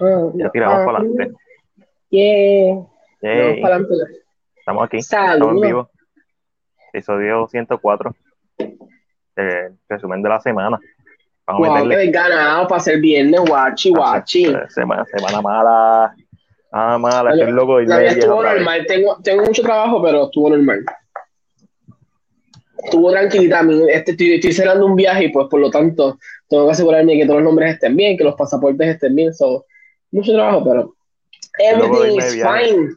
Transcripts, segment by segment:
Ah, Ya tiramos ah, para adelante. Yeah. Para adelante. Estamos aquí, Saludos. estamos en vivo. Episodio 104. El resumen de la semana. Vamos a Wow, que meterle. desganado para ser viernes, guachi, guachi. Eh, Semana, semana mala. Ah, mala, estoy loco. y La estuvo normal. Tengo, tengo mucho trabajo, pero estuvo normal. Estuvo tranquilita. Este, estoy, estoy cerrando un viaje y pues por lo tanto tengo que asegurarme que todos los nombres estén bien, que los pasaportes estén bien. So, mucho trabajo, pero everything is fine.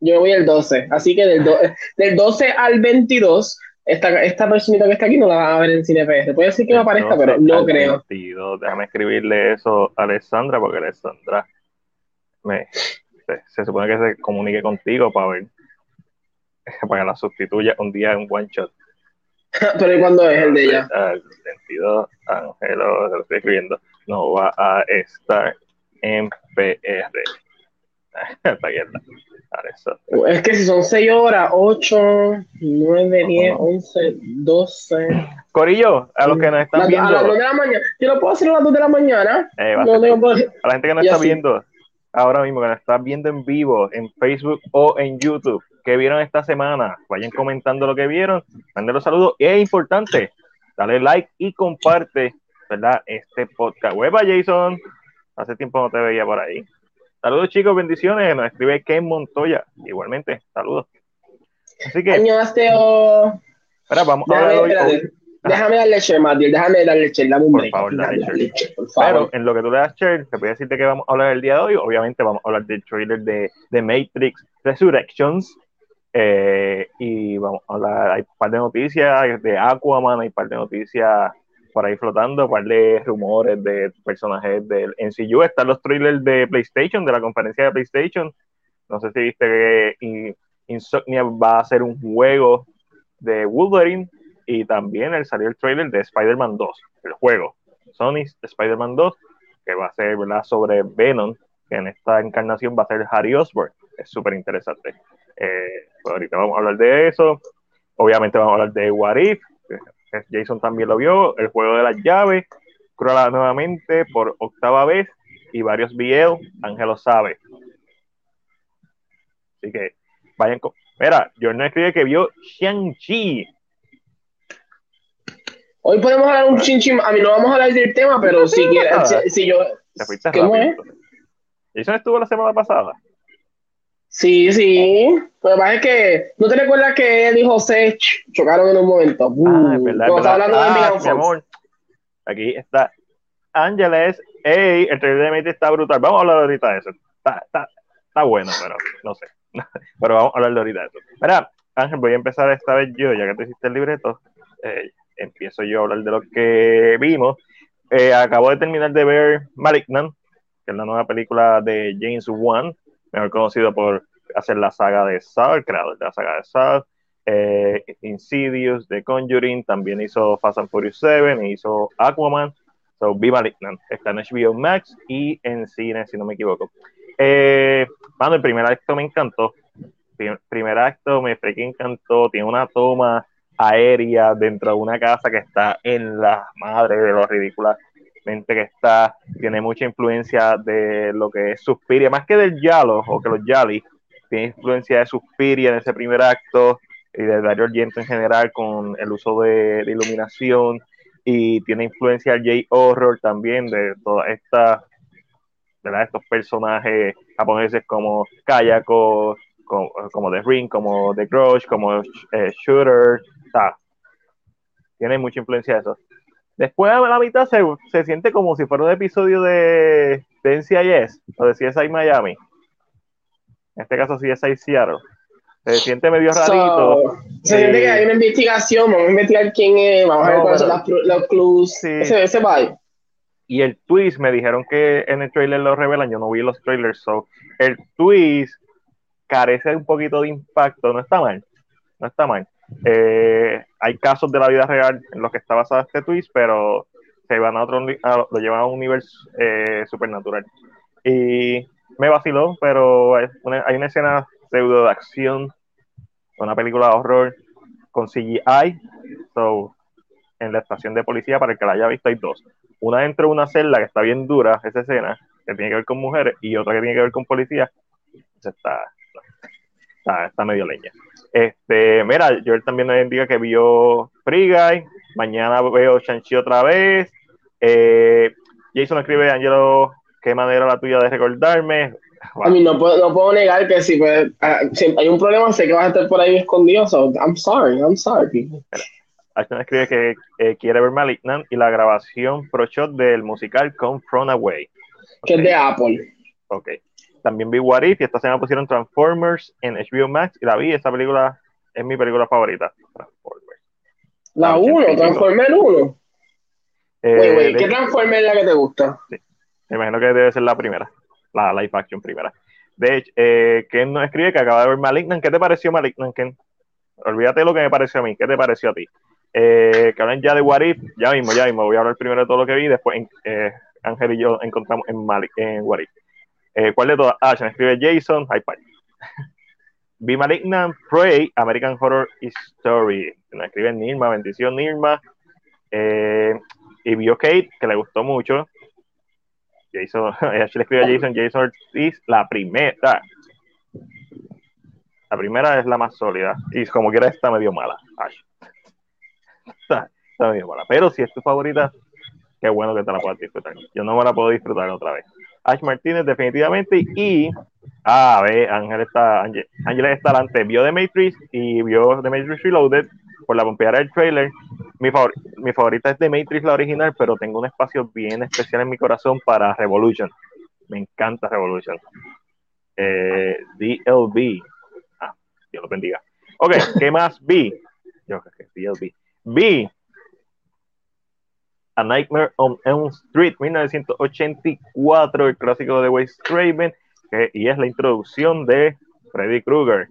Yo voy el 12, así que del, do- del 12 al 22, esta, esta personita que está aquí no la van a ver en CinePR. Puede decir que me aparezca, pero no creo. 22. Déjame escribirle eso a Alessandra, porque Alessandra me, se, se supone que se comunique contigo para ver, para que la sustituya un día en one shot. pero ¿y cuándo es el de ella? Al 22, Ángelo, se lo estoy escribiendo, no va a estar en PR. Está. Alessandra. Es que si son 6 horas, 8, 9, 10, 11, 12. Corillo, a los que nos están Las- viendo, A las 2 de la mañana. Yo lo puedo hacer a las 2 de la mañana. eh, No tengo problema. a la gente que nos está así. viendo ahora mismo, que nos está viendo en vivo en Facebook o en YouTube, que vieron esta semana, vayan comentando lo que vieron, manden los saludos. Y es importante, dale like y comparte, ¿verdad? Este podcast. Hueva, Jason. Hace tiempo no te veía por ahí. Saludos, chicos, bendiciones. Nos escribe Ken Montoya. Igualmente, saludos. Así que, Añasteo. espera, vamos a Déjame, hablar hoy. espérate. hoy- Déjame darle share, Matiel. Déjame darle share. Dame un Por break. favor, dale Dame share. share, por Pero favor. en lo que tú le das share, te voy a decirte que vamos a hablar el día de hoy. Obviamente vamos a hablar del trailer de, de Matrix Resurrections. Eh, y vamos a hablar, hay un par de noticias de Aquaman, hay un par de noticias por ahí flotando, un par de rumores de personajes del NCU. Están los trailers de PlayStation, de la conferencia de PlayStation. No sé si viste que In- Insomnia va a hacer un juego de Wolverine y también el, salió el trailer de Spider-Man 2, el juego. Sony's Spider-Man 2, que va a ser ¿verdad? sobre Venom, que en esta encarnación va a ser Harry Osborn. Es súper interesante. Eh, pues ahorita vamos a hablar de eso. Obviamente vamos a hablar de What If, Jason también lo vio, el juego de las llaves, Cruella nuevamente por octava vez y varios Ángel lo sabe. Así que vayan con... Mira, Jordan escribe que vio Shang-Chi. Hoy podemos hablar un chinchín. A mí no vamos a hablar del tema, pero si quieres. Si, si yo. ¿Cómo es? Jason estuvo la semana pasada. Sí, sí. Lo que pasa es que. ¿No te recuerdas que él y José ch- chocaron en un momento? Uh, Ah, es verdad. Es Ah, mi amor. Aquí está Ángeles. Ey, el trailer de Matrix está brutal. Vamos a hablar ahorita de eso. Está, está, está bueno, pero no sé. pero vamos a hablar ahorita de eso. Mira, Ángel, voy a empezar esta vez yo, ya que te hiciste el libreto. eh, empiezo yo a hablar de lo que vimos. Eh, acabo de terminar de ver Malignant, que es la nueva película de James Wan, mejor conocido por hacer la saga de Saw, el la saga de Saw, eh, Insidious, The Conjuring, también hizo Fast and Furious 7, e hizo Aquaman, so vi Malignant, está en HBO Max y en cine, si no me equivoco. Eh, mano, el primer acto me encantó, Prim- primer acto me freaking encantó, tiene una toma aérea dentro de una casa que está en la madre de lo ridículamente que está, tiene mucha influencia de lo que es Suspiria, más que del Yalo o que los Yali, tiene influencia de Suspiria en ese primer acto y de Dario Argento en general con el uso de, iluminación y tiene influencia del J-Horror también de toda esta ¿verdad? estos personajes japoneses como Kayako, como, como The Ring, como The Grudge, como eh, Shooter, sea, tiene mucha influencia de eso. Después a la mitad se, se siente como si fuera un episodio de, de NCIS o de CSI Miami. En este caso CSI Seattle. Se siente medio rarito. So, se siente Eh, que hay una investigación, vamos a investigar quién es, vamos a ver cuáles son las los clues, Sí. ese, ese vibe. y el twist me dijeron que en el trailer lo revelan, yo no vi los trailers, so el twist carece un poquito de impacto, no está mal, no está mal. Eh, hay casos de la vida real en los que está basado este twist, pero se van a otro, lo llevan a un universo eh, supernatural. Y me vaciló, pero hay una, hay una escena pseudo de acción, una película de horror con CGI, so en la estación de policía, para el que la haya visto, hay dos. Una dentro de una celda que está bien dura, esa escena, que tiene que ver con mujeres y otra que tiene que ver con policías, está, está, está, medio leña. Este, mira, Joel también nos indica que vio Free Guy, mañana veo Shang-Chi otra vez. Eh, Jason escribe, Angelo, qué manera la tuya de recordarme. A mí no puedo, no puedo negar que si, pues, si, hay un problema, sé que vas a estar por ahí escondido. So I'm sorry, I'm sorry, Ashton escribe que eh, quiere ver Malignant y la grabación pro shot del musical Come From Away. Que es de Apple. Ok. También vi What If y esta semana pusieron Transformers en HBO Max y la vi. Esta película es mi película favorita. Transformers. La 1, Transformers 1. Eh, ¿Qué Transformers es la que te gusta? Sí. Me imagino que debe ser la primera, la live action primera. De hecho, eh, Ken nos escribe que acaba de ver Malignant. ¿Qué te pareció Malignant, Ken? Olvídate lo que me pareció a mí. ¿Qué te pareció a ti? Eh, que hablen ya de What If. Ya mismo, ya mismo. Voy a hablar primero de todo lo que vi. Después eh, Ángel y yo encontramos en, Malik, en What If. Eh, ¿Cuál de todas? Ah, se me escribe Jason. Hi, Vi Malignant, Prey, American Horror Story. Me escribe Nirma. Bendición, Nirma. Eh, y vio Kate, que le gustó mucho. Jason, ella le escribe a Jason, Jason Ortiz, la primera. La primera es la más sólida. Y como quiera, está medio mala. Está, medio mala. Pero si es tu favorita, qué bueno que te la puedas disfrutar. Yo no me la puedo disfrutar otra vez. Ash Martínez, definitivamente. Y, ah, ve, Ángel está, Ángel, está. Vio The Matrix y vio The Matrix Reloaded por la pompeada del trailer. Mi, mi favorita es The Matrix, la original, pero tengo un espacio bien especial en mi corazón para Revolution. Me encanta Revolution. Eh, DLB. Ah, Dios lo bendiga. Ok, ¿qué más vi? Yo creo que DLB. Vi A Nightmare on Elm Street, 1984, el clásico de Wes Craven, y es la introducción de Freddy Krueger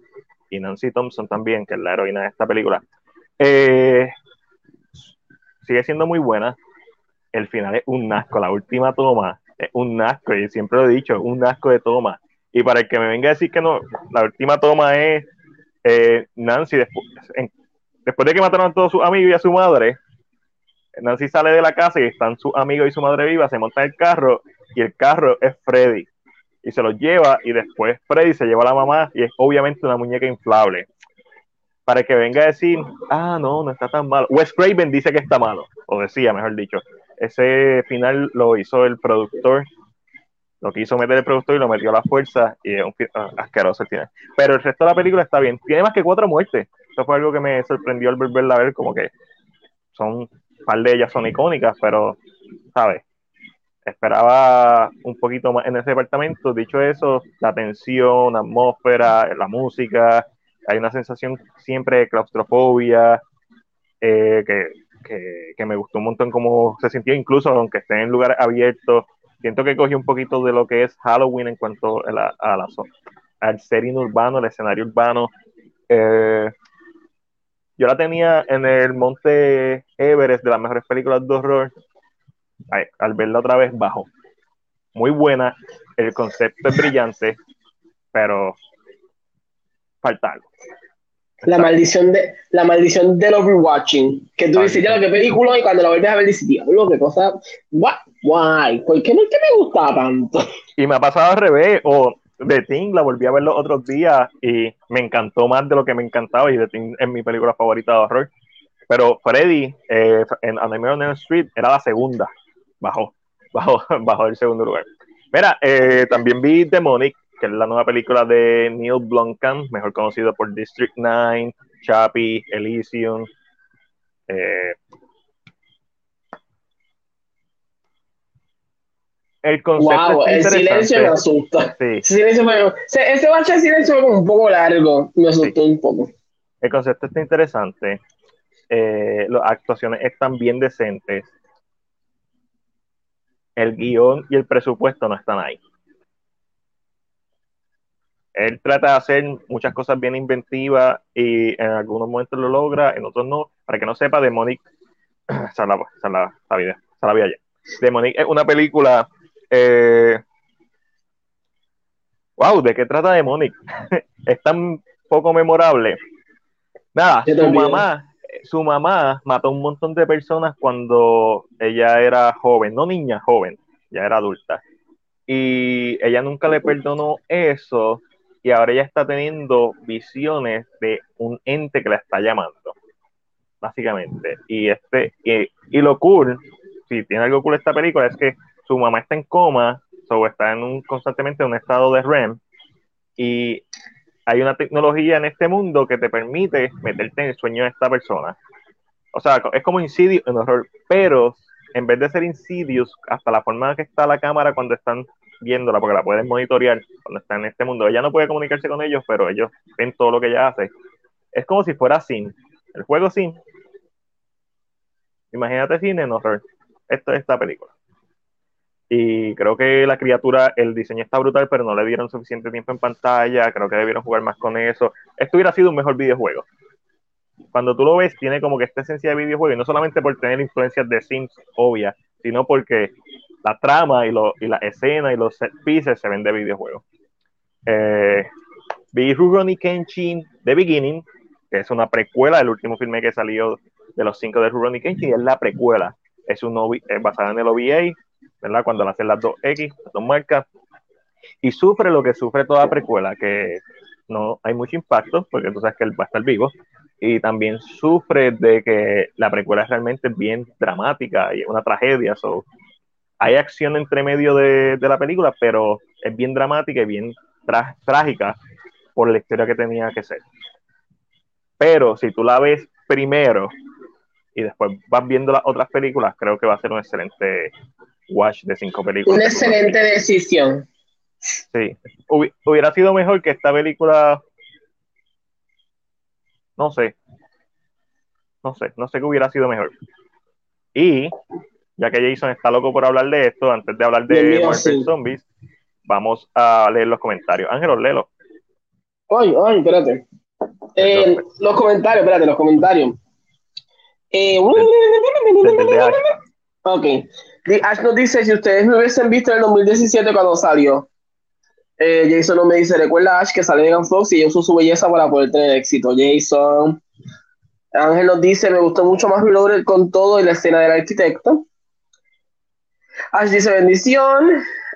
y Nancy Thompson también, que es la heroína de esta película. Eh, sigue siendo muy buena. El final es un asco, la última toma es un asco, y siempre lo he dicho, un asco de toma. Y para el que me venga a decir que no, la última toma es eh, Nancy después, después de que mataron a todos sus amigos y a su madre, Nancy sale de la casa y están sus amigos y su madre viva, se monta el carro y el carro es Freddy. Y se los lleva y después Freddy se lleva a la mamá y es obviamente una muñeca inflable para que venga a decir, ah, no, no está tan malo. Wes Craven dice que está malo, o decía, mejor dicho. Ese final lo hizo el productor, lo quiso meter el productor y lo metió a la fuerza, y es un ah, asqueroso el. Pero el resto de la película está bien. Tiene más que cuatro muertes. Eso fue algo que me sorprendió al verla a ver, como que son, par de ellas son icónicas, pero, ¿sabes? Esperaba un poquito más en ese departamento. Dicho eso, la tensión, la atmósfera, la música, hay una sensación siempre de claustrofobia, eh, que, me gustó un montón cómo se sintió, incluso aunque esté en lugares abiertos. Siento que cogió un poquito de lo que es Halloween en cuanto a la, a la al setting urbano, el escenario urbano. Eh, yo la tenía en el Monte Everest de las mejores películas de horror. al verla otra vez, bajo. Muy buena, el concepto es brillante, pero falta algo. La maldición de la maldición del overwatching. Que tú dices, ya, qué película, y cuando la vuelves a ver dices, diablo, qué cosa, guay, ¿por qué no es que me gusta tanto? Y me ha pasado al revés, o The Thing la volví a ver los otros días y me encantó más de lo que me encantaba, y The Thing es mi película favorita de horror. Pero Freddy eh, en Nightmare on Elm Street era la segunda, bajó, bajó, bajó el segundo lugar. Mira, eh, también vi Demonic, que es la nueva película de Neil Blomkamp, mejor conocido por District 9, Chappie, Elysium. Eh, el concepto wow, el silencio me asusta. Sí. Silencio ese bache de silencio fue un poco largo, me asustó un poco. El concepto está interesante. Eh, las actuaciones están bien decentes. El guion y el presupuesto no están ahí él trata de hacer muchas cosas bien inventivas y en algunos momentos lo logra, en otros no. Para que no sepa, Demonic, la, esa la, vida, la vida ya. Demonic es una película. Eh, wow, ¿de qué trata Demonic? es tan poco memorable. Nada, su mamá, su mamá mató a un montón de personas cuando ella era joven, no niña, joven, ya era adulta y ella nunca le perdonó eso y ahora ella está teniendo visiones de un ente que la está llamando, básicamente. Y este y, y lo cool, si tiene algo cool esta película es que su mamá está en coma, o está en un constantemente en un estado de REM y hay una tecnología en este mundo que te permite meterte en el sueño de esta persona. O sea, es como Insidious en horror, pero en vez de ser Insidious, hasta la forma que está la cámara cuando están viéndola, porque la pueden monitorear cuando está en este mundo, ella no puede comunicarse con ellos, pero ellos ven todo lo que ella hace. Es como si fuera Sin, el juego Sin. Imagínate cine en horror. Esto es esta película. Y creo que la criatura, el diseño está brutal, pero no le dieron suficiente tiempo en pantalla. Creo que debieron jugar más con eso. Esto hubiera sido un mejor videojuego. Cuando tú lo ves, tiene como que esta esencia de videojuego, y no solamente por tener influencias de Sims obvias, sino porque la trama y, lo, y la escena y los set pieces se ven de videojuego. Eh, vi Rurouni Kenshin The Beginning, que es una precuela del último filme que salió de los cinco de Rurouni Kenshin, y es la precuela. Es, un, es basada en el OVA, ¿verdad? Cuando hacen las dos X, las dos marcas, y sufre lo que sufre toda precuela, que no hay mucho impacto, porque tú sabes que él va a estar vivo, y también sufre de que la precuela es realmente bien dramática y es una tragedia, so, hay acción entre medio de, la película, pero es bien dramática y bien trágica por la historia que tenía que ser. Pero si tú la ves primero y después vas viendo las otras películas, creo que va a ser un excelente watch de cinco películas. Una excelente decisión. Sí, hubiera sido mejor que esta película. No sé. No sé, no sé qué hubiera sido mejor. Y ya que Jason está loco por hablar de esto, antes de hablar de Marvel Zombies, vamos a leer los comentarios. Ángelo, léelo. Ay, ay, espérate. Eh, los comentarios, espérate, los comentarios. Eh, ok. Ash nos dice, si ustedes me hubiesen visto en el 2017 cuando salió, eh, Jason no me dice, recuerda Ash que sale Megan Fox y ella usó su belleza para poder tener éxito. Jason. Ángel nos dice, me gustó mucho más Reloaded con todo y la escena del arquitecto. Ash dice, bendición.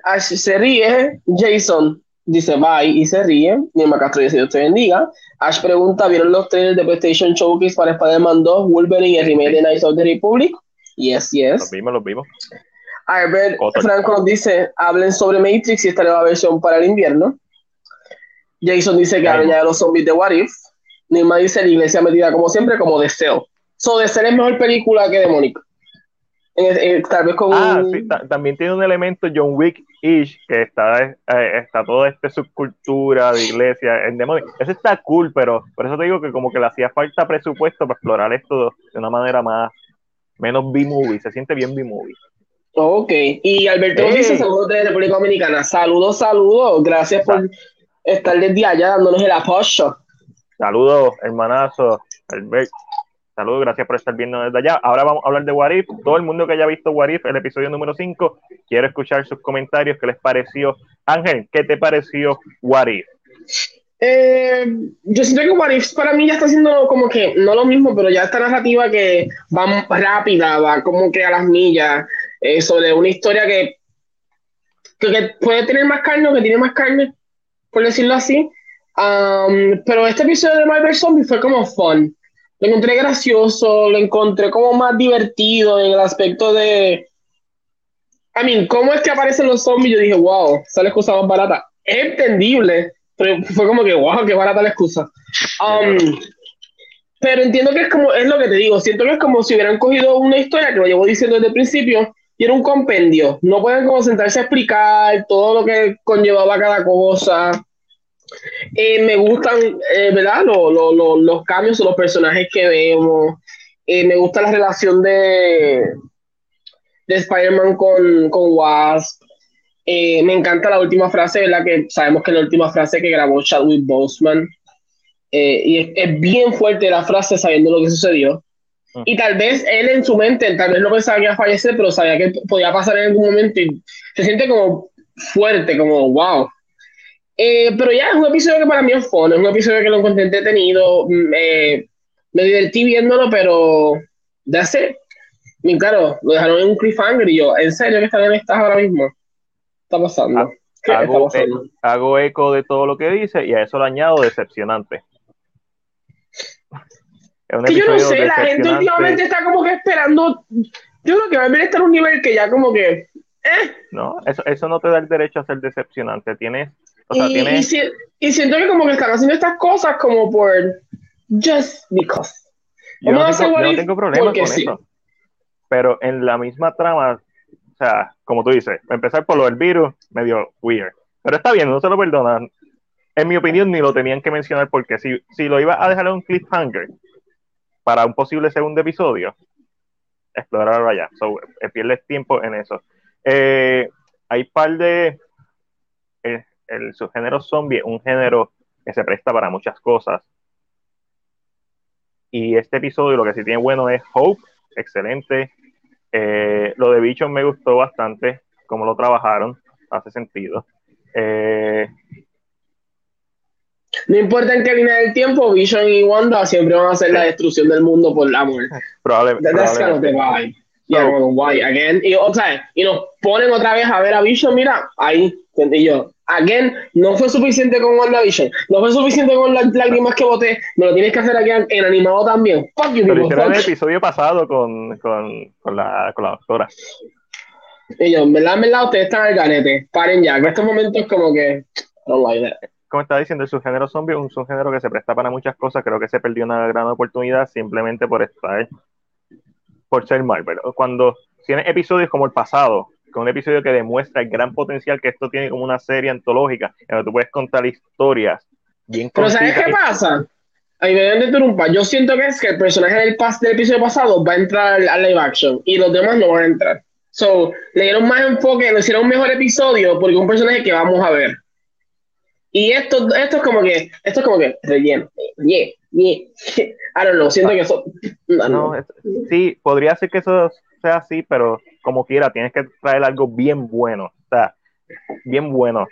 Ash se ríe. Jason dice, bye y se ríe. Nima Castro dice, Dios te bendiga. Ash pregunta, ¿vieron los trailers de PlayStation Showcase para Spider-Man 2, Wolverine y el remake de Knights of the Republic? Yes, yes. Los vimos, los vimos. Albert Franco nos dice, hablen sobre Matrix y esta nueva versión para el invierno. Jason dice que hablen ya de los zombies de What If. Nima dice, la iglesia metida como siempre como deseo. So, de ser es mejor película que Demónico. tal vez con ah, sí, también tiene un elemento John Wick-ish, que está, eh, está toda esta subcultura de iglesia en Demónico. Eso está cool, pero por eso te digo que como que le hacía falta presupuesto para explorar esto de una manera más menos B-movie, se siente bien B-movie. Ok, y Alberto dice saludos de República Dominicana. Saludos, saludos. Gracias por estar desde allá dándonos el apoyo. Saludos, hermanazo, Albert. Saludos, gracias por estar viendo desde allá. Ahora vamos a hablar de Warif. Todo el mundo que haya visto Warif, el episodio número 5, quiero escuchar sus comentarios. ¿Qué les pareció? Ángel, ¿qué te pareció Warif? Eh, yo siento que What para mí ya está haciendo como que, no lo mismo, pero ya esta narrativa que va rápida, va como que a las millas, eh, sobre una historia que, que, puede tener más carne o que tiene más carne, por decirlo así. Um, pero este episodio de Marvel Zombie fue como fun. Lo encontré gracioso, lo encontré como más divertido en el aspecto de. I mean, ¿cómo es que aparecen los zombies? Yo dije, wow, sale excusa más barata. Es entendible fue como que, wow, qué barata la excusa. Um, pero entiendo que es como, es lo que te digo, siento que es como si hubieran cogido una historia, que lo llevo diciendo desde el principio, y era un compendio. No pueden como sentarse a explicar todo lo que conllevaba cada cosa. Eh, me gustan, eh, ¿verdad? los cambios o los personajes que vemos. Eh, me gusta la relación de, de Spider-Man con, con Wasp. Eh, me encanta la última frase, ¿verdad? Que sabemos que es la última frase que grabó Chadwick Boseman. Eh, y es, bien fuerte la frase sabiendo lo que sucedió. Ah. Y tal vez él en su mente, tal vez no pensaba que iba a fallecer, pero sabía que podía pasar en algún momento y se siente como fuerte, como wow. Eh, pero ya es un episodio que para mí es fun, es un episodio que lo encontré entretenido, mm, me divertí viéndolo, pero ya sé, claro, lo dejaron en un cliffhanger y yo, ¿en serio que está bien estás ahora mismo? Está pasando? Ah, ¿Qué está hago, pasando? e- hago eco de todo lo que dice y a eso le añado decepcionante. Es Que yo no sé, la gente últimamente está como que esperando. Yo creo que Marvel está en un nivel que ya como que. Eh, No, eso, eso no te da el derecho a ser decepcionante. Tienes, o sea, y, tienes, y si- y siento que como que están haciendo estas cosas como por. Just because. yo, no a tengo, yo no tengo problema porque con sí. eso. Pero en la misma trama, o sea, como tú dices, empezar por lo del virus, medio weird. Pero está bien, no se lo perdonan. En mi opinión, ni lo tenían que mencionar porque si, si lo iba a dejar en un cliffhanger para un posible segundo episodio, explorarlo allá. So, eh, pierdes tiempo en eso. Eh, hay par de. El, el subgénero zombie, un género que se presta para muchas cosas. Y este episodio lo que sí tiene bueno es Hope, excelente. Eh, lo de Bichon me gustó bastante, cómo lo trabajaron, hace sentido. Eh, No importa en qué línea del tiempo, Vision y Wanda siempre van a hacer la destrucción del mundo por el amor. probable- That- That's kind of the probablemente. vibe. Yeah, well, why again? Y, o sea, y nos ponen otra vez a ver a Vision, mira, ahí, y yo, again, no fue suficiente con WandaVision, no fue suficiente con las lágrimas que boté, me lo tienes que hacer aquí en, en animado también. Fuck you, Pero hicieron el episodio pasado con, con, con, la, con la doctora. Y yo, en verdad, en verdad, ustedes están al garete, paren ya, que estos momentos como que, don't like that. como estaba diciendo, el subgénero zombie es un subgénero que se presta para muchas cosas. Creo que se perdió una gran oportunidad simplemente por estar, por ser Marvel. Cuando tienes episodios como el pasado, con un episodio que demuestra el gran potencial que esto tiene como una serie antológica, en donde tú puedes contar historias bien Pero ¿sabes qué pasa? Ahí me de interrumpir. Yo siento que es que el personaje del, pas del episodio pasado va a entrar al, live action y los demás no van a entrar. So, le dieron más enfoque, le hicieron un mejor episodio porque es un personaje que vamos a ver. Y esto, esto es como que, esto es como que relleno. Yeah, yeah. I don't know, siento que eso. No, No, no. es- sí, podría ser que eso sea así, pero como quiera, tienes que traer algo bien bueno. O sea, bien bueno.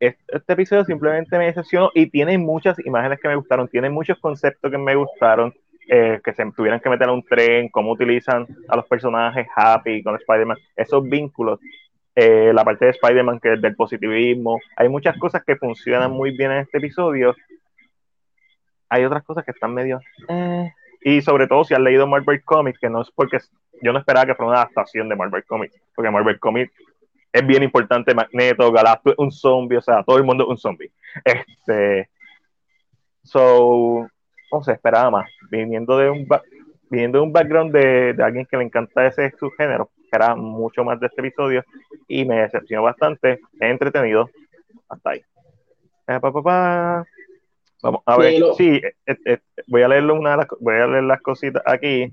Este, episodio simplemente me decepcionó y tiene muchas imágenes que me gustaron, tiene muchos conceptos que me gustaron, eh, que se tuvieran que meter a un tren, cómo utilizan a los personajes Happy con Spider-Man, esos vínculos, eh, la parte de Spider-Man que es del positivismo, hay muchas cosas que funcionan muy bien en este episodio, hay otras cosas que están medio... eh, y sobre todo si has leído Marvel Comics, que no es porque yo no esperaba que fuera una adaptación de Marvel Comics, porque Marvel Comics es bien importante, Magneto, Galactus, un zombie, o sea, todo el mundo es un zombie. Este, so, no sé, esperaba más. Viniendo de un, viniendo de un background de, de alguien que le encanta ese subgénero, esperaba mucho más de este episodio y me decepcionó bastante. Es entretenido. Hasta ahí. Eh, pa, pa. Vamos a ver. Sí, eh, eh, eh, voy a leerlo una de las, voy a leer las cositas aquí.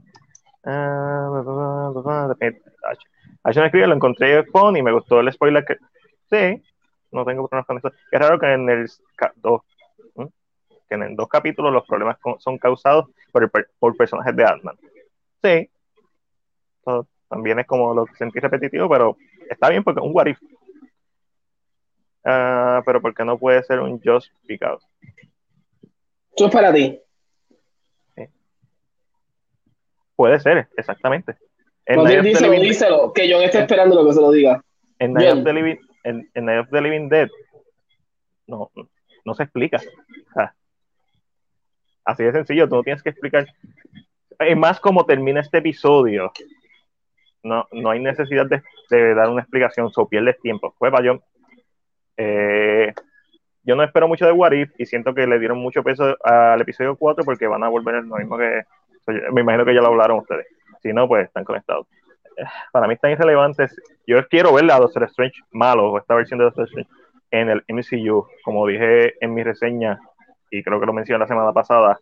Ah, eh, Ayer me escribí, lo encontré fun y me gustó el spoiler que. Sí, no tengo problemas con eso. Es raro que en el dos, que en el dos capítulos los problemas con- son causados por, el por personajes de Ant-Man. Sí. También es como lo que sentí repetitivo, pero está bien porque es un what if. Ah, pero porque no puede ser un just because. Eso es para ti. Puede ser, exactamente. En No, díselo, díselo, que John está esperando lo que se lo diga. en Night of the Living, en, en Night of the Living Dead no, no se explica. O sea, así de sencillo, tú no tienes que explicar. Es más como termina este episodio. No, no hay necesidad de, de dar una explicación, so pierdes tiempo. Pues yo, eh, yo no espero mucho de What If y siento que le dieron mucho peso al episodio 4 porque van a volver lo mismo que. Me imagino que ya lo hablaron ustedes. Si no, pues están conectados para mí están irrelevantes. Yo quiero ver a Doctor Strange malo, o esta versión de Doctor Strange, en el MCU. Como dije en mi reseña, y creo que lo mencioné la semana pasada,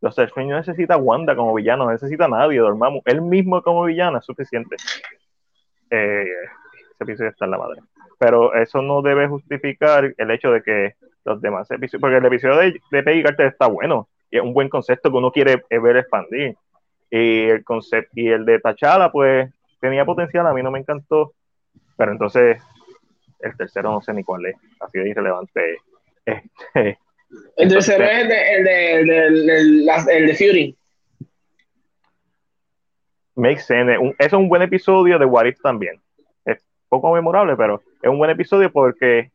Doctor Strange no necesita a Wanda como villano, no necesita a nadie, Dormammu. Él mismo como villano es suficiente. Eh, ese episodio está en la madre. Pero eso no debe justificar el hecho de que los demás episodios, porque el episodio de, de Peggy Carter está bueno, y es un buen concepto que uno quiere eh, ver expandir. Y el concepto y el de Tachala pues tenía potencial a mí no me encantó pero entonces el tercero no sé ni cuál es así de irrelevante este, El tercero es el de, el de, el de, el Fury. makes sense Un- eso es un buen episodio de What If también. Es- poco memorable, pero es un buen episodio porque...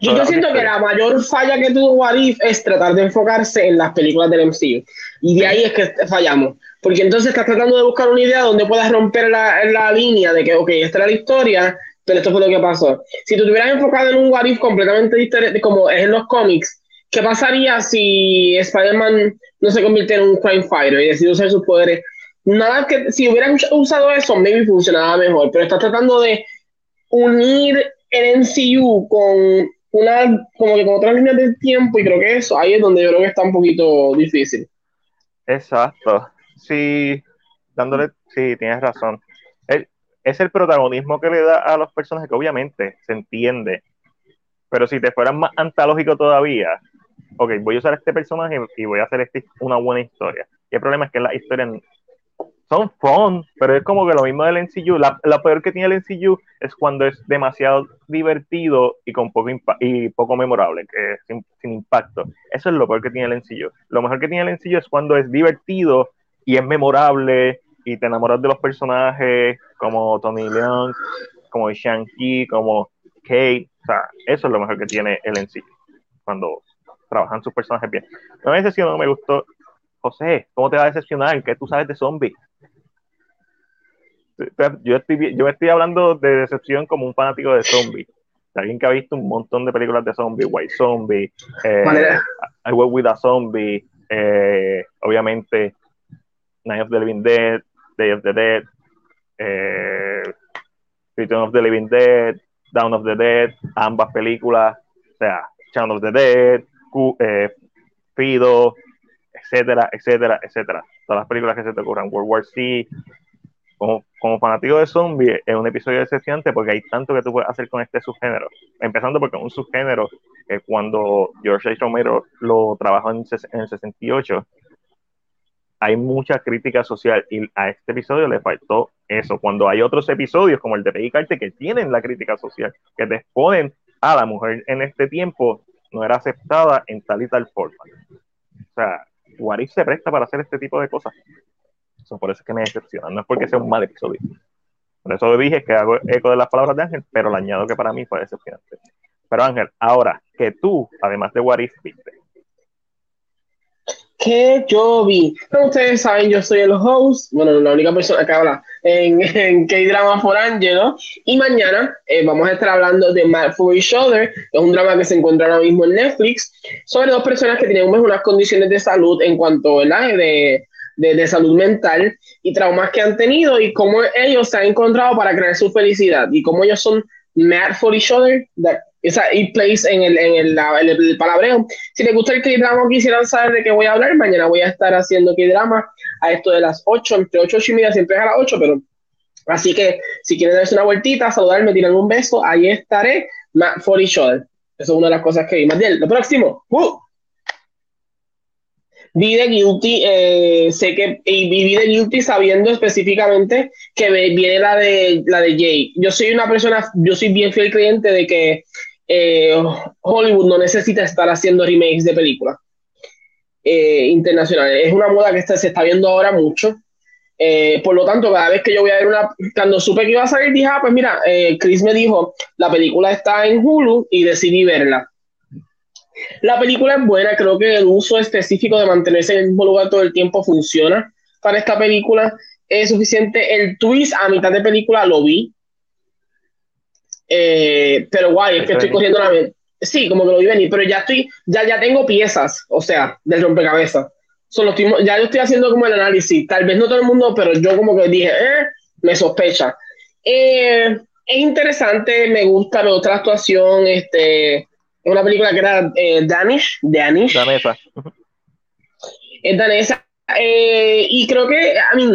Yo, yo siento que la mayor falla que tuvo Warif es tratar de enfocarse en las películas del MCU. Y de ahí es que fallamos. Porque entonces estás tratando de buscar una idea donde puedas romper la, la línea de que, ok, esta era la historia, pero esto fue lo que pasó. Si tú te hubieras enfocado en un Warif completamente diferente, como es en los cómics, ¿qué pasaría si Spider-Man no se convirtiera en un crime fighter y decide usar sus poderes? Nada que, si hubieran usado eso, maybe funcionaba mejor, pero estás tratando de unir el MCU con una, como que con otras líneas del tiempo, y creo que eso ahí es donde yo creo que está un poquito difícil. Exacto. Sí, dándole, sí, tienes razón. es el protagonismo que le da a los personajes que obviamente se entiende. Pero si te fueran más antológico todavía, ok, voy a usar este personaje y voy a hacer este, una buena historia. Y el problema es que la historia son fun, pero es como que lo mismo del NCU. La, peor que tiene el NCU es cuando es demasiado divertido y con poco y poco memorable, que sin, sin, impacto. Eso es lo peor que tiene el NCU. Lo mejor que tiene el NCU es cuando es divertido y es memorable y te enamoras de los personajes como Tony Leon, como Shang-Chi, como Kate. O sea, eso es lo mejor que tiene el NCU cuando trabajan sus personajes bien. Una decisión no me gustó. José, ¿cómo te va a decepcionar? ¿Qué tú sabes de zombies? Yo estoy, yo estoy hablando de decepción como un fanático de zombies. Alguien que ha visto un montón de películas de zombies, White Zombie, eh, I Work With a Zombie, eh, obviamente Night of the Living Dead, Day of the Dead, eh, Return of the Living Dead, Down of the Dead, ambas películas, o sea, Shaun of the Dead, eh, Fido, etcétera, etcétera, etcétera. Todas las películas que se te ocurran, World War C, como, como fanático de zombies, es un episodio decepcionante porque hay tanto que tú puedes hacer con este subgénero. Empezando porque un subgénero que cuando George H. Romero lo trabajó en, en el 68, hay mucha crítica social y a este episodio le faltó eso. Cuando hay otros episodios como el de Peggy Carter que tienen la crítica social, que te exponen a la mujer en este tiempo no era aceptada en tal y tal forma. O sea, Warif se presta para hacer este tipo de cosas por eso es que me decepciona. No es porque sea un mal episodio. Por eso dije que hago eco de las palabras de Ángel, pero le añado que para mí fue decepcionante. Pero Ángel, ahora que tú, además de What If, viste. Que yo vi. Como ustedes saben, yo soy el host, bueno, la única persona que habla en, en K-Drama for Angelo. Y mañana eh, vamos a estar hablando de Mad for Each Other, es un drama que se encuentra ahora mismo en Netflix, sobre dos personas que tienen unas condiciones de salud en cuanto, ¿verdad? De de, salud mental y traumas que han tenido y cómo ellos se han encontrado para crear su felicidad y cómo ellos son mad for each other. That, esa it plays en el, en el, el, palabreo. Si les gusta el K-drama o quisieran saber de qué voy a hablar, mañana voy a estar haciendo K-drama a esto de las 8, entre 8 y media, siempre es a las 8, pero así que si quieren darse una vueltita, saludarme, tiran un beso, ahí estaré, mad for each other. Eso es una de las cosas que vi. Bien, lo próximo. ¡Uh! Vi de Guilty, eh, sé que, y vi de Guilty sabiendo específicamente que viene la de, la de Jay. Yo soy una persona, yo soy bien fiel creyente de que eh, Hollywood no necesita estar haciendo remakes de películas eh, internacionales. Es una moda que se está viendo ahora mucho. por lo tanto, cada vez que yo voy a ver una, cuando supe que iba a salir, dije, ah, pues mira, Chris me dijo, la película está en Hulu y decidí verla. La película es buena, creo que el uso específico de mantenerse en el mismo lugar todo el tiempo funciona para esta película. Es suficiente. El twist a mitad de película lo vi. Eh, pero guay, es que estoy cogiendo la mente. Sí, como que lo vi venir, pero ya estoy, ya, ya tengo piezas, o sea, del rompecabezas. Solo ya yo estoy haciendo como el análisis. Tal vez no todo el mundo, pero yo como que dije, eh, me sospecha. Eh, es interesante, me gusta, me gusta la actuación, este, es una película que era eh, Danish, Danish. Danesa. Es danesa. Eh, y creo que, a mí,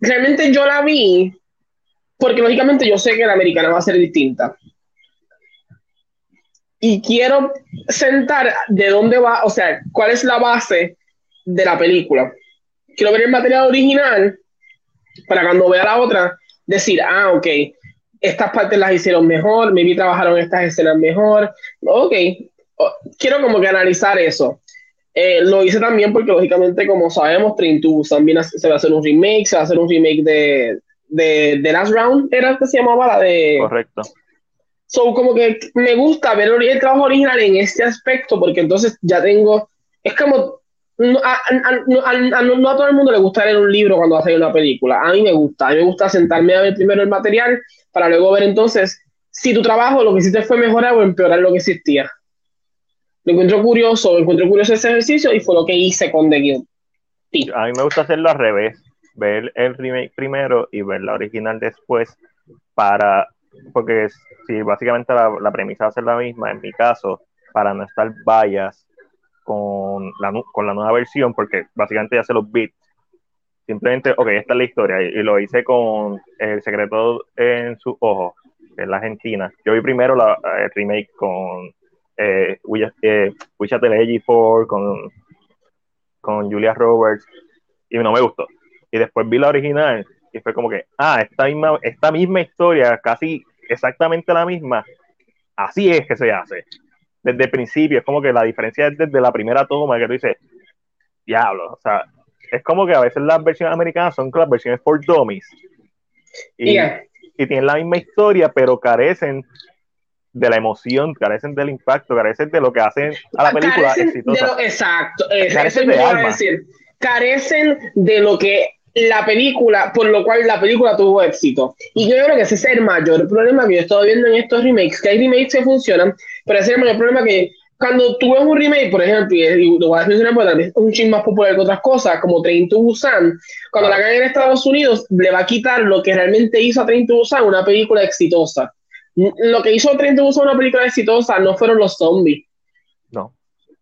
realmente yo la vi porque lógicamente yo sé que la americana va a ser distinta. Y quiero sentar de dónde va, o sea, cuál es la base de la película. Quiero ver el material original para cuando vea la otra decir, ah, ok, estas partes las hicieron mejor, maybe trabajaron estas escenas mejor. Ok, quiero como que analizar eso. Eh, lo hice también porque, lógicamente, como sabemos, Train to también se va a hacer un remake, se va a hacer un remake de, de, de Last Round, era que se llamaba la de... Correcto. So, como que me gusta ver el trabajo original en este aspecto, porque entonces ya tengo, es como, no a, no, a, todo el mundo le gusta leer un libro cuando va a hacer una película. A mí me gusta, a mí me gusta sentarme a ver primero el material para luego ver entonces si tu trabajo lo que hiciste fue mejorar o empeorar lo que existía. Me encuentro curioso, me encuentro curioso ese ejercicio y fue lo que hice con The Guild. A mí me gusta hacerlo al revés, ver el remake primero y ver la original después para porque si básicamente la, premisa va a ser la misma, en mi caso, para no estar vallas con la, con la nueva versión, porque básicamente ya se los bits. Simplemente, ok, esta es la historia, y, lo hice con El secreto en sus ojos, es la Argentina. Yo vi primero la, el remake con eh, eh, 4, con, con Julia Roberts, y no me gustó. Y después vi la original, y fue como que, ah, esta misma, esta misma historia, casi exactamente la misma, así es que se hace. Desde el principio, es como que la diferencia es desde la primera toma que tú dices, diablo, o sea, es como que a veces las versiones americanas son las versiones for dummies. Y, y tienen la misma historia, pero carecen de la emoción, carecen del impacto, carecen de lo que hacen a la película exitosa. exacto, carecen de decir. Carecen de lo que la película, por lo cual la película tuvo éxito. Y yo creo que ese es el mayor problema que yo he estado viendo en estos remakes, que hay remakes que funcionan, pero ese es el mayor problema que cuando tú ves un remake, por ejemplo, y lo voy a mencionar porque es un ching más popular que otras cosas, como Train to Busan, cuando la hagan en Estados Unidos, le va a quitar lo que realmente hizo a Train to Busan una película exitosa. Lo que hizo Train to Busan una película exitosa no fueron los zombies,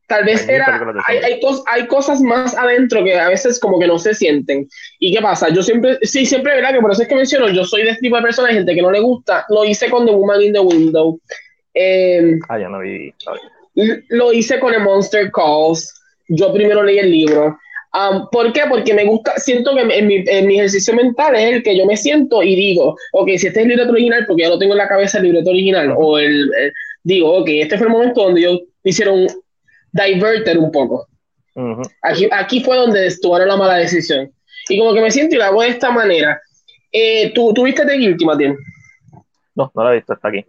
Tal vez era, hay, hay, hay, cosas más adentro que a veces como que no se sienten. ¿Y qué pasa? Yo siempre, sí, siempre, ¿verdad? Que por eso es que menciono, yo soy de este tipo de persona, gente que no le gusta. Lo hice con The Woman in the Window. Eh, ah, ya no vi. Lo hice con The Monster Calls. Yo primero leí el libro. Um, ¿Por qué? Porque me gusta, siento que en mi, en mi, ejercicio mental es el que yo me siento y digo, ok, si este es el libreto original, porque ya lo tengo en la cabeza el libreto original, o el, el digo, ok, este fue el momento donde yo hicieron diverter un poco. aquí, aquí fue donde estuvo la mala decisión. Y como que me siento y la hago de esta manera. Eh, ¿tú, ¿tú, viste The Guilty, Matías? No, no la he visto, está aquí.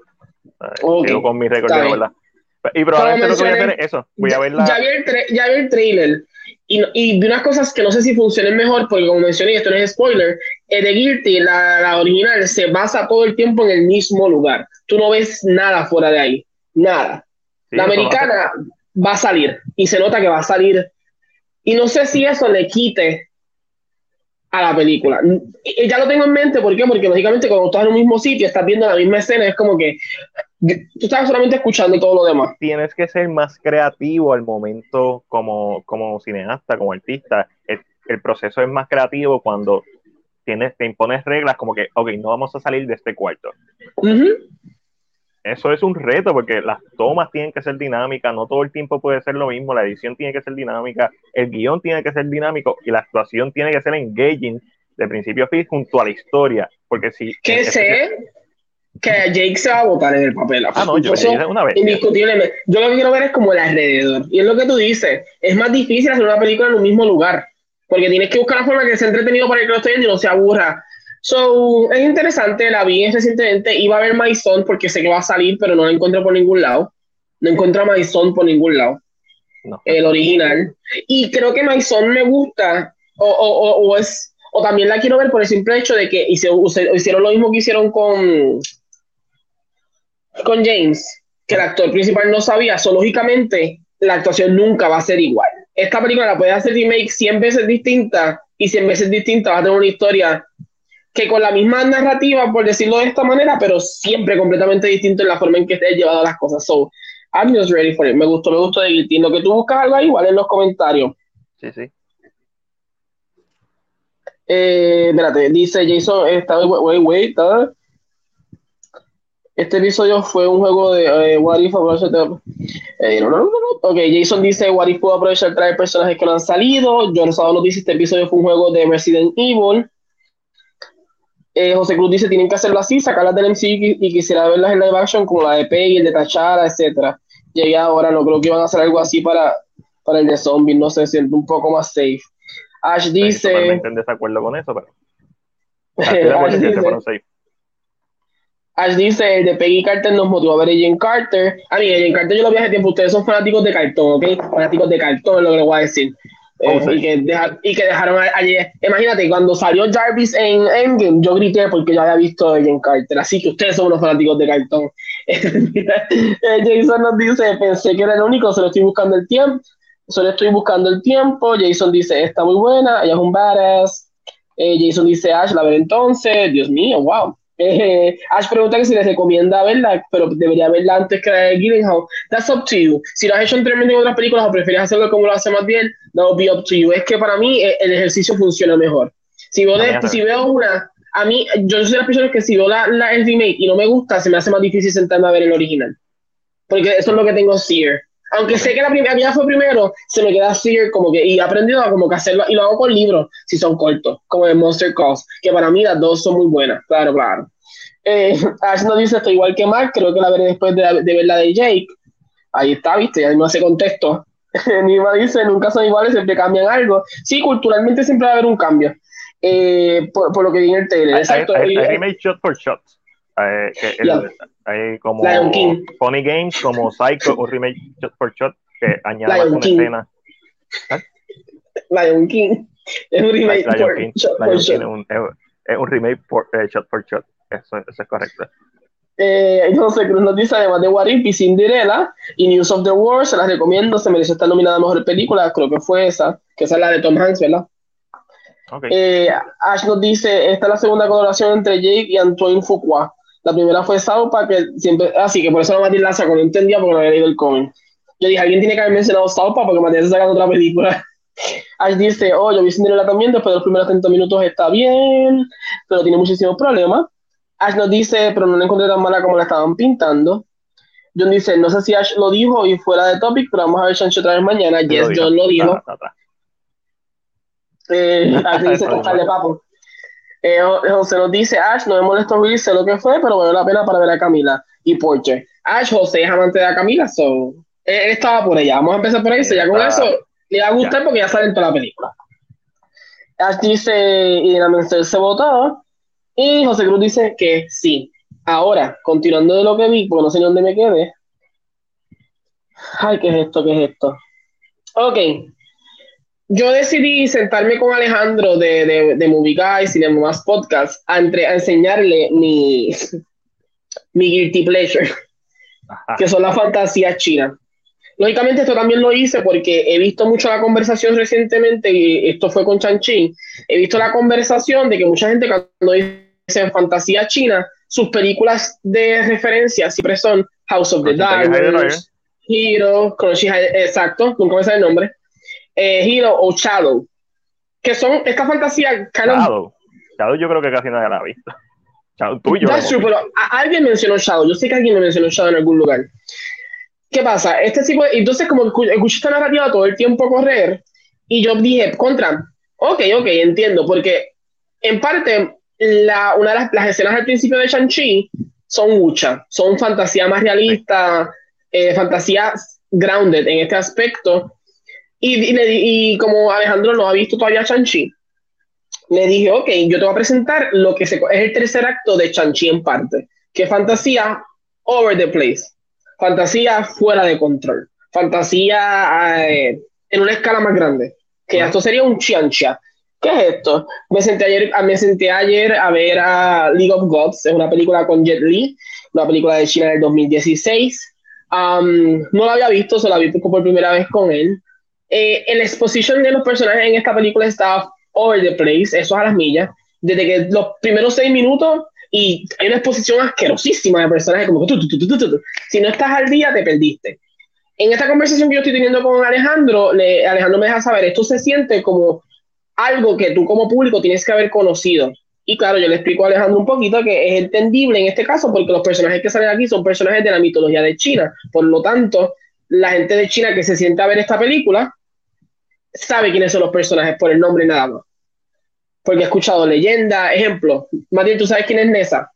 Okay. con mi récord de verdad. Y probablemente lo que voy a hacer es eso. Voy a ver la... Ya vi el, ya vi el trailer. Y, y, de unas cosas que no sé si funcionen mejor, porque como mencioné, esto no es spoiler, eh, The Guilty, la, la, original, se basa todo el tiempo en el mismo lugar. Tú no ves nada fuera de ahí. Nada. la americana va a salir y se nota que va a salir. Y no sé si eso le quite a la película. Y ya lo tengo en mente, ¿por qué? Porque lógicamente cuando estás en un mismo sitio, estás viendo la misma escena, es como que tú estás solamente escuchando todo lo demás. Tienes que ser más creativo al momento como, como cineasta, como artista. El, proceso es más creativo cuando tienes, te impones reglas como que, ok, no vamos a salir de este cuarto eso es un reto porque las tomas tienen que ser dinámicas, no todo el tiempo puede ser lo mismo, la edición tiene que ser dinámica, el guion tiene que ser dinámico y la actuación tiene que ser engaging de principio a fin junto a la historia, porque si... Que sé que Jake se va a botar en el papel. Ah, no, yo, una vez. Indiscutiblemente. Yo lo que quiero ver es como el alrededor. Y es lo que tú dices, es más difícil hacer una película en un mismo lugar, porque tienes que buscar la forma que sea entretenido para el que lo esté viendo y no se aburra So, es interesante, la vi recientemente, iba a ver My Son porque sé que va a salir, pero no la encuentro por ningún lado. No encuentro a My Son por ningún lado. El original. Y creo que My Son me gusta, o, o, o, es, o también la quiero ver por el simple hecho de que hicieron lo mismo que hicieron con, con James, que el actor principal no sabía, so, lógicamente la actuación nunca va a ser igual. Esta película la puedes hacer remake 100 veces distinta y 100 veces distinta va a tener una historia que con la misma narrativa, por decirlo de esta manera, pero siempre completamente distinto en la forma en que esté llevado las cosas. So, I'm just ready for it. Me gustó, me gustó de que tú buscas algo igual en los comentarios. Sí, sí. Eh, espérate, dice Jason, está, wait, wait, Este episodio fue un juego de eh, What If eh, no, no, Ok, Jason dice What If pudo aprovechar traer personajes que no han salido. Yo nos dice este episodio fue un juego de Resident Evil. Eh, José Cruz dice, tienen que hacerlo así, sacarlas del MCU y, quisiera verlas en live action como la de Peggy, el de Tachara, etcétera. Llegué ahora, no creo que van a hacer algo así para, para el de zombies, no sé, siento un poco más safe. Ash dice... Estoy en desacuerdo con eso, pero... Ash dice, el de Peggy Carter nos motivó a ver a Jane Carter. A mí, Jane Carter yo lo vi hace tiempo. Ustedes son fanáticos de cartón, ¿ok? Fanáticos de cartón es lo que les voy a decir. Oh, eh, y, que y, que dejaron ayer. Imagínate, cuando salió Jarvis en Endgame, yo grité porque yo había visto a Jane Carter. Así que ustedes son unos fanáticos de cartón. Eh, Jason nos dice: Pensé que era el único, solo estoy buscando el tiempo. Solo estoy buscando el tiempo. Jason dice: Está muy buena, ella es un badass. Eh, Jason dice: Ash, la ver entonces. Dios mío, wow. Eh, Ash pregunta que si les recomienda verla, pero debería verla antes que la de Gyllenhaal. That's up to you. Si lo has hecho anteriormente en otras películas o prefieres hacerlo como lo hace más bien, that will be up to you. Es que para mí eh, el ejercicio funciona mejor. Si veo, si veo una, a mí, yo soy de las personas que si veo la, la, el remake y no me gusta, se me hace más difícil sentarme a ver el original. Porque eso es lo que tengo sear. Aunque sé que la primera fue primero, se me queda sear como que, y he aprendido a como que hacerlo, y lo hago con libros, si son cortos, como el Monster Calls, que para mí las dos son muy buenas, claro, claro. Eh, Ash nos dice, estoy igual que Mark, creo que la veré después de, de ver la de Jake. Ahí está, viste, ahí no hace contexto. Nima dice, nunca son iguales, siempre cambian algo. Sí, culturalmente siempre va a haber un cambio. Eh, por, por, lo que viene el trailer. Exacto. Hay, remake shot por shot. Eh, hay como Funny Games, como Psycho, un remake shot por shot que añade una escena. Lion King. Es un remake por, shot por shot. Es un, es un remake por, eh, shot por shot. Eso, eso es correcto. Eh, entonces Cruz nos dice además de What If y Cinderella y News of the World, se las recomiendo, se merece estar nominada a Mejor Película, creo que fue esa, que esa es la de Tom Hanks, ¿verdad? Okay. Eh, Ash nos dice, esta es la segunda colaboración entre Jake y Antoine Fuqua. La primera fue Saupa, que siempre, así ah, que por eso no Matilde la sacó, no entendía porque no había leído el cómic. Yo dije, alguien tiene que haber mencionado Saupa porque Matilde está sacando otra película. Ash dice, oh, yo vi Cinderella también, después de los primeros 30 minutos está bien, pero tiene muchísimos problemas. Ash nos dice, pero no la encontré tan mala como la estaban pintando. John dice, no sé si Ash lo dijo y fuera de topic, pero vamos a ver Chancho otra vez mañana. Yes, John lo dijo. Eh, Ash dice, de papo. Eh, José nos dice, Ash, no me molestó Willy, sé lo que fue, pero vale la pena para ver a Camila y Porche. Ash, José es amante de a Camila, so, él, estaba por ella. Vamos a empezar por ahí, ya con eso le va a gustar porque ya sale en toda la película. Ash dice, y la mensaje se votó. Y José Cruz dice que sí. Ahora, continuando de lo que vi, porque no sé dónde me quedé. Ay, ¿qué es esto? ¿Qué es esto? Ok. Yo decidí sentarme con Alejandro de, de, de Movie Guys y de más podcast a, entre, a enseñarle mi, mi guilty pleasure, que son las fantasías chinas. Lógicamente esto también lo hice porque he visto mucho la conversación recientemente, y esto fue con Chanchi, he visto la conversación de que mucha gente cuando dice fantasía china, sus películas de referencia siempre son House of the Dragons, Hero, exacto, nunca me sale el nombre, eh, Hero o Shadow, que son esta fantasía Shadow. Shadow yo creo que casi nadie la ha visto. Shadow tuyo. pero alguien mencionó Shadow, yo sé que alguien me mencionó Shadow en algún lugar. ¿Qué pasa? Este tipo entonces como escuché esta narrativa todo el tiempo correr y yo dije, contra, ok, ok, entiendo, porque en parte la, una de las, escenas al principio de Shang-Chi son muchas, son fantasía más realista, eh, fantasía grounded en este aspecto. Y, y, como Alejandro no ha visto todavía Shang-Chi, le dije, ok, yo te voy a presentar lo que se, es el tercer acto de Shang-Chi en parte, que es fantasía over the place fantasía fuera de control, fantasía eh, en una escala más grande, que esto sería un chiancha. ¿Qué es esto? Me senté, ayer, me senté ayer a ver a League of Gods, es una película con Jet Li, una película de China del 2016. Um, no la había visto, se la vi por primera vez con él. Eh, el exposition de los personajes en esta película está over the place, eso es a las millas. Desde que los primeros seis minutos y hay una exposición asquerosísima de personajes como que si no estás al día te perdiste. En esta conversación que yo estoy teniendo con Alejandro, le, Alejandro me deja saber, esto se siente como algo que tú como público tienes que haber conocido. Y claro, yo le explico a Alejandro un poquito que es entendible en este caso porque los personajes que salen aquí son personajes de la mitología de China. Por lo tanto, la gente de China que se siente a ver esta película sabe quiénes son los personajes por el nombre nada más porque he escuchado leyenda, ejemplo, Matías, ¿tú sabes quién es Nessa?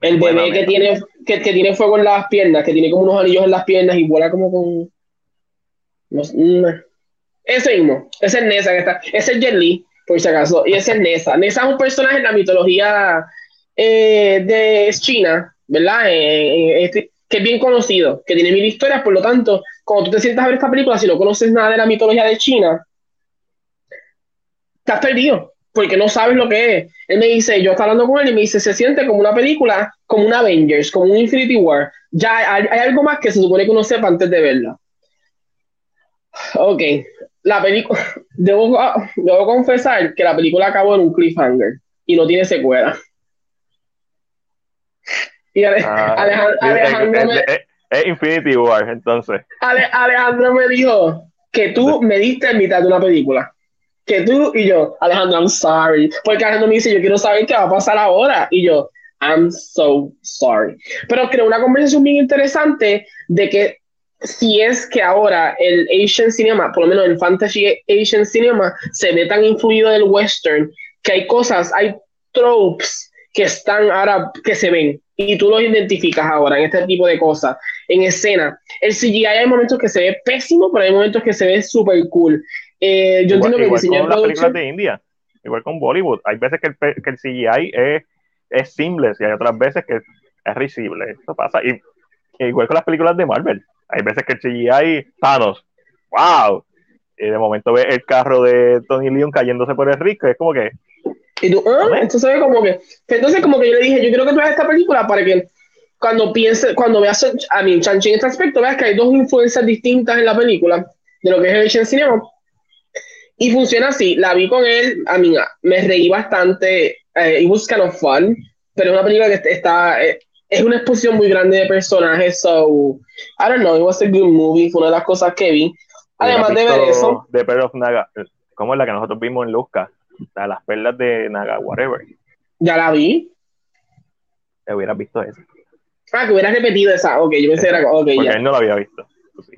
El bebé que tiene, que, tiene fuego en las piernas, que tiene como unos anillos en las piernas y vuela como con... ese mismo, ese es Nessa que está, ese es Jet Li, por si acaso. Y ese es Nessa. Nessa es un personaje en la mitología eh, de China, ¿verdad? Eh, este, que es bien conocido, que tiene mil historias, por lo tanto, cuando tú te sientas a ver esta película, si no conoces nada de la mitología de China, estás perdido, porque no sabes lo que es. Él me dice, yo estaba hablando con él y me dice, se siente como una película, como un Avengers, como un Infinity War. Ya hay, hay algo más que se supone que uno sepa antes de verla. Ok, la película, debo, debo confesar que la película acabó en un cliffhanger y no tiene secuela. Y Ah, Alejandro, es- Alejandro es- Infinity War, entonces. Ale- Alejandro me dijo que tú me diste en mitad de una película. Que tú y yo, Alejandro, I'm sorry. Porque Alejandro me dice, yo quiero saber qué va a pasar ahora. Y yo, I'm so sorry. Pero creo una conversación bien interesante de que si es que ahora el Asian cinema, por lo menos el fantasy Asian cinema, se ve tan influido del western que hay cosas, hay tropes que están ahora, que se ven y tú los identificas ahora en este tipo de cosas, en escena. El CGI hay momentos que se ve pésimo, pero hay momentos que se ve súper cool. Eh, yo igual entiendo que con las películas de India, igual con Bollywood. Hay veces que el, pe- que el CGI es, es seamless y hay otras veces que es risible. Eso pasa. Y, y igual con las películas de Marvel. Hay veces que el CGI, Thanos, wow. Y de momento ve el carro de Tony Leon cayéndose por el risco. Es como que, Y tú, ah, entonces como que, entonces como que yo le dije, yo quiero que tú veas esta película para que cuando pienses, cuando veas a mí, Chanchi en este aspecto, veas que hay dos influencias distintas en la película de lo que es el Asian Cinema. Y funciona así, la vi con él, a mí me reí bastante, eh, it was kind of fun, pero es una película que está, eh, es una exposición muy grande de personajes, so, I don't know, it was a good movie, fue una de las cosas que vi. Además de ver eso, The Pearl of Naga, como es la que nosotros vimos en Luzca, la las perlas de Naga, whatever. ya la vi. Te hubieras visto eso. Ah, que hubieras repetido esa, ok, yo pensé que era, ok, Porque ya. él no lo había visto. Sí.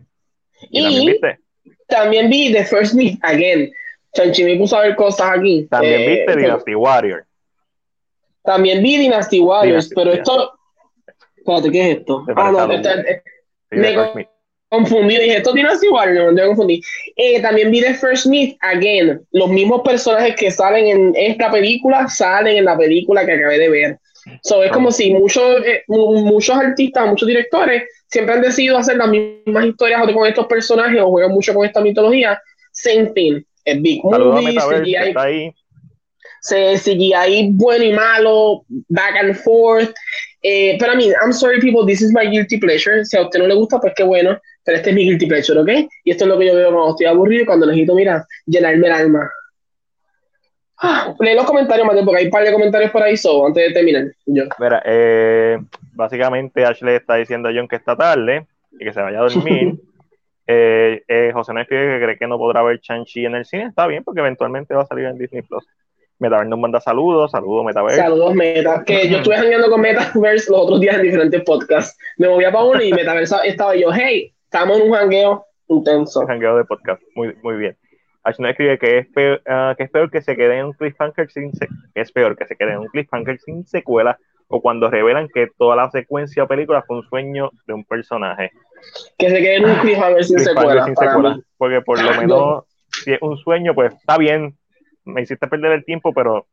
¿Y, también Y viste? también vi The First Meet Again. Chanchi me puso a ver cosas aquí. También Eh, viste que- Dynasty Warrior. También vi Dynasty Warriors, Dynasty, pero esto. Espérate, ¿qué es esto? Ah, no, eh, Sí, me. Confundí. Dije, esto tiene Warriors, no me confundí. Eh, también vi The First Meet Again. Los mismos personajes que salen en esta película salen en la película que acabé de ver. So, es como si muchos, eh, mu- muchos artistas, muchos directores siempre han decidido hacer las mismas historias con estos personajes o juegan mucho con esta mitología. Same thing. Es Big Movie, CGI ahí. CGI bueno y malo, back and forth. Eh, pero a mí, I'm sorry people, this is my guilty pleasure. Si a usted no le gusta, pues qué bueno, pero este es mi guilty pleasure, ¿ok? Y esto es lo que yo veo cuando estoy aburrido y cuando necesito, mira, llenarme el alma. Ah, lee los comentarios, Mateo, porque hay un par de comentarios por ahí, so, antes de terminar. Yo. Mira, eh, básicamente Ashley está diciendo a John que está tarde y que se vaya a dormir. Eh, eh, José no escribe que cree que no podrá ver Shang-Chi en el cine. Está bien, porque eventualmente va a salir en Disney Plus. Metaverse nos manda saludos, saludos Metaverse. Saludos, Meta. Que yo estuve jangueando con Metaverse los otros días en diferentes podcasts. Me movía para uno y Metaverse estaba yo, hey, estamos en un jangueo intenso. jangueo de podcast. Muy, muy bien. Nos escribe que es, peor, ah, que es peor que se quede en un cliffhanger sin se- que es peor que se quede en un cliffhanger sin secuela o cuando revelan que toda la secuencia o película fue un sueño de un personaje. Que se quede en un cliffhanger sin Cliffhanger secuela. sin. Porque por lo No. menos, si es un sueño, pues está bien. Me hiciste perder el tiempo, pero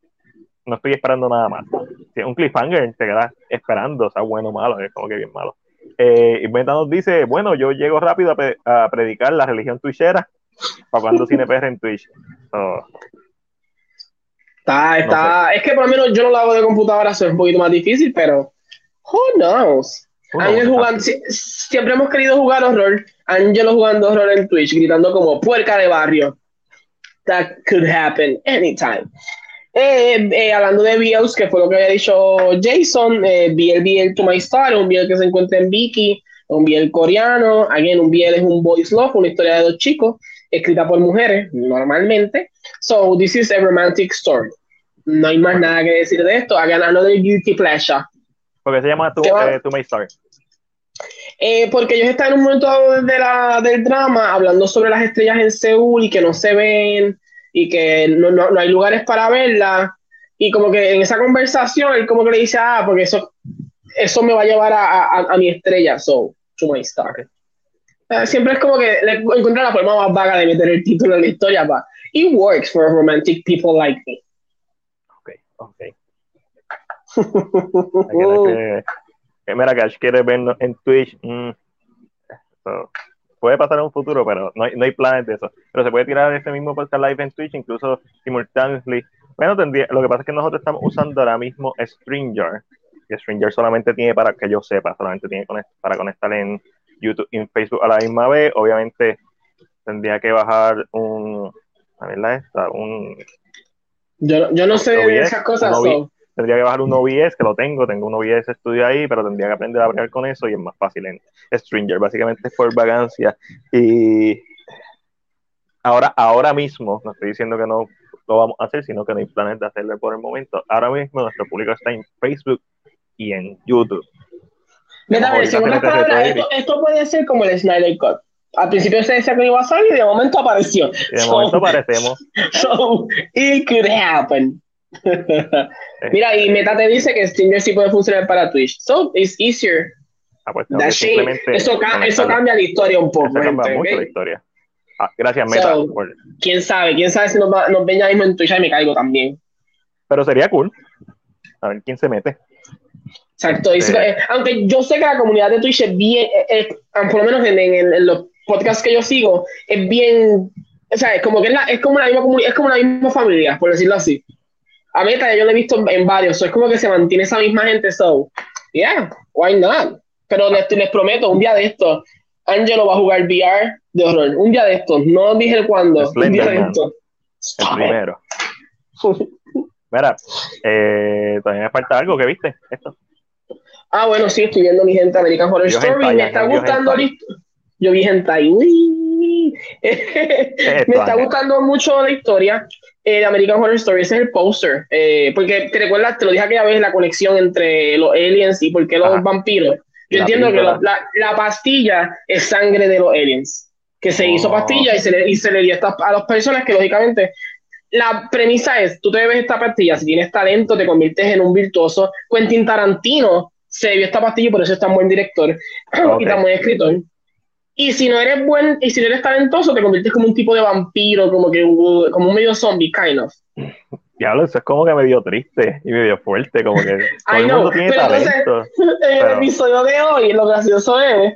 no estoy esperando nada más. Si es un cliffhanger, te quedas esperando, o sea, bueno o malo, es como que bien malo. Eh, y Meta nos dice, bueno, yo llego rápido a, predicar la religión twitchera para cuando cine PR en Twitch. Está, está, es que por lo menos yo no lo hago de computadora, eso es un poquito más difícil, pero who knows? Ángel jugando, si- siempre hemos querido jugar horror. Angelo jugando horror en Twitch, gritando como puerca de barrio. That could happen anytime. Eh, eh, hablando de BLs, que fue lo que había dicho Jason, eh, BL, BL to my star, un BL que se encuentra en Viki, un BL coreano, again, un BL es un boys love, una historia de dos chicos, escrita por mujeres, normalmente. So, this is a romantic story. No hay más nada que decir de esto. Hagan another guilty pleasure. porque se llama ¿Qué va? eh, May Star. Eh, porque ellos están en un momento de la, del drama hablando sobre las estrellas en Seúl y que no se ven y que no, no, no hay lugares para verlas. Y como que en esa conversación él como que le dice, ah, porque eso, eso me va a llevar a, a, a mi estrella, so, to my star. Siempre es como que le encuentra la forma más vaga de meter el título en la historia, pa. it works for romantic people like me. Ok, ok. que, que, mira, Cash quiere vernos en Twitch. Mm, so, puede pasar en un futuro, pero no hay, no hay planes de eso. Pero se puede tirar ese mismo podcast live en Twitch, incluso simultáneamente. Bueno, tendría, lo que pasa es que nosotros estamos usando ahora mismo Stringer, que Stringer solamente tiene para que yo sepa, solamente tiene para conectar en YouTube y en Facebook a la misma vez. Obviamente tendría que bajar un, a ver la esta, un... Yo, yo no sé de esas cosas. Tendría que bajar un OBS, que lo tengo, tengo un OBS estudio ahí, pero tendría que aprender a hablar con eso y es más fácil en Stringer. Básicamente es por vagancia. Y ahora, ahora mismo, no estoy diciendo que no lo vamos a hacer, sino que no hay planes de hacerlo por el momento. Ahora mismo nuestro público está en Facebook y en YouTube. Mira, según las palabras, esto, esto, puede ser como el Snyder Cut. Al principio se decía que iba a salir y de momento apareció. Y de momento aparecemos. So, it could happen. Mira, y Meta te dice que Stinger sí puede funcionar para Twitch. So, it's easier. Ah, pues, eso, eso cambia la historia un poco. Eso cambia mucho la historia. Ah, gracias, Meta. So, Quién sabe, quién sabe si nos, va, nos ven ya mismo en Twitch y me caigo también. Pero sería cool. A ver quién se mete. Exacto. Eh, aunque yo sé que la comunidad de Twitch es bien, eh, eh, por lo menos en, en, los podcasts que yo sigo, es bien, o sea, es como que es, la, es como la misma es como la misma familia, por decirlo así. A Meta yo lo he visto en, varios, es como que se mantiene esa misma gente, so, yeah, why not? Pero les, les prometo, un día de esto, Angelo va a jugar VR de horror. Un día de estos, no dije el cuándo. Un día de estos. El primero. Mira, eh, todavía me falta algo que viste. Esto. Ah, bueno, sí, estoy viendo mi gente American Horror Story. me está gustando. Yo vi hentai. me está gustando mucho la historia eh, de American Horror Story. Ese es el poster. Eh, porque te recuerdas, te lo dije aquella vez, la conexión entre los aliens y por qué los vampiros. Yo entiendo que la, la, pastilla es sangre de los aliens. Que se hizo oh. pastilla y se le, y se le dio a las personas que, lógicamente, la premisa es: tú te bebes esta pastilla, si tienes talento, te conviertes en un virtuoso. Quentin Tarantino se dio esta pastilla y por eso es tan buen director y tan buen escritor. Y si no eres buen, y si no eres talentoso, te conviertes como un tipo de vampiro, como que como un medio zombie, kind of. Diablo, eso es como que medio triste y medio fuerte, como que todo el mundo tiene talento. en el episodio de hoy, lo gracioso es,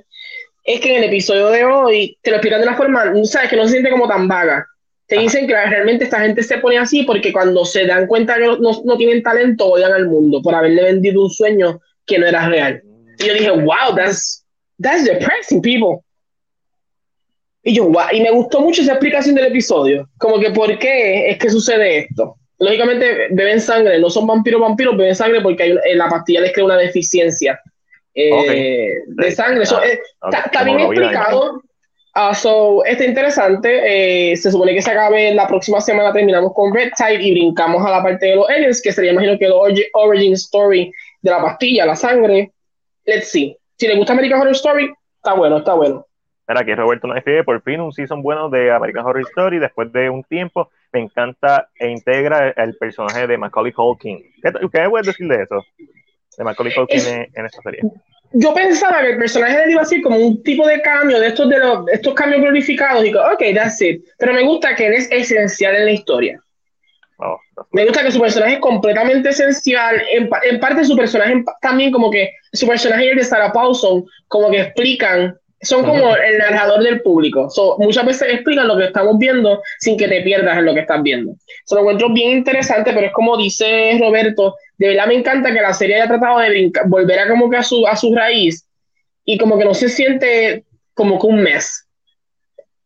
es que en el episodio de hoy te lo explican de una forma, sabes, que no se siente como tan vaga. Te dicen que realmente esta gente se pone así porque cuando se dan cuenta que no, no tienen talento, odian al mundo por haberle vendido un sueño que no era real. Y yo dije, wow, that's, that's depressing, people. Y yo, wow, y me gustó mucho esa explicación del episodio. Como que, ¿por qué es que sucede esto? Lógicamente, beben sangre, no son vampiros, vampiros, beben sangre porque hay, en la pastilla les crea una deficiencia eh, de sangre. Eso, eh, está bien explicado. Uh, so, está interesante. Eh, se supone que se acabe la próxima semana. Terminamos con Red Tide y brincamos a la parte de los aliens, que sería, imagino que el origin story de la pastilla, la sangre. Let's see. Si le gusta American Horror Story, está bueno, está bueno. Mira, aquí Roberto nos escribe por fin un season bueno de American Horror Story después de un tiempo. Me encanta e integra el, personaje de Macaulay Culkin. ¿Qué, ¿Qué puedes decir de eso? De Macaulay Culkin en, esta serie. Yo pensaba que el personaje de él iba a ser como un tipo de cambio de estos, de los, estos cambios glorificados. Y digo, ok, that's it. Pero me gusta que él es esencial en la historia. Oh, me gusta que su personaje es completamente esencial. En, parte su personaje también como que su personaje y el de Sarah Paulson como que explican, son como el narrador del público. muchas veces explican lo que estamos viendo sin que te pierdas en lo que estás viendo. Se lo encuentro bien interesante, pero es como dice Roberto, de verdad me encanta que la serie haya tratado de volver a como que a su, a su raíz y como que no se siente como que un mes.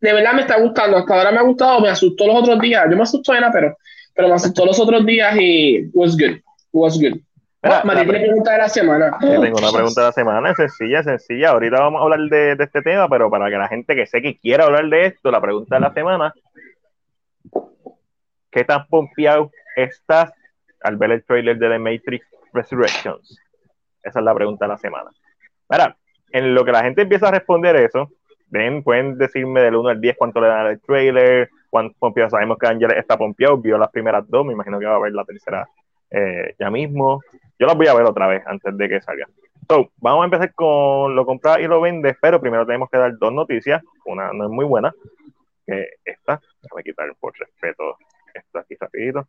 De verdad me está gustando, hasta ahora me ha gustado, me asustó los otros días, yo me asustó, pero pero me aceptó los otros días y was good, was good. Mira, Mati, tiene pregunta de la semana. tengo una pregunta de la semana, es sencilla, sencilla. Ahorita vamos a hablar de, de, este tema, pero para que la gente que sé que quiera hablar de esto, la pregunta de la semana, ¿qué tan pompeado estás al ver el trailer de The Matrix Resurrections? Esa es la pregunta de la semana. Mira, en lo que la gente empieza a responder eso, ven, pueden decirme del 1 al 10 cuánto le dan al trailer, cuánto pompeado. Sabemos que Ángel está pompeado, vio las primeras dos, me imagino que va a ver la tercera eh, ya mismo. Yo las voy a ver otra vez antes de que salga. So, vamos a empezar con lo compras y lo vendes, pero primero tenemos que dar dos noticias. Una no es muy buena. que esta. Déjame quitar por respeto esto aquí rapidito.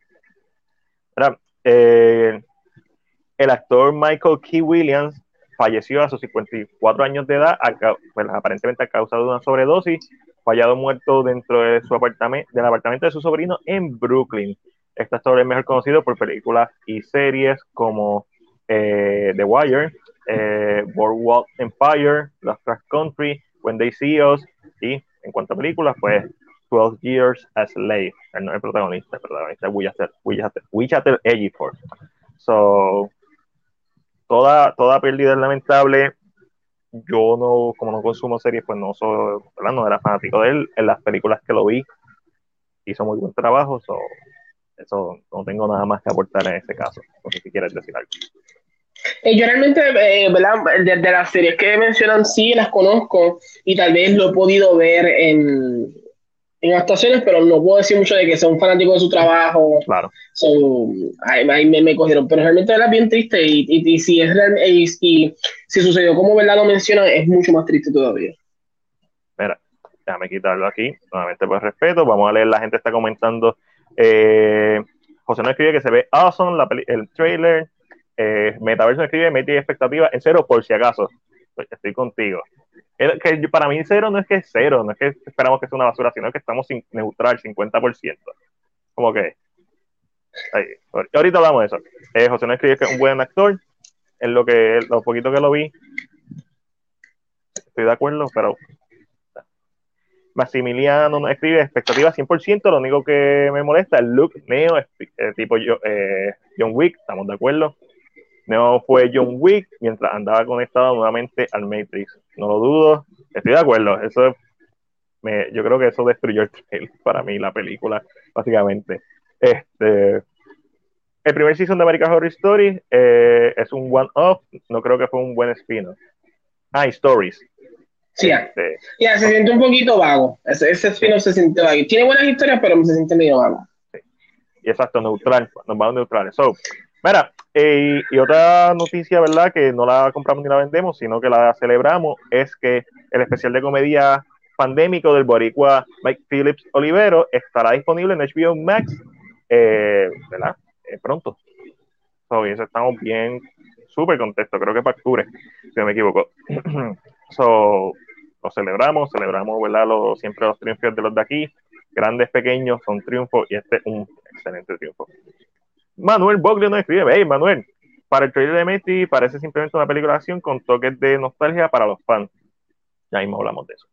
Eh, el actor Michael Key Williams falleció a sus 54 años de edad, pues, aparentemente a causa de una sobredosis, fallado muerto dentro de su apartamento, del apartamento de su sobrino en Brooklyn. Este actor es mejor conocido por películas y series como eh, The Wire, eh, Boardwalk Empire, Lovecraft Country, When They See Us, y en cuanto a películas, pues 12 Years a Slave, el, el protagonista, el protagonista es Wichater Ejiofor. So, toda, toda pérdida es lamentable. Yo no, como no consumo series, pues no soy, no era fanático de él. En las películas que lo vi, hizo muy buen trabajo. So, eso no tengo nada más que aportar en ese caso. No sé si quieres decir algo. Eh, yo realmente, eh, ¿verdad? De, de, las series que mencionan, sí las conozco y tal vez lo he podido ver en, en actuaciones, pero no puedo decir mucho de que sea un fanático de su trabajo. Claro. ahí, me, me, cogieron, pero realmente era bien triste y, y, si es y, si sucedió como verdad lo menciona, es mucho más triste todavía. Mira, déjame quitarlo aquí, nuevamente por respeto, vamos a leer, la gente está comentando. Eh, José no escribe que se ve awesome la el trailer. Eh, Metaverso escribe, mete expectativa en cero por si acaso. Estoy contigo que para mí cero no es que es cero, no es que esperamos que sea una basura, sino que estamos sin neutral, 50%. Como que. ahorita hablamos de eso. Eh, José no escribe que es un buen actor. En lo que lo poquito que lo vi, estoy de acuerdo, pero Maximiliano no escribe expectativa 100%, lo único que me molesta es el look neo, eh, tipo eh, John Wick, estamos de acuerdo. Neo fue John Wick mientras andaba conectado nuevamente al Matrix. No lo dudo, estoy de acuerdo. Eso me, yo creo que eso destruyó el trailer para mí, la película, básicamente. Este, el primer season de American Horror Story eh, es un one-off, no creo que fue un buen spin-off. Ah, Stories. Sí, este, ya, se siente un poquito vago. Ese, ese spin-off se siente vago. Tiene buenas historias, pero se siente medio vago. Sí. Y exacto, neutral, nos vamos neutrales. So, Mira, eh, y otra noticia, ¿verdad? Que no la compramos ni la vendemos, sino que la celebramos, es que el especial de comedia pandémico del boricua Mike Phillips Olivero estará disponible en HBO Max, eh, ¿verdad? Eh, pronto. So, eso estamos bien, súper contentos, creo que para octubre, si no me equivoco. so, lo celebramos, celebramos, ¿verdad? siempre los triunfos de los de aquí, grandes, pequeños, son triunfos y este es un excelente triunfo. Manuel Boglio nos escribe, hey Manuel, para el trailer de Messi parece simplemente una película de acción con toques de nostalgia para los fans. Ya mismo hablamos de eso.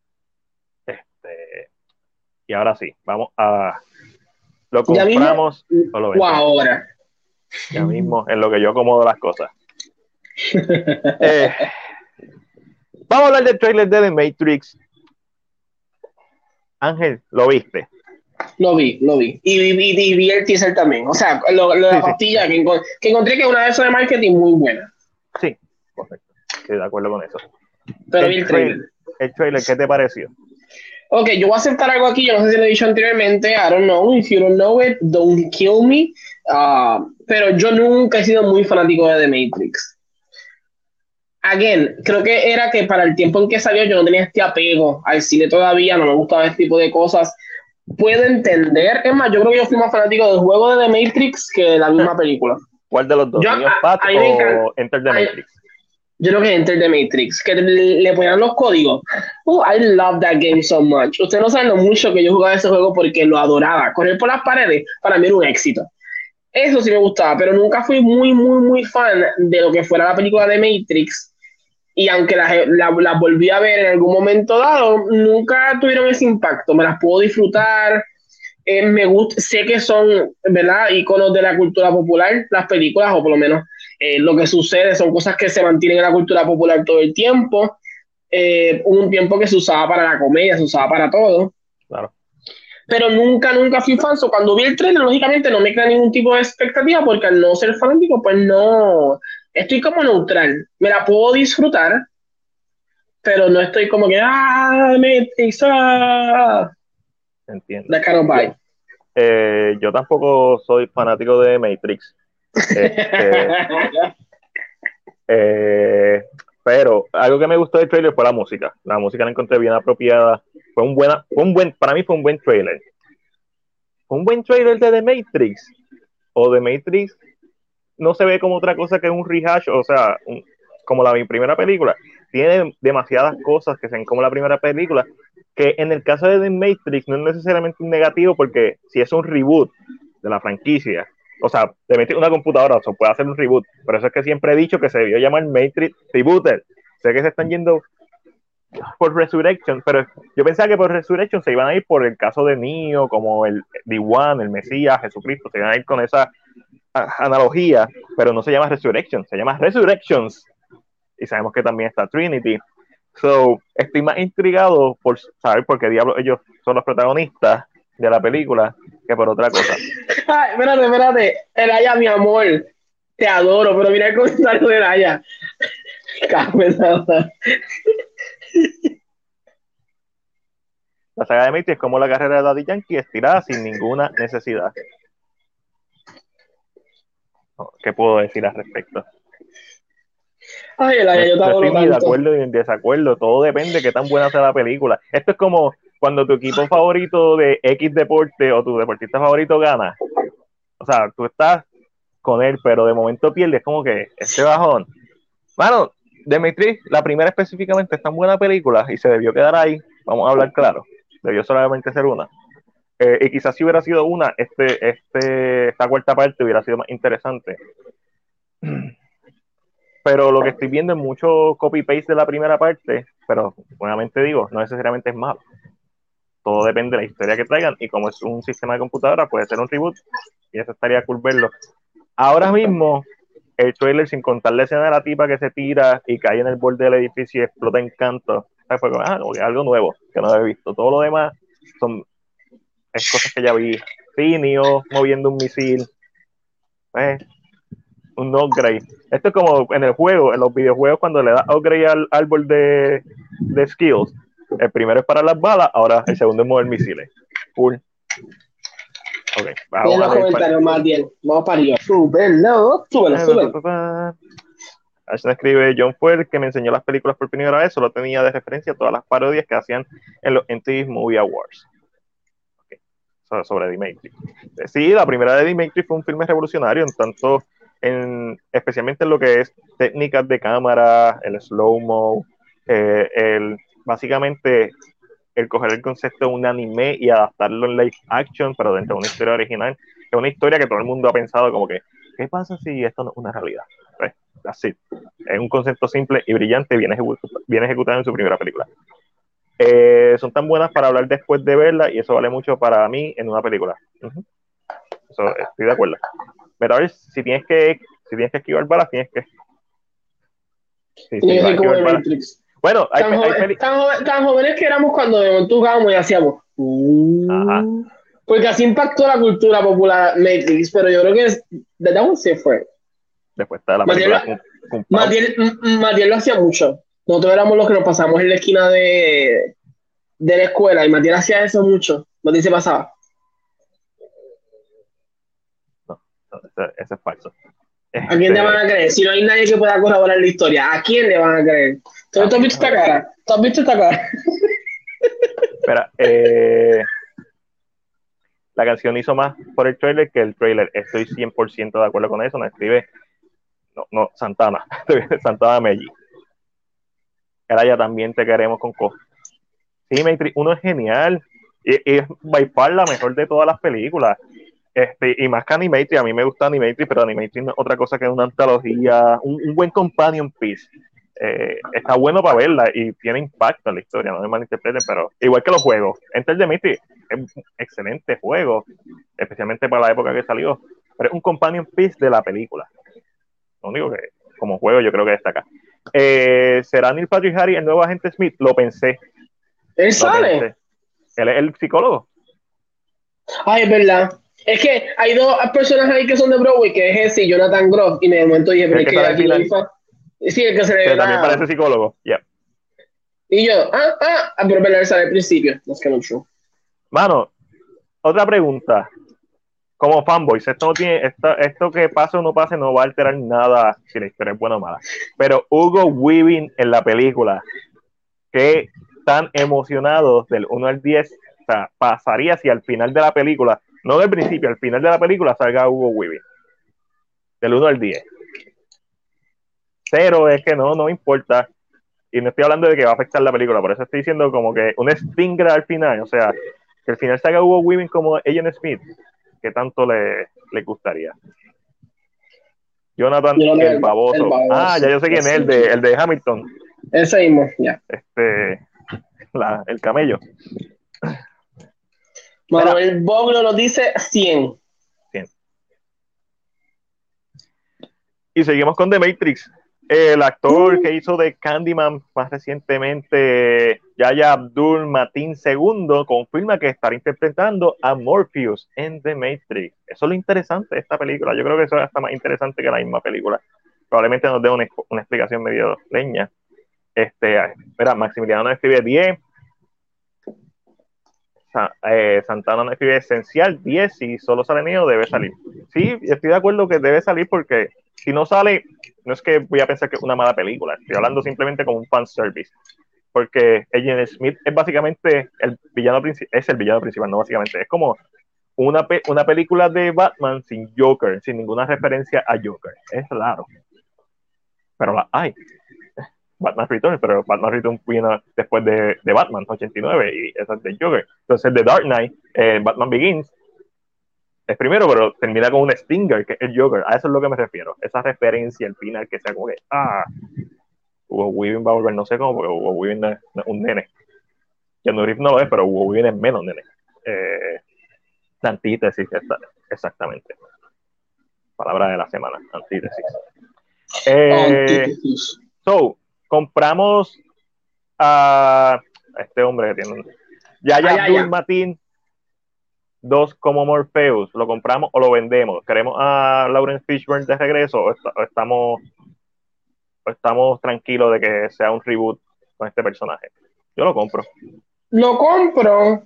Este, y ahora sí, vamos a... Lo compramos o lo ahora. Ya mismo, en lo que yo acomodo las cosas. Eh, vamos a hablar del trailer de The Matrix. Ángel, ¿lo viste? Lo vi, lo vi. Y, vi el teaser también. O sea, lo, de la pastilla Que, encontré que es una de esas de marketing muy buena. Sí, correcto. Estoy de acuerdo con eso. Pero el vi el trailer. El trailer, ¿qué te pareció? Ok, yo voy a aceptar algo aquí, yo no sé si lo he dicho anteriormente, I don't know, if you don't know it, don't kill me. Uh, pero yo nunca he sido muy fanático de The Matrix. Again, creo que era que para el tiempo en que salió yo no tenía este apego al cine todavía, no me gustaba este tipo de cosas puedo entender. Es más, yo creo que yo fui más fanático del juego de The Matrix que de la misma película. ¿Cuál de los dos? Yo, Pat o Enter the Matrix? Yo creo que Enter the Matrix, que le, ponían los códigos. Oh, I love that game so much. Ustedes no saben lo mucho que yo jugaba ese juego porque lo adoraba. Correr por las paredes, para mí era un éxito. Eso sí me gustaba, pero nunca fui muy, muy, muy fan de lo que fuera la película de Matrix y aunque las la, la volví a ver en algún momento dado, nunca tuvieron ese impacto. Me las puedo disfrutar. Eh, me gusta, sé que son, ¿verdad?, iconos de la cultura popular, las películas, o por lo menos eh, lo que sucede son cosas que se mantienen en la cultura popular todo el tiempo. Eh, un tiempo que se usaba para la comedia, se usaba para todo. Claro. Pero nunca, nunca fui fan. cuando vi el trailer, lógicamente no me crea ningún tipo de expectativa, porque al no ser fanático, pues no, estoy como neutral. Me la puedo disfrutar, pero no estoy como que, ah, me ah. Entiendo. That kind of eh, yo tampoco soy fanático de Matrix. Este, eh, Pero algo que me gustó del trailer fue la música. La música la encontré bien apropiada. Fue un buena, fue un buen, para mí fue un buen trailer. Fue un buen trailer de The Matrix. O The Matrix no se ve como otra cosa que un rehash, o sea, como la primera película. Tiene demasiadas cosas que se ven como la primera película, que en el caso de The Matrix no es necesariamente un negativo, porque si es un reboot de la franquicia, o sea, te metes una computadora, o sea, puede hacer un reboot. Por eso es que siempre he dicho que se debió llamar Matrix Rebooter. Sé que se están yendo por Resurrection, pero yo pensaba que por Resurrection se iban a ir por el caso de Neo, como el D1, el Mesías, Jesucristo, se iban a ir con esa analogía, pero no se llama Resurrection, se llama Resurrections. Y sabemos que también está Trinity. So, estoy más intrigado por saber por qué diablos ellos son los protagonistas de la película que por otra cosa. Ay, espérate, espérate. Elaya, mi amor, te adoro, pero mira el comentario de Elaya. La saga de Matrix es como la carrera de Daddy Yankee estirada sin ninguna necesidad. ¿Qué puedo decir al respecto? Ay, Elaya, yo te adoro estoy de acuerdo y en desacuerdo. Todo depende de qué tan buena sea la película. Esto es como cuando tu equipo favorito de X deporte o tu deportista favorito gana. O sea, tú estás con él, pero de momento pierdes como que este bajón. Bueno, Demetri, la primera específicamente es tan buena película y se debió quedar ahí. Vamos a hablar claro. Debió solamente ser una. Eh, y quizás si hubiera sido una, este, este, esta cuarta parte hubiera sido más interesante. Pero lo que estoy viendo es mucho copy-paste de la primera parte, pero nuevamente digo, no necesariamente es malo. Todo depende de la historia que traigan y como es un sistema de computadora, puede ser un reboot y eso estaría cool verlo. Ahora mismo, el trailer, sin contar la escena de la tipa que se tira y cae en el borde del edificio y explota en canto, fue ah, algo nuevo que no había visto. Todo lo demás son es cosas que ya vi. Finio moviendo un misil. Eh, un upgrade. Esto es como en el juego, en los videojuegos, cuando le das upgrade al árbol de, de skills. El primero es para las balas, ahora el segundo es mover misiles. Cool. Ok, vamos a ver. más bien. Vamos para arriba. Súbelo, súbelo, súbelo. Así escribe John Ford, que me enseñó las películas por primera vez, solo tenía de referencia todas las parodias que hacían en los MTV Movie Awards sobre Dimitri. Eh, sí, la primera de Dimitri fue un filme revolucionario, en tanto, en, especialmente en lo que es técnicas de cámara, el slow-mo, eh, el, básicamente el coger el concepto de un anime y adaptarlo en live action, pero dentro de una historia original, es una historia que todo el mundo ha pensado como que, ¿qué pasa si esto no es una realidad? Pues, así. Es un concepto simple y brillante, bien, bien ejecutado en su primera película. Eh, son tan buenas para hablar después de verla y eso vale mucho para mí en una película. Eso, estoy de acuerdo. Pero a ver, si tienes que, si tienes que esquivar balas, tienes que. Sí, sí, como Matrix. Bueno, hay, tan, hay tan, jóvenes que éramos cuando jugábamos y hacíamos. Uh, porque así impactó la cultura popular Matrix, pero yo creo que es, de dónde se fue. Después está la película. Matiel lo hacía mucho. Nosotros éramos los que nos pasamos en la esquina de, de la escuela y Matías hacía eso mucho. Matías se pasaba. No, eso, es falso. ¿A quién le van a este, creer? Si no hay nadie que pueda colaborar en la historia, ¿a quién le van a creer? ¿Tú, has visto esta cara? ¿Tú has visto esta cara? Espera, eh, la canción hizo más por el trailer que el trailer. Estoy 100% de acuerdo con eso. Me escribe, no, no, Santana, Santana Melli ya también te queremos con cosas. Sí, Matrix uno es genial. Y, es by far la mejor de todas las películas. Este, y más que Animatrix, a mí me gusta Animatrix, pero Animatrix no es otra cosa que una antología, un, buen companion piece. Eh, está bueno para verla y tiene impacto en la historia, no me malinterpreten, pero igual que los juegos. Enter the Matrix es un excelente juego, especialmente para la época que salió, pero es un companion piece de la película. Lo único que como juego yo creo que destaca. Eh, ¿Será Neil Patrick Harry el nuevo agente Smith? Lo pensé. ¿Él sale? Él es el psicólogo. Ay, es verdad. Es que hay dos personas ahí que son de Broadway, que es ese y Jonathan Groff, y de momento dije, pero es que, aquí lo hizo. Sí, el que se le que también parece psicólogo, ya. Y yo, ah, ah, ah, pero verdad, sale al principio, no es que no show. Mano, otra pregunta. Como fanboys, esto no tiene, esto, esto que pase o no pase no va a alterar nada si la historia es buena o mala. Pero Hugo Weaving en la película, que tan emocionados del 1 al 10, o sea, pasaría si al final de la película, no del principio, al final de la película salga Hugo Weaving. Del 1 al 10. Cero es que no, no importa. Y no estoy hablando de que va a afectar la película, por eso estoy diciendo como que un stinger al final, o sea, que al final salga Hugo Weaving como Agent Smith, que tanto le, le gustaría. Jonathan, el, baboso. Ah, ya yo sé quién es, el de, el de Hamilton. Ese mismo, ya. Este, la, el camello. Manuel Boglo nos dice 100. 100. Y seguimos con The Matrix. El actor que hizo de Candyman más recientemente, Yaya Abdul Matin II, confirma que estará interpretando a Morpheus en The Matrix. Eso es lo interesante de esta película. Yo creo que eso es hasta más interesante que la misma película. Probablemente nos dé una, una explicación medio leña. Este, espera, Maximiliano escribe 10. Eh, Santana nos escribe esencial 10. Si solo sale mío, debe salir. Sí, estoy de acuerdo que debe salir porque si no sale, no es que voy a pensar que es una mala película. Estoy hablando simplemente como un fan service. Porque Agent Smith es básicamente el villano principal, es el villano principal, no básicamente. Es como una, una película de Batman sin Joker, sin ninguna referencia a Joker. Es raro. Pero la hay. Batman Returns, pero Batman Returns vino después de, de, Batman 89 y esa es de Joker. Entonces, The Dark Knight, eh, Batman Begins, es primero, pero termina con un Stinger, que es el Joker. A eso es lo que me refiero. Esa referencia al final, que sea como que, ah, Hugo Weaving va a volver, no sé cómo, porque Hugo Weaving es un nene. no Reeves no lo es, pero Hugo Weaving es menos nene. Eh, la antítesis, exactamente. Palabra de la semana, antítesis. Eh, So, compramos a este hombre que tiene ya ya Abdul Matin dos como Morpheus, ¿lo compramos o lo vendemos? ¿Queremos a Lawrence Fishburne de regreso o, estamos, estamos tranquilos de que sea un reboot con este personaje? Yo lo compro. Lo compro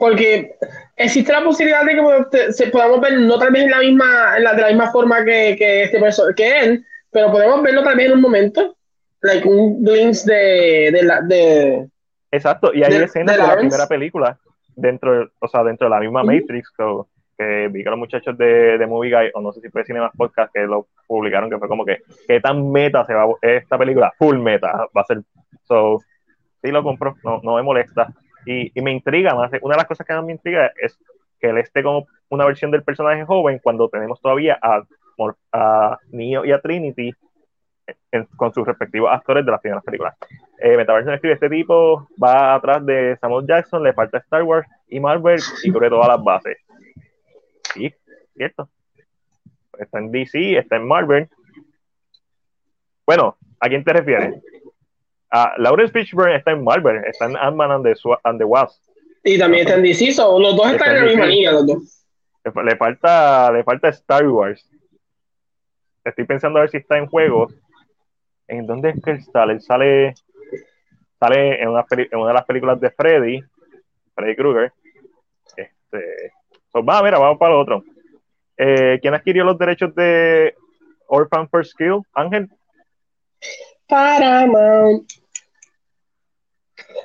porque existe la posibilidad de que se podamos ver no tal vez en la misma, en la, de la misma forma que, que este que él, pero podemos verlo tal vez en un momento, like un glimpse de, de la de Exacto, y hay escenas de, la primera película dentro, o sea, dentro de la misma Matrix, que, vi que los muchachos de, de Movie Guy, o no sé si fue Cinemas Podcast, que lo publicaron, que fue como que, ¿qué tan meta se va esta película? Full meta va a ser. So, sí lo compro, no, no me molesta. Y, y me intriga más, una de las cosas que más me intriga es que él esté como una versión del personaje joven cuando tenemos todavía a, a Neo y a Trinity con sus respectivos actores de las primeras películas. Eh, Metaverse escribe, este tipo va atrás de Samuel Jackson, le falta Star Wars y Marvel y cubre todas las bases. Sí, cierto. Está en DC, está en Marvel. Bueno, ¿a quién te refieres? A Lawrence Fishburne está en Marvel, está en Ant-Man and, the Wasp. Y también está en DC, so, los dos están en la misma línea, los dos. Le falta, le falta Star Wars. Estoy pensando a ver si está en juegos ¿En dónde es que él sale? Sale, en, una, de las películas de Freddy, Freddy Krueger. Este, pues va, mira, vamos para el otro. Eh, ¿Quién adquirió los derechos de Orphan First Kill? Ángel. Paramount.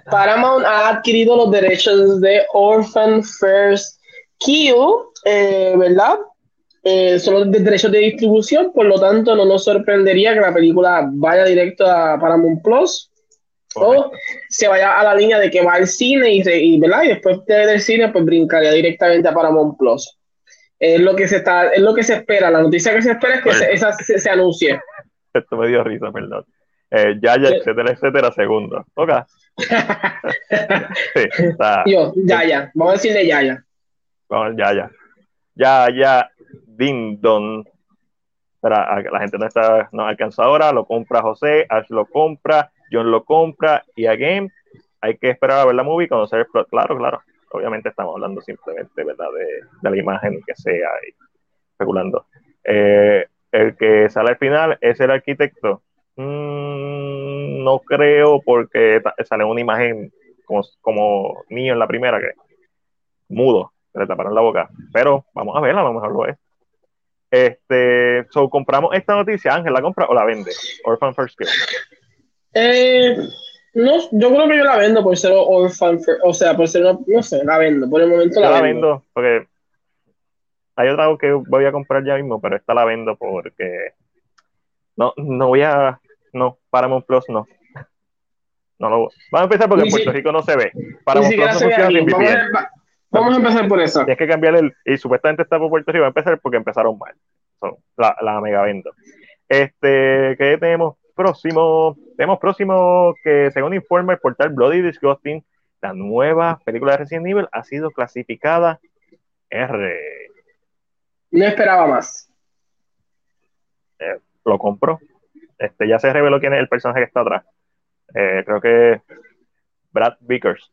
Paramount ha adquirido los derechos de Orphan First Kill, eh, ¿verdad? Eh, son los derechos de distribución, por lo tanto no nos sorprendería que la película vaya directo a Paramount Plus o se vaya a la línea de que va al cine y, y, ¿verdad? y después del cine pues brincaría directamente a Paramount Plus. Es lo que se está, es lo que se espera, la noticia que se espera es que se, esa se, anuncie. Esto me dio risa, perdón. Eh, ya, ya, etcétera, etcétera, segundo. Ok. sí, Yo, ya, ya. Vamos a decirle ya, ya. Vamos, ya, ya. Ya, ya, Ding Don. la gente no está, no alcanza ahora, lo compra José, Ash lo compra, John lo compra, y again, hay que esperar a ver la movie, conocer el. Claro, claro. Obviamente estamos hablando simplemente, ¿verdad? De, la imagen que sea y especulando. Eh, el que sale al final es el arquitecto. Mm, no creo porque sale una imagen como, como niño en la primera que mudo. le taparon la boca. Pero vamos a verla, a lo mejor lo es. Este, so, compramos esta noticia, Ángel, ¿la compra o la vende? Orphan First Kill. Eh, no, yo creo que yo la vendo por ser Orphan, o sea, por ser, no sé, la vendo, por el momento la, la vendo. vendo. porque hay otra que voy a comprar ya mismo, pero esta la vendo porque no, no voy a, no, Paramount Plus no. No lo Vamos a empezar porque en Puerto Rico no se ve. Paramount Plus no funciona sin VPN. Vamos a empezar por eso. Tienes que cambiar el. Y supuestamente está por Puerto Rico. Va a empezar porque empezaron mal. la, la mega vendo. Este, ¿qué tenemos próximo? Tenemos próximo que, según informa el portal Bloody Disgusting, la nueva película de Resident Evil ha sido clasificada R. No esperaba más. Eh, lo compró. Este, ya se reveló quién es el personaje que está atrás. Eh, creo que Brad Vickers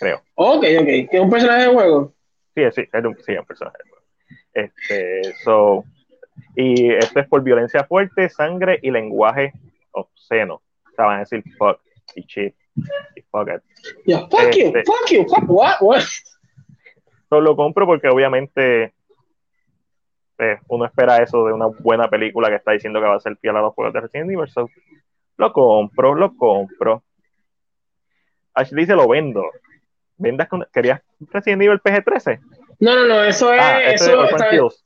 creo. Ok, ok. ¿Que es un personaje de juego? Sí, sí, es un, sí, un personaje de juego. Este, so, y esto es por violencia fuerte, sangre y lenguaje obsceno. O sea, van a decir fuck y shit y fuck it. Yeah, fuck you, Este- fuck you, fuck what, what? So, lo compro porque obviamente eh, uno espera eso de una buena película que está diciendo que va a ser fiel a los juegos de Resident Evil. So, lo compro, lo compro. Ashley dice lo vendo. ¿Vendas con, ¿Querías Resident Evil PG-13? No, no, no, eso es, Ah, eso está, Kills.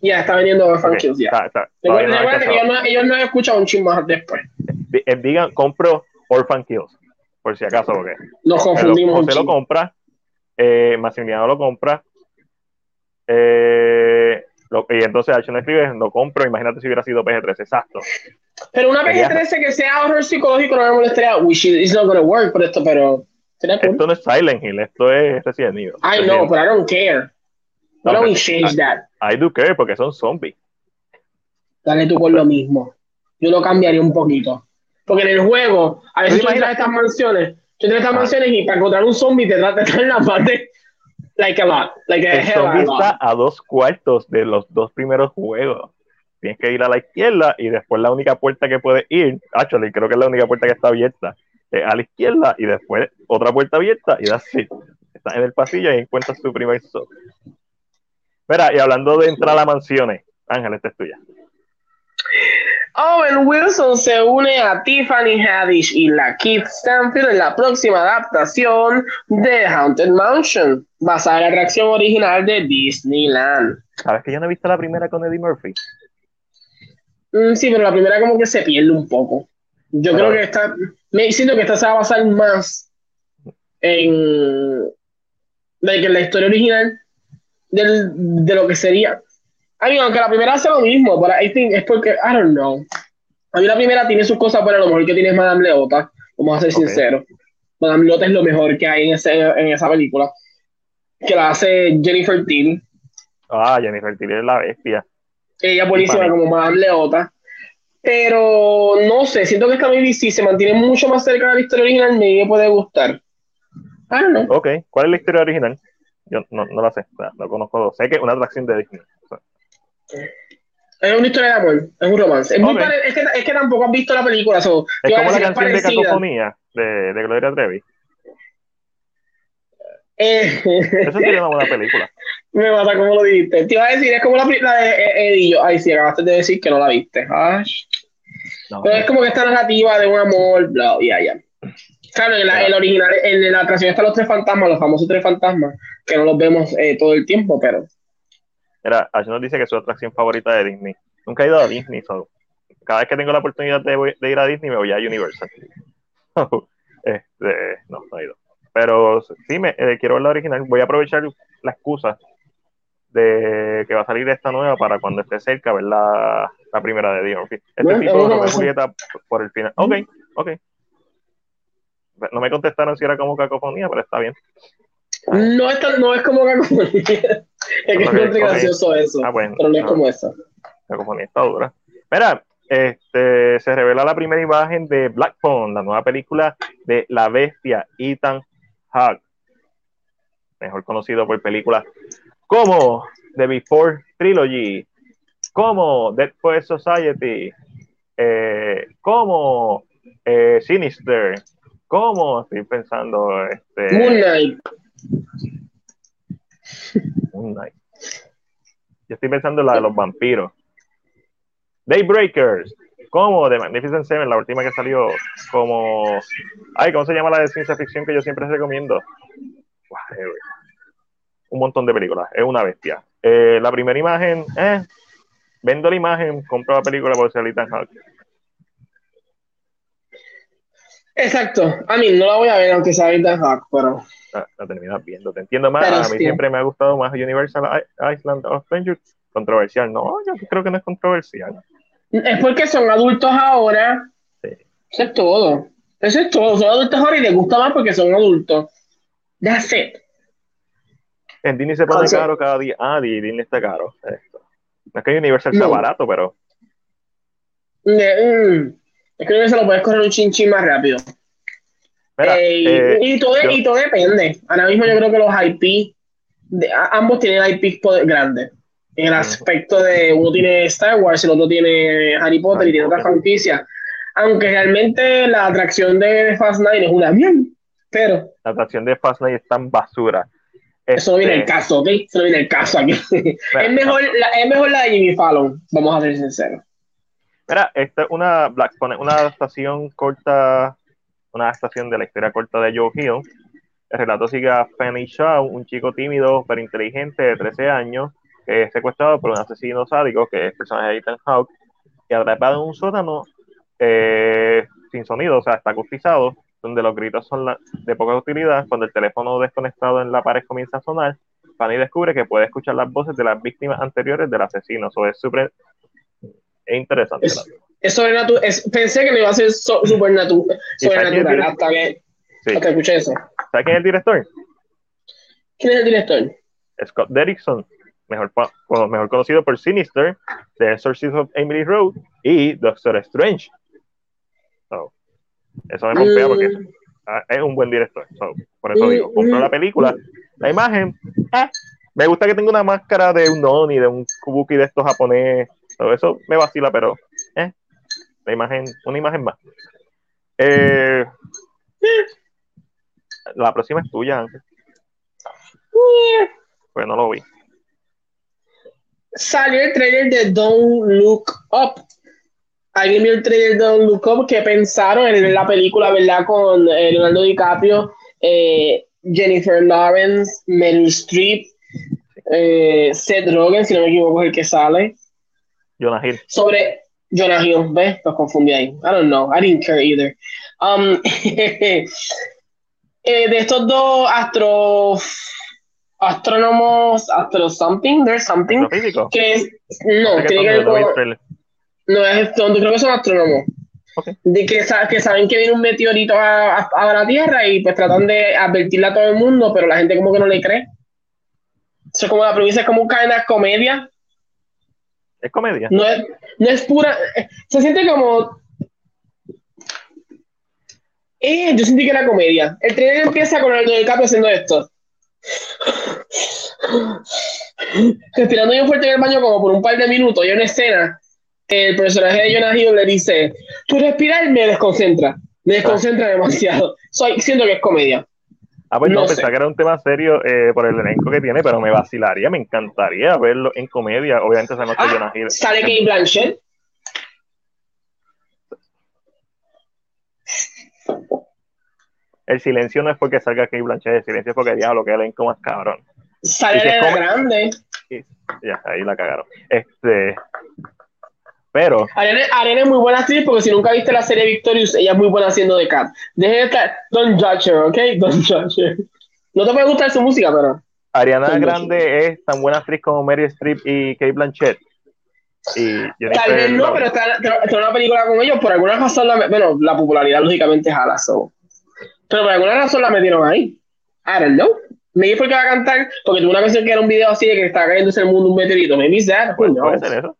ya está vendiendo Orphan Kills, ya. está- está- no que ellos no, ellos no han escuchado un chismo más después. Eh, digan, compro Orphan Kills, por si acaso, porque Nos pero confundimos un José lo compra, eh, Maximiliano lo compra, eh, lo- y entonces H no escribe, lo compro, imagínate si hubiera sido PG-13, exacto. Pero una Sería- PG-13 que sea horror psicológico no me molestaría. Which is not gonna work por esto, pero sería cool. Esto no es Silent Hill, esto es Resident Evil. I know, but I don't care. No, don't we pero- change that? I do care porque son zombies. Dale tú por lo mismo. Yo lo cambiaría un poquito. Porque en el juego, a veces ¿Tú entras a estas mansiones, tú entras a estas Ah. mansiones y para encontrar un zombie te trata de estar en la parte, like a lot, like a El hell zombie a lot. está a dos cuartos de los dos primeros juegos. Tienes que ir a la izquierda y después la única puerta que puedes ir, actually, creo que es la única puerta que está abierta, es a la izquierda y después otra puerta abierta y that's it. Estás en el pasillo y encuentras tu primer zombie. Espera, y hablando de entrar a mansiones, Ángel, esta es tuya. Owen Wilson se une a Tiffany Haddish y la Keith Stanfield en la próxima adaptación de Haunted Mansion, basada en la atracción original de Disneyland. ¿Sabes que yo no he visto la primera con Eddie Murphy? Mm, sí, pero la primera como que se pierde un poco. Yo Pero- creo que esta, me siento que esta se va a basar más en, like, en la historia original del, de lo que sería. I mean, aunque la primera hace lo mismo, pero I think es porque, I don't know. A mí la primera tiene sus cosas, pero a lo mejor que tiene es Madame Leota, vamos a ser Ok. sinceros. Madame Leota es lo mejor que hay en, ese, en esa película, que la hace Jennifer Till. Ah, Jennifer Tilly es la bestia. Ella buenísima para mí. como Madame Leota. Pero no sé, siento que esta maybe si se mantiene mucho más cerca de la historia original, me puede gustar. Don't know. Ok, ¿cuál es la historia original? Yo no, no la sé, no conozco. Sé que es una atracción de Disney. O sea, Es una historia de amor, es un romance. Es, muy que, es que tampoco has visto la película. so, es como la canción de. Cacofonía de, de Gloria Trevi. Eh, Esa sería una buena película. Me mata como lo dijiste. Te iba a decir, es como la película de Eddie y yo. Ay, sí, acabaste de decir que no la viste. Ay. No, Pero es como que esta narrativa de un amor, bla, ya, ya. Claro, en la, el original, en la atracción están los tres fantasmas, los famosos tres fantasmas, que no los vemos eh, todo el tiempo, pero Mira, Ash nos dice que es su atracción favorita de Disney. Nunca he ido a Disney, so, cada vez que tengo la oportunidad de, voy- de ir a Disney me voy a Universal. este, no, no he ido. Pero sí, me, eh, quiero ver la original. Voy a aprovechar la excusa de que va a salir esta nueva para cuando esté cerca ver la, la primera de Disney. Este tipo y eso. Julieta por el final. Ok, ok. No me contestaron si era como cacofonía, pero está bien. no es, tan- no es como cacofonía. es que encontré ok. gracioso eso, Ah, bueno. pero no es no. como eso. Cacofonía está dura. Mira, este, se revela la primera imagen de Black Phone, la nueva película de la bestia Ethan Hawke, mejor conocido por películas como The Before Trilogy, como Dead Society, eh, como eh, Sinister, como estoy pensando, este, Moon Knight. Moon Knight. Yo estoy pensando en la de los vampiros. Daybreakers. Como de Magnificent Seven, la última que salió. Como. Ay, ¿cómo se llama la de ciencia ficción que yo siempre recomiendo? Un montón de películas. Es una bestia. Eh, la primera imagen, eh, vendo la imagen, compro la película por ser Ethan Hawke. Exacto. A mí no la voy a ver aunque sea Ethan Hawke, pero... La, la, terminas viendo. Te entiendo más. a mí siempre me ha gustado más Universal Island of Adventure. Controversial. No, yo creo que no es controversial. Es porque son adultos ahora. Sí. Eso es todo. Eso es todo. Son adultos ahora y les gusta más porque son adultos. That's it. En Disney se pone caro cada día. Ah, Disney está caro. Esto. No es que Universal sea barato, pero. Mm, es que Universal lo puedes correr un chinchín más rápido. Eh, eh, y, todo, y todo depende. Ahora mismo yo creo que los IP, de, ambos tienen IPs grandes. En el aspecto de uno tiene Star Wars y el otro tiene Harry Potter y tiene otra franquicia. Aunque realmente la atracción de Fast Nine es una bien, pero. La atracción de Fast Nine es tan basura. Eso no viene el este, caso, ¿ok? Eso no viene el caso aquí. es, mejor, la, es mejor la de Jimmy Fallon, vamos a ser sinceros. Mira, esta es una Black una adaptación corta, una adaptación de la historia corta de Joe Hill. El relato sigue a Fanny Shaw, un chico tímido pero inteligente de 13 años, que es secuestrado por un asesino sádico, que es el personaje de Ethan Hawke, y atrapado en un sótano eh, sin sonido, o sea, está acustizado, donde los gritos son de poca utilidad. Cuando el teléfono desconectado en la pared comienza a sonar, Fanny descubre que puede escuchar las voces de las víctimas anteriores del asesino. Eso es súper interesante. Es, es pensé que no iba a ser supernatural, sobrenatural hasta que, sí. hasta escuché eso. ¿Sabes quién es el director? ¿Quién es el director? Scott Derrickson, mejor, mejor conocido por Sinister, The Exorcist of Emily Road y Doctor Strange. Eso me pompea porque mm. es, un buen director. por eso digo, compró la película, la imagen, eh, me gusta que tenga una máscara de un noni, de un kubuki de estos japonés. Todo eso me vacila, pero eh, la imagen, una imagen más. Eh, la próxima es tuya. Pues no lo vi. Salió el trailer de Don't Look Up alguien vio el trailer de Don Look que pensaron en la película, ¿verdad? Con eh, Leonardo DiCaprio, eh, Jennifer Lawrence, Meryl Streep, eh, Seth Rogen, si no me equivoco, es el que sale. Jonah Hill. Sobre Jonah Hill, ¿ves? Los confundí ahí. I don't know, I didn't care either. Um, de estos dos astro astrónomos, astro something, there's something, que no, tiene que ver con no es esto, creo que son astrónomos. De que, que, saben que viene un meteorito a, a, la Tierra y pues tratan de advertirle a todo el mundo, pero la gente como que no le cree. Eso es como la premisa, es como una comedia. ¿Es comedia? No es, no es pura. Se siente como. Eh, yo sentí que era comedia. El trailer empieza con el del capo haciendo esto. Respirando bien fuerte en el baño como por un par de minutos. Y una escena el personaje de Jonah Hill le dice, tú respiras y me desconcentra, me desconcentra demasiado. Soy, siento que es comedia. Ah, pues no, pensaba que era un tema serio eh, por el elenco que tiene, pero me vacilaría, me encantaría verlo en comedia. Obviamente nota ah, Jonah Hill. ¿Sale Kate Blanchett? El silencio no es porque salga Kate Blanchett, el silencio es porque diablo, que elenco más cabrón. Sale de grande. Ya, ahí la cagaron. Este, pero. Arena, es muy buena actriz porque si nunca viste la serie Victorious, ella es muy buena haciendo de Cat. Deje de estar. Don't judge her, ¿ok? Don't judge her. No te puede gustar su música, pero. Ariana Grande es tan buena actriz como Mary Streep y Kate Blanchett. Y Tal vez no, pero está, en una película con ellos. Por alguna razón, la, bueno, la popularidad lógicamente jala. So. Pero por alguna razón la metieron ahí. I don't know. Maybe porque va a cantar, porque tuvo una canción que era un video así de que está cayendo en el mundo un meteorito. It's that. Puede ser eso.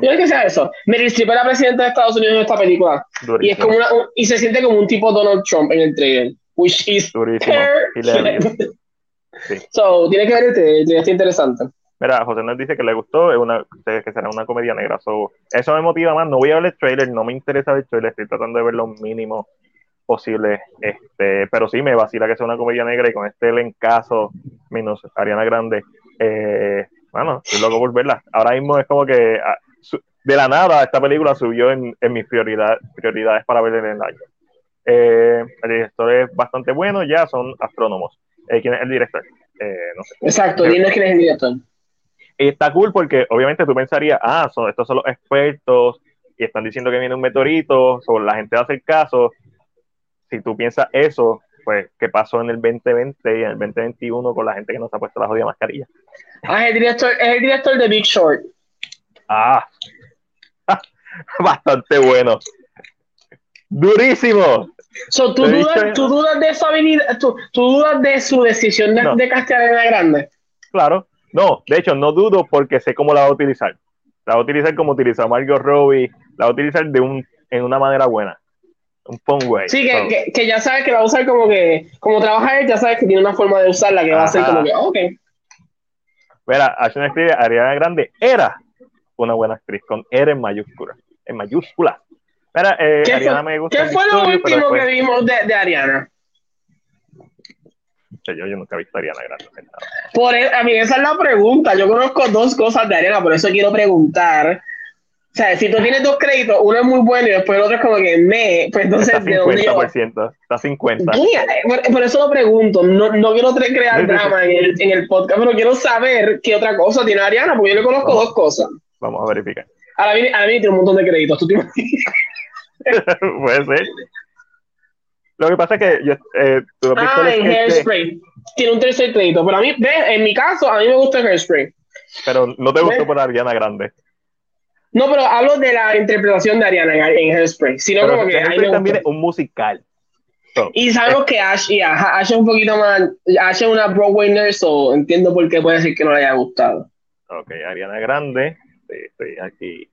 Tiene que ser eso. Meryl Streep era presidenta de Estados Unidos en esta película. Y, es como una, y se siente como un tipo Donald Trump en el trailer. Which is sí. So, tiene que ver el trailer, está interesante. Mira, José nos dice que le gustó, es una, que será una comedia negra. So, eso me motiva más. No voy a ver el trailer, no me interesa ver el trailer, estoy tratando de ver lo mínimo posible. Este, pero sí, me vacila que sea una comedia negra y con este elencazo menos Ariana Grande. Eh, bueno, estoy loco por verla. Ahora mismo es como que ah, de la nada esta película subió en, mis prioridades para ver en el año. Eh, el director es bastante bueno, ya son astrónomos. Eh, ¿Quién es el director? Eh, no sé. Exacto, dime quién es el director. Y está cool porque obviamente tú pensarías, ah, son, estos son los expertos y están diciendo que viene un meteorito, sobre la gente va a hacer caso. Si tú piensas eso, pues, ¿qué pasó en el 2020 y en el 2021 con la gente que no se ha puesto la jodida mascarilla? Ah, es el director, es el director de Big Short. Ah, bastante bueno. Durísimo. So, ¿tú, dudas, ¿tú, dudas, de su habilidad, tú, dudas de su decisión de, de castear la grande? Claro, no, de hecho no dudo porque sé cómo la va a utilizar. La va a utilizar como utilizó Margot Robbie, la va a utilizar de un, en una manera buena. Un. Sí, que, que, ya sabes que la va a usar como que, como trabaja él, ya sabes que tiene una forma de usarla que va a ser como que, ok. Mira, Ashton escribe, Ariana Grande era una buena actriz, con R en mayúscula. En mayúscula. Mira, eh, ¿Qué, Ariana fue, me gusta ¿qué fue lo último que vimos de, de Ariana? Yo, yo, nunca he visto a Ariana Grande. Por e, a mí esa es la pregunta. Yo conozco dos cosas de Ariana, por eso quiero preguntar. O sea, si tú tienes dos créditos, uno es muy bueno y después el otro es como que me, pues entonces está 50%, está 50. por, por, eso lo pregunto, no, no quiero crear drama en el, en el, podcast, pero quiero saber qué otra cosa tiene Ariana, porque yo le conozco dos cosas. Vamos a verificar. Ahora viene, ahora viene tiene un montón de créditos, ¿tú tienes? Puede ser. Lo que pasa es que yo, eh, tú ah, en Hairspray. Tiene un tercer crédito. Pero a mí, en mi caso, a mí me gusta Hairspray. Pero no te gustó por Ariana Grande. No, pero hablo de la interpretación de Ariana en Hairspray. Sino como que Hairspray también es un musical. y sabemos que Ash, Ash es un poquito más. Ash es una Broadway nurse, so entiendo por qué puede decir que no le haya gustado. Ok, Ariana Grande. Estoy aquí.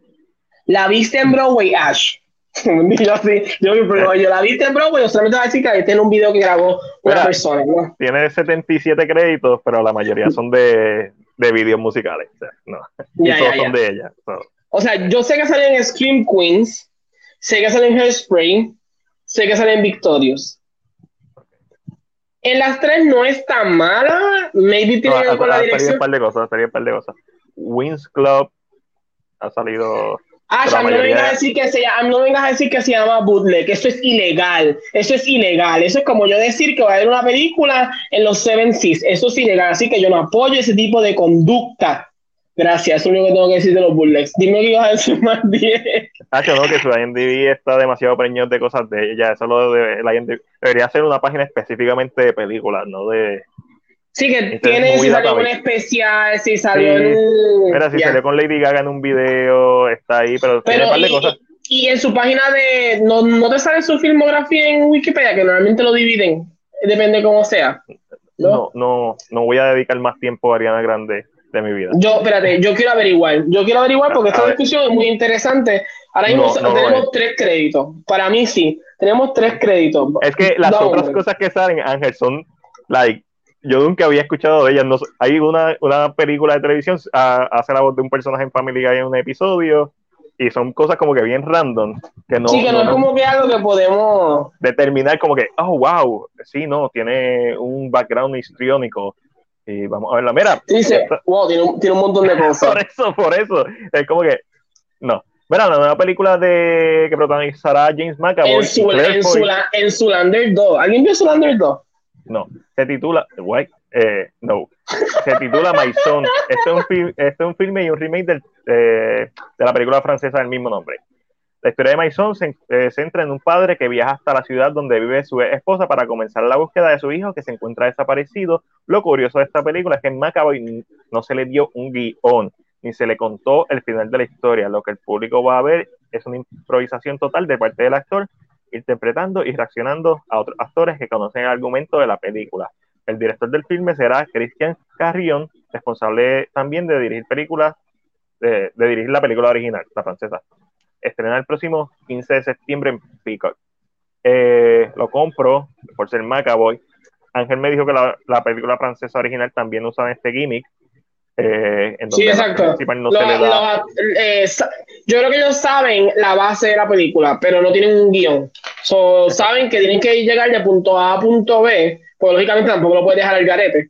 ¿La viste en Broadway, Ash? yo, sí, yo, pero yo la viste en Broadway, yo solamente voy a decir que tiene un video que grabó una persona. ¿no? Tiene 77 créditos, pero la mayoría son de, de videos musicales. O sea, no. y todos son de ella. O sea, yo sé que salen en Scream Queens, sé que salen en Hairspray, sé que salen en Victorious. En las tres no es tan mala, maybe tiene que ver con la dirección. un par de cosas, un par de cosas. Wings Club ha salido Ah, no vengas a decir que se llama, no vengas a decir que se llama bootleg, eso es ilegal, eso es ilegal, eso es como yo decir que va a haber una película en los Seven Seas, eso es ilegal, así que yo no apoyo ese tipo de conducta. Gracias, eso es lo único que tengo que decir de los bootlegs. Dime que ibas a decir más bien. Ah, no, que su IMDb está demasiado preñado de cosas de ella, eso lo de la debería ser una página específicamente de películas, no de Sí, que tiene, si salió un especial, si salió en. Mira, si salió con Lady Gaga en un video, está ahí, pero, tiene un par de cosas. Y en su página de... No, no te sale su filmografía en Wikipedia, que normalmente lo dividen, depende cómo sea. ¿no? no, no, voy a dedicar más tiempo a Ariana Grande de mi vida. Yo, espérate, yo quiero averiguar. Yo quiero averiguar porque esta discusión es muy interesante. Ahora mismo tenemos tres créditos. Para mí sí, tenemos tres créditos. Es que las otras cosas que salen, Ángel, son like yo nunca había escuchado de ella. No, hay una, una película de televisión, hace la voz de un personaje en Family Guy en un episodio, y son cosas como que bien random. Que no, sí, que no, es como que algo que podemos determinar como que, oh, wow, sí, no, tiene un background histriónico. Y vamos a verla. Mira, dice, wow, tiene un, tiene un montón de cosas. por eso, por eso. Es como que, no. Mira, la nueva película de que protagonizará James McAvoy. En, su, en, su, en Zulander 2. ¿Alguien vio Zulander 2? No, se titula, eh, no, se titula Maison. Este es un, este es un filme y un remake de la película francesa del mismo nombre. La historia de Maison se eh, centra en un padre que viaja hasta la ciudad donde vive su esposa para comenzar la búsqueda de su hijo que se encuentra desaparecido. Lo curioso de esta película es que en Macaboy no se le dio un guion, ni se le contó el final de la historia. Lo que el público va a ver es una improvisación total de parte del actor interpretando y reaccionando a otros actores que conocen el argumento de la película. El director del filme será Christian Carrion, responsable también de dirigir películas, de, dirigir la película original, la francesa. Estrena el próximo 15 de septiembre en Peacock. Eh, lo compro por ser Macaboy. Ángel me dijo que la, la película francesa original también usa este gimmick, eh, sí, exacto. No Yo creo que ellos saben la base de la película, pero no tienen un guion. So, saben que tienen que llegar de punto A a punto B, pues lógicamente tampoco lo puedes dejar al garete.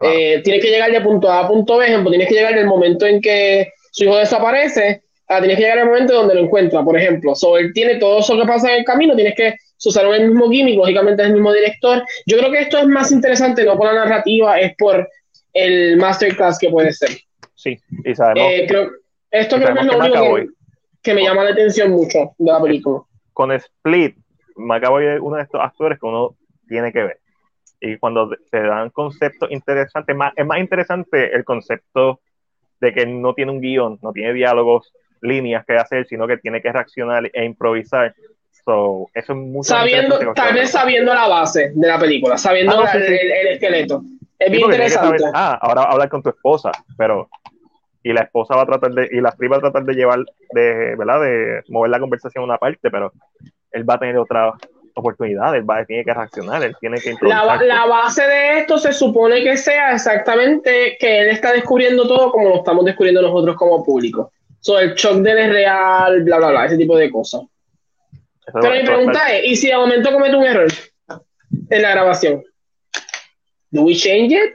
Eh, tienes que llegar de punto A a punto B, ejemplo, tienes que llegar del momento en que su hijo desaparece, a tienes que llegar al momento donde lo encuentra, por ejemplo. So, él tiene todo eso que pasa en el camino, tienes que usar el mismo gimmick, lógicamente es el mismo director. Yo creo que esto es más interesante, no por la narrativa, es por el masterclass que puede ser. Sí, y sabemos. Eh, creo, esto creo que es lo único que, me llama la atención mucho de la película. Con Split, McAvoy es uno de estos actores que uno tiene que ver. Y cuando te dan conceptos interesantes, más, es más interesante el concepto de que no tiene un guion, no tiene diálogos, líneas que hacer, sino que tiene que reaccionar e improvisar. So, eso es mucho sabiendo, tal vez sabiendo la base de la película, sabiendo ah, el, esqueleto. Es bien interesante. ah, ahora hablar con tu esposa, pero y la esposa va a tratar de, y la prima va a tratar de llevar, de, ¿verdad? De mover la conversación a una parte, pero él va a tener otra oportunidad, él va, tiene que reaccionar, él tiene que la, la, base de esto se supone que sea exactamente que él está descubriendo todo como lo estamos descubriendo nosotros como público. So, el shock de él real, bla, bla, bla, ese tipo de cosas. Pero mi pregunta es, ¿y si de momento comete un error en la grabación? ¿Do we change it?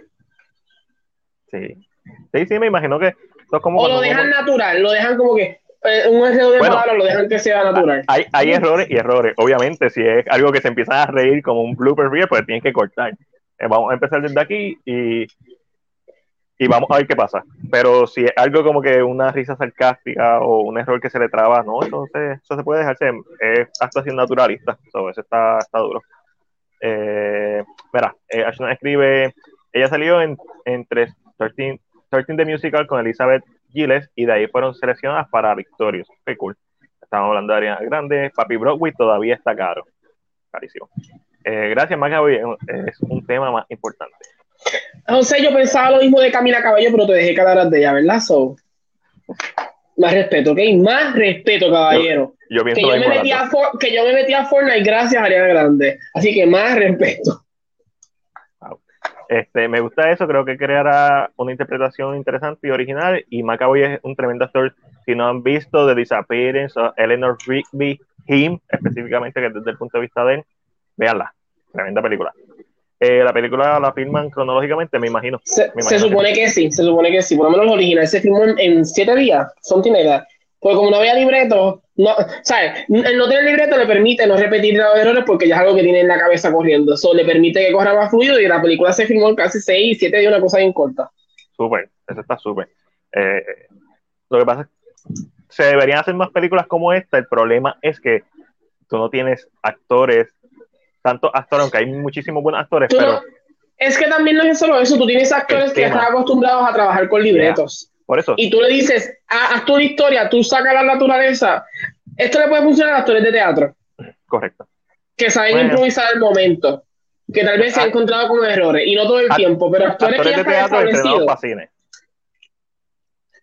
Sí. Sí, sí, me imagino que o lo dejan natural, lo dejan como que eh, un error de malo, lo dejan que sea natural. Hay, hay errores y errores. Obviamente, si es algo que se empieza a reír como un blooper reel, pues tienes que cortar. Eh, vamos a empezar desde aquí y, y vamos a ver qué pasa. Pero si es algo como que una risa sarcástica o un error que se le traba, no, entonces eso se puede dejarse. Es actuación naturalista. eso está, está duro. Eh, mira, eh, escribe, ella salió en, en 13, 13 The Musical con Elizabeth Giles y de ahí fueron seleccionadas para Victorious. Qué cool. Estamos hablando de Ariana Grande. Papi Broadway todavía está caro. Carísimo. Eh, gracias, Macaboy. Es un tema más importante. José, yo pensaba lo mismo de Camila Caballo, pero te dejé calar de ella, ¿verdad? So, más respeto, ¿ok? Más respeto, caballero. Yo, que, yo me metí a que yo me metí a Fortnite gracias a Ariana Grande. Así que más respeto. Este, me gusta eso, creo que creará una interpretación interesante y original. Y Macaboy es un tremendo actor. Si no han visto The Disappearance o Eleanor Rigby, Him, específicamente, que desde el punto de vista de él, véanla. Tremenda película. Eh, la película la filman cronológicamente, me imagino. Se, supone que... sí, se supone que sí. Por lo menos los originales se filmó en, siete días, son like Porque como no había libreto, no, ¿sabes? El no tener libreto le permite no repetir los errores porque ya es algo que tiene en la cabeza corriendo. Eso le permite que corra más fluido y la película se filmó en casi 6, 7 días, una cosa bien corta. Súper, eso está súper. Eh, lo que pasa es que se deberían hacer más películas como esta. El problema es que tú no tienes actores, tantos actores, aunque hay muchísimos buenos actores, pero. Es que también no es solo eso, tú tienes actores que están acostumbrados a trabajar con libretos. Por eso. Y tú le dices, ah, haz tu historia, tú sacas la naturaleza. Esto le puede funcionar a actores de teatro. Correcto. Que saben improvisar el momento. Que tal vez se han ah. encontrado con errores. Y no todo el tiempo, pero actores, que ya de teatro establecidos.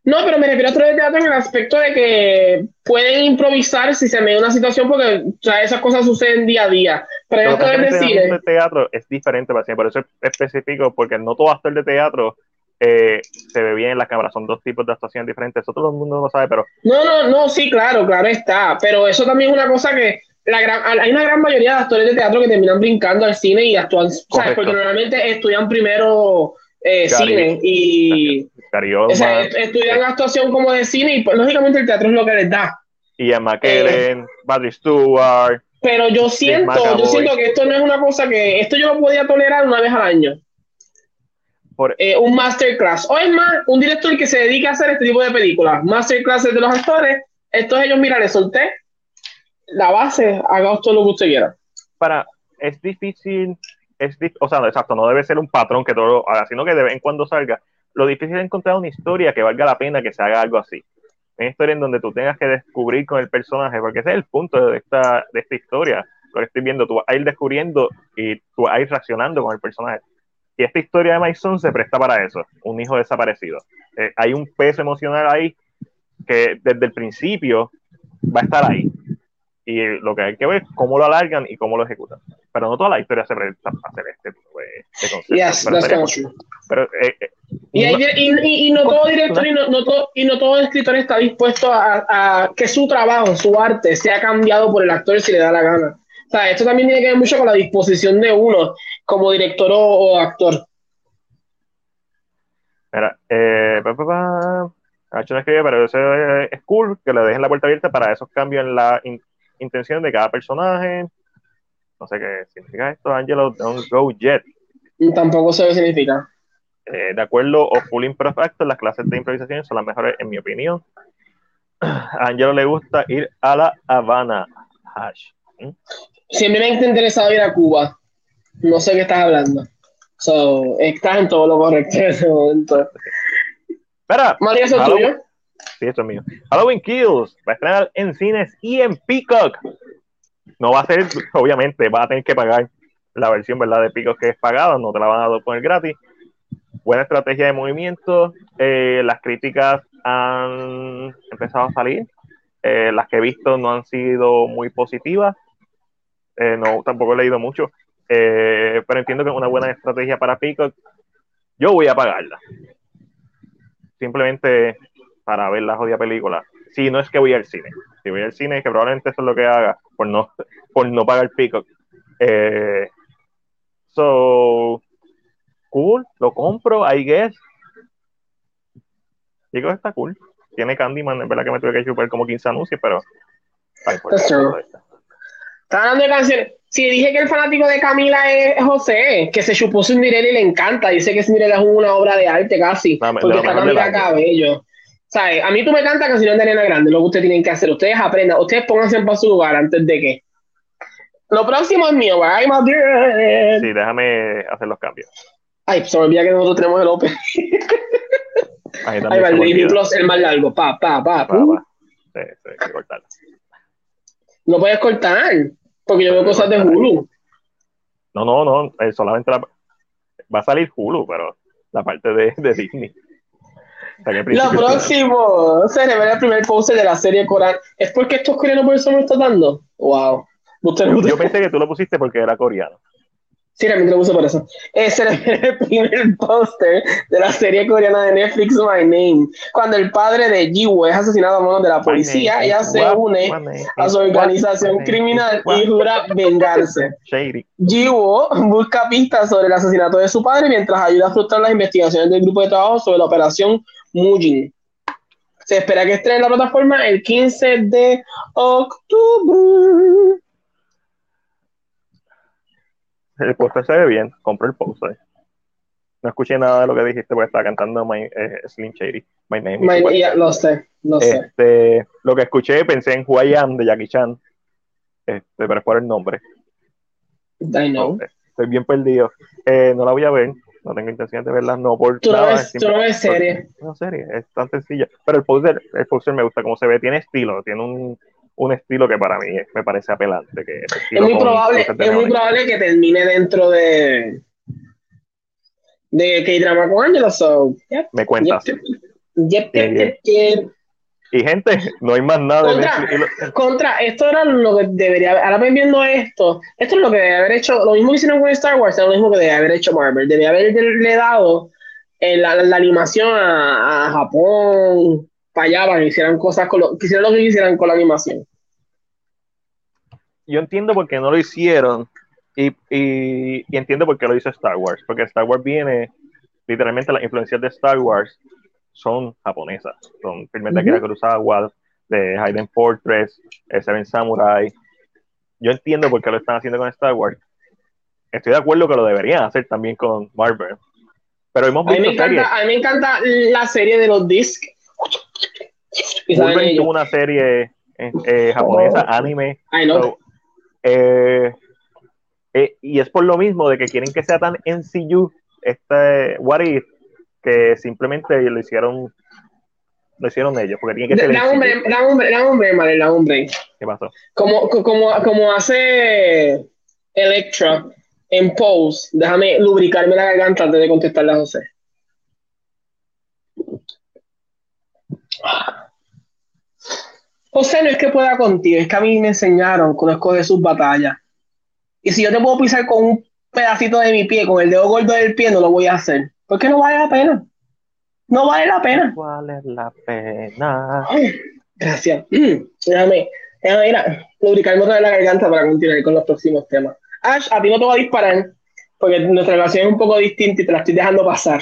No, pero me refiero a actores de teatro en el aspecto de que pueden improvisar si se me da una situación, porque esas cosas suceden día a día. Pero de cine. de teatro es diferente, por eso es específico, porque no todo actor de teatro eh, se ve bien en la cámara. Son dos tipos de actuación diferentes. Eso todo el mundo lo sabe, pero. No, no, no, sí, claro, claro está. Pero eso también es una cosa que. La gran, hay una gran mayoría de actores de teatro que terminan brincando al cine y actúan, ¿sabes? Porque normalmente estudian primero eh, cine y estudian actuación como de cine y pues, lógicamente el teatro es lo que les da. Y a McKellen, eh, Stewart. Pero yo siento, yo siento que esto no es una cosa que esto yo lo podía tolerar una vez al año. Eh, un masterclass. O es más, un director que se dedica a hacer este tipo de películas. Masterclasses de los actores. Estos ellos, mira, le solté la base, haga todo lo que usted quiera. Para, es difícil, es o sea, exacto, no debe ser un patrón que todo lo haga, sino que de vez en cuando salga. Lo difícil es encontrar una historia que valga la pena que se haga algo así. Una historia en donde tú tengas que descubrir con el personaje, porque ese es el punto de esta, de esta historia. Lo que estoy viendo, tú vas a ir descubriendo y tú vas a ir reaccionando con el personaje. Y esta historia de Maison se presta para eso, un hijo desaparecido. Eh, hay un peso emocional ahí que desde el principio va a estar ahí. Y lo que hay que ver es cómo lo alargan y cómo lo ejecutan. Pero no toda la historia se presta para hacer este tipo de, concepto. pero, eh, eh, Y, y, no todo director y no, todo, y no todo escritor está dispuesto a, a, que su trabajo, su arte, sea cambiado por el actor si le da la gana. O sea, esto también tiene que ver mucho con la disposición de uno como director o, actor. Mira, eh, pa, pa, pa. no escribe, pero eso es cool que le dejen la puerta abierta para esos cambios en la intención de cada personaje. No sé qué significa esto, Angelo, don't go yet. Tampoco sé qué significa. Eh, de acuerdo o full imperfecto, las clases de improvisación son las mejores en mi opinión. A Angelo le gusta ir a La Habana. Hash. ¿Mm? Siempre me ha interesado ir a Cuba. No sé qué estás hablando. So, estás en todo lo correcto en ese momento. Espera. María, ¿eso es tuyo? Sí, esto es mío. Halloween Kills va a estrenar en cines y en Peacock. No va a ser, obviamente, va a tener que pagar la versión, ¿verdad? De Peacock que es pagada, no te la van a poner gratis buena estrategia de movimiento. Eh, las críticas han empezado a salir. Eh, las que he visto no han sido muy positivas. Eh, no, tampoco he leído mucho. pero entiendo que es una buena estrategia para Peacock. Yo voy a pagarla. Simplemente para ver la jodida película. Si no es que voy al cine. Si voy al cine, que probablemente eso es lo que haga por no, por no pagar Peacock. so, cool, lo compro, I guess. Digo, está cool. Tiene Candyman, es verdad que me tuve que chupar como 15 anuncios, pero. Está hablando de canciones. Sí, dije que el fanático de Camila es José, que se chupó Cinderella y le encanta. Dice que Cinderella es una obra de arte casi. porque está Camila Cabello. ¿Sabes? A mí tú me cantas canciones de Arena Grande, lo que ustedes tienen que hacer. Ustedes aprendan, ustedes pónganse en su lugar antes de que. Lo próximo es mío, right, Sí, déjame hacer los cambios. Ay, se me olvida que nosotros tenemos el Open. Ahí, Ahí va el Plus, el más largo. Pa, pa, pa. pa, pa. Sí, sí, hay que cortarlo. No puedes cortar, porque yo veo cosas de Hulu. No, no, no, eh, solamente la... va a salir Hulu, pero la parte de, de Disney. Lo próximo, se revela el primer poster de la serie coreana. ¿Es porque estos coreanos por eso me están dando? Wow. Yo pensé que tú lo pusiste porque era coreano. Sí, realmente lo puse por eso. Ese era el primer póster de la serie coreana de Netflix My Name. Cuando el padre de Jiwoo es asesinado a manos de la policía, ella se une a su organización criminal y jura vengarse. Jiwoo busca pistas sobre el asesinato de su padre mientras ayuda a frustrar las investigaciones del grupo de trabajo sobre la operación Mujin. Se espera que estrene la plataforma el 15 de octubre. El póster se ve bien, compro el póster. No escuché nada de lo que dijiste porque estaba cantando my, eh, Slim Shady. My name is Lo sé, lo sé. Este, lo que escuché pensé en Who I Am de Jackie Chan. Este, pero es por el nombre. I know. estoy bien perdido. Eh, no la voy a ver. No tengo intención de verla. No, por tú nada. No ves, tú no ves serie. No, serie. Es tan sencilla. Pero el póster, el me gusta cómo se ve. Tiene estilo. Tiene un, un estilo que para mí me parece apelante. Que es muy, probable, es muy probable que termine dentro de de K-Drama con Angelo, so, me cuentas. Y gente, no hay más nada contra, de contra, esto era lo que debería haber, ahora viendo esto, esto es lo que debe haber hecho, lo mismo que hicieron con Star Wars, es lo mismo que debe haber hecho Marvel, debe haberle dado eh, la, la, animación a, a Japón, fallaban, hicieran cosas con lo, quisieran lo que hicieran con la animación. Yo entiendo por qué no lo hicieron y, y, entiendo por qué lo hizo Star Wars, porque Star Wars viene, literalmente las influencias de Star Wars son japonesas, son filmes de Akira Kurosawa, de Hayden Fortress, Seven Samurai. Yo entiendo por qué lo están haciendo con Star Wars. Estoy de acuerdo que lo deberían hacer también con Marvel. Pero hemos visto a mí me encanta, A mí me encanta la serie de los discs Wolverine tuvo una serie eh, eh, japonesa, oh. anime. Eh, y es por lo mismo de que quieren que sea tan NCU este What If que simplemente lo hicieron lo hicieron ellos porque tiene que ser la hombre, la hombre, la hombre, la hombre. ¿Qué pasó? Como, como, como hace Electra en Pose, déjame lubricarme la garganta antes de contestarle a José. José no es que pueda contigo, es que a mí me enseñaron que uno escoge sus batallas. Y si yo te puedo pisar con un pedacito de mi pie, con el dedo gordo del pie, no lo voy a hacer. Porque no vale la pena. No vale la pena. Vale la pena. gracias. Déjame, déjame ir a lubricarme otra vez la garganta para continuar con los próximos temas. Ash, a ti no te voy a disparar porque nuestra relación es un poco distinta y te la estoy dejando pasar.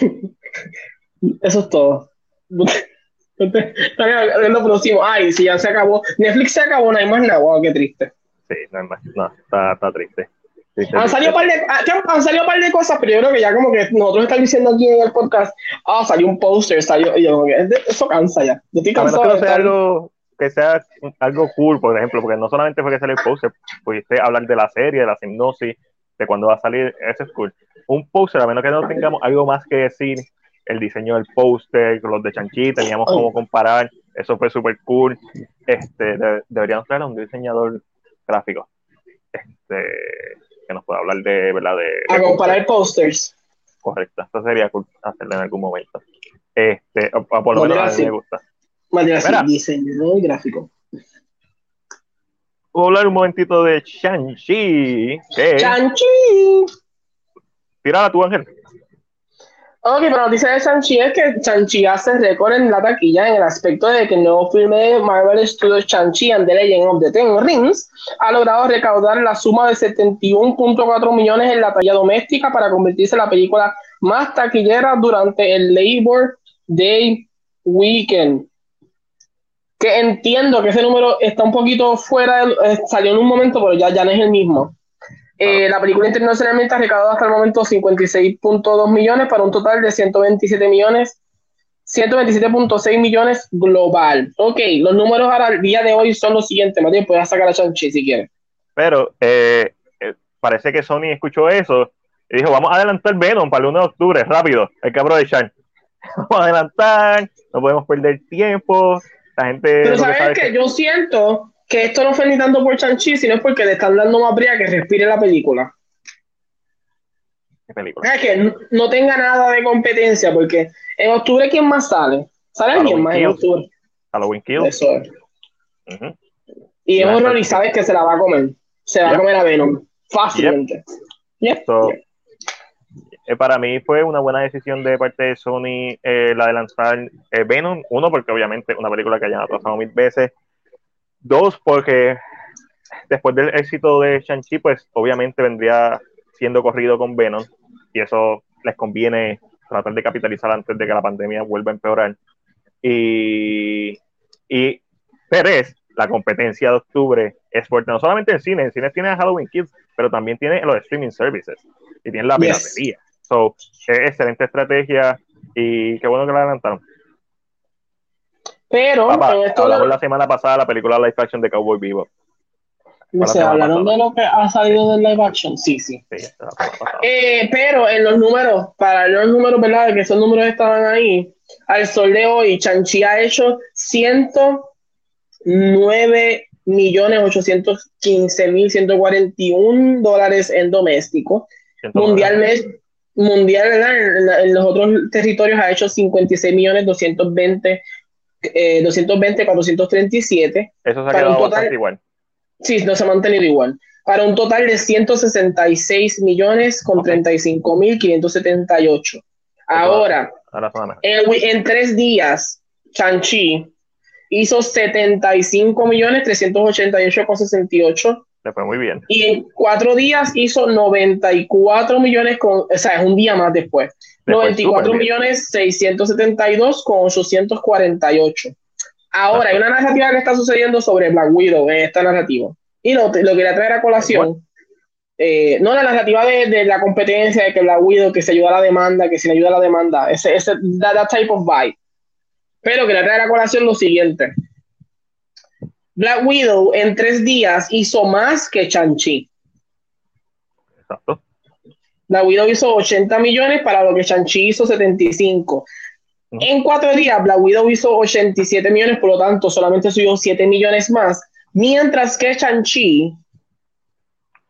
Eso es todo. Lo próximo. Ay, si ya se acabó. Netflix se acabó, no hay más nada. Wow, qué triste. Sí, no hay más. No, está, está triste. Han, salido par de, ah, han salido un par de cosas, pero yo creo que ya como que nosotros estamos diciendo aquí en el podcast, ah, salió un póster, salió, y yo, eso cansa ya. Yo estoy cansado. que, sea algo, que sea algo cool, por ejemplo, porque no solamente fue que salió el póster, pudiste hablar de la serie, de la hipnosis, de cuándo va a salir, eso es cool. Un póster, a menos que no tengamos algo más que decir, el diseño del póster, los de Chanchi, teníamos como comparar, eso fue súper cool. Este, deberíamos traer a un diseñador gráfico este, que nos pueda hablar de, ¿verdad? De, a comparar pósters. Correcto, eso sería cool hacerlo en algún momento. Este, por lo menos a mí me gusta. Mira, diseño gráfico. Voy a hablar un momentito de Shang-Chi. ¡Shang-Chi! Tírala tú, Ángel. Ok, pero la noticia de Shang-Chi es que Shang-Chi hace récord en la taquilla en el aspecto de que el nuevo filme de Marvel Studios Shang-Chi and the Legend of the Ten Rings ha logrado recaudar la suma de 71.4 millones en la talla doméstica para convertirse en la película más taquillera durante el Labor Day Weekend. Que entiendo que ese número está un poquito fuera, eh, salió en un momento, pero ya, ya no es el mismo. Eh, la película internacionalmente ha recaudado hasta el momento 56.2 millones para un total de 127 millones, 127.6 millones global. Ok, los números ahora al día de hoy son los siguientes. Matías, puedes sacar a Chanchi si quieres. Pero eh, eh, parece que Sony escuchó eso y dijo: Vamos a adelantar Venom para el 1 de octubre, rápido, hay que aprovechar. Vamos a adelantar, no podemos perder tiempo. La gente. Pero sabes que yo siento que esto no fue ni tanto por Chanchi, sino porque le están dando más brea que respire la película. ¿Qué película? Es que no, tenga nada de competencia, porque en octubre, ¿quién más sale? ¿Sale alguien más en octubre? Halloween Kill. Eso es. Y es horror y sabes que se la va a comer. Se va a comer a Venom. Fácilmente. Eh, para mí fue una buena decisión de parte de Sony eh, la de lanzar eh, Venom. Uno, porque obviamente una película que hayan atrasado mil veces Dos, porque después del éxito de Shang-Chi, pues obviamente vendría siendo corrido con Venom y eso les conviene tratar de capitalizar antes de que la pandemia vuelva a empeorar. Y, y Pérez, la competencia de octubre es fuerte, no solamente en cine, en cine tiene Halloween Kids, pero también tiene los streaming services y tiene la piratería. So, es excelente estrategia y qué bueno que la adelantaron. Pero hablamos la semana pasada de la película live action de Cowboy Vivo. No sé, ¿hablaron de lo que ha salido del live action? Sí, sí. eh, pero en los números, para los números, ¿verdad? Que esos números estaban ahí, al sol de hoy, Chanchi ha hecho 109 millones 815 mil 141 dólares en doméstico. Mundialmente, mundial, En, en, los otros territorios ha hecho 56 millones 220 eh, 220, 437. Eso se ha quedado total, igual. Sí, no se ha mantenido igual. Para un total de 166 millones con 35 mil 578. Ahora, en, en, tres días, Chanchi hizo 75 millones 388 con 68. Le fue muy bien. Y en cuatro días hizo 94 millones con, o sea, es un día más después. 94 millones 672 con 848. Ahora, hay una narrativa que está sucediendo sobre Black Widow en esta narrativa. Y lo, lo quería traer a colación. Eh, no la narrativa de, de, la competencia, de que Black Widow, que se ayuda a la demanda, que se le ayuda a la demanda, ese, ese that, type of vibe. Pero quería traer a colación lo siguiente. Black Widow en tres días hizo más que Chanchi. Exacto. La Widow hizo 80 millones para lo que Shang-Chi hizo 75. En cuatro días, Black Widow hizo 87 millones, por lo tanto, solamente subió 7 millones más. Mientras que Shang-Chi,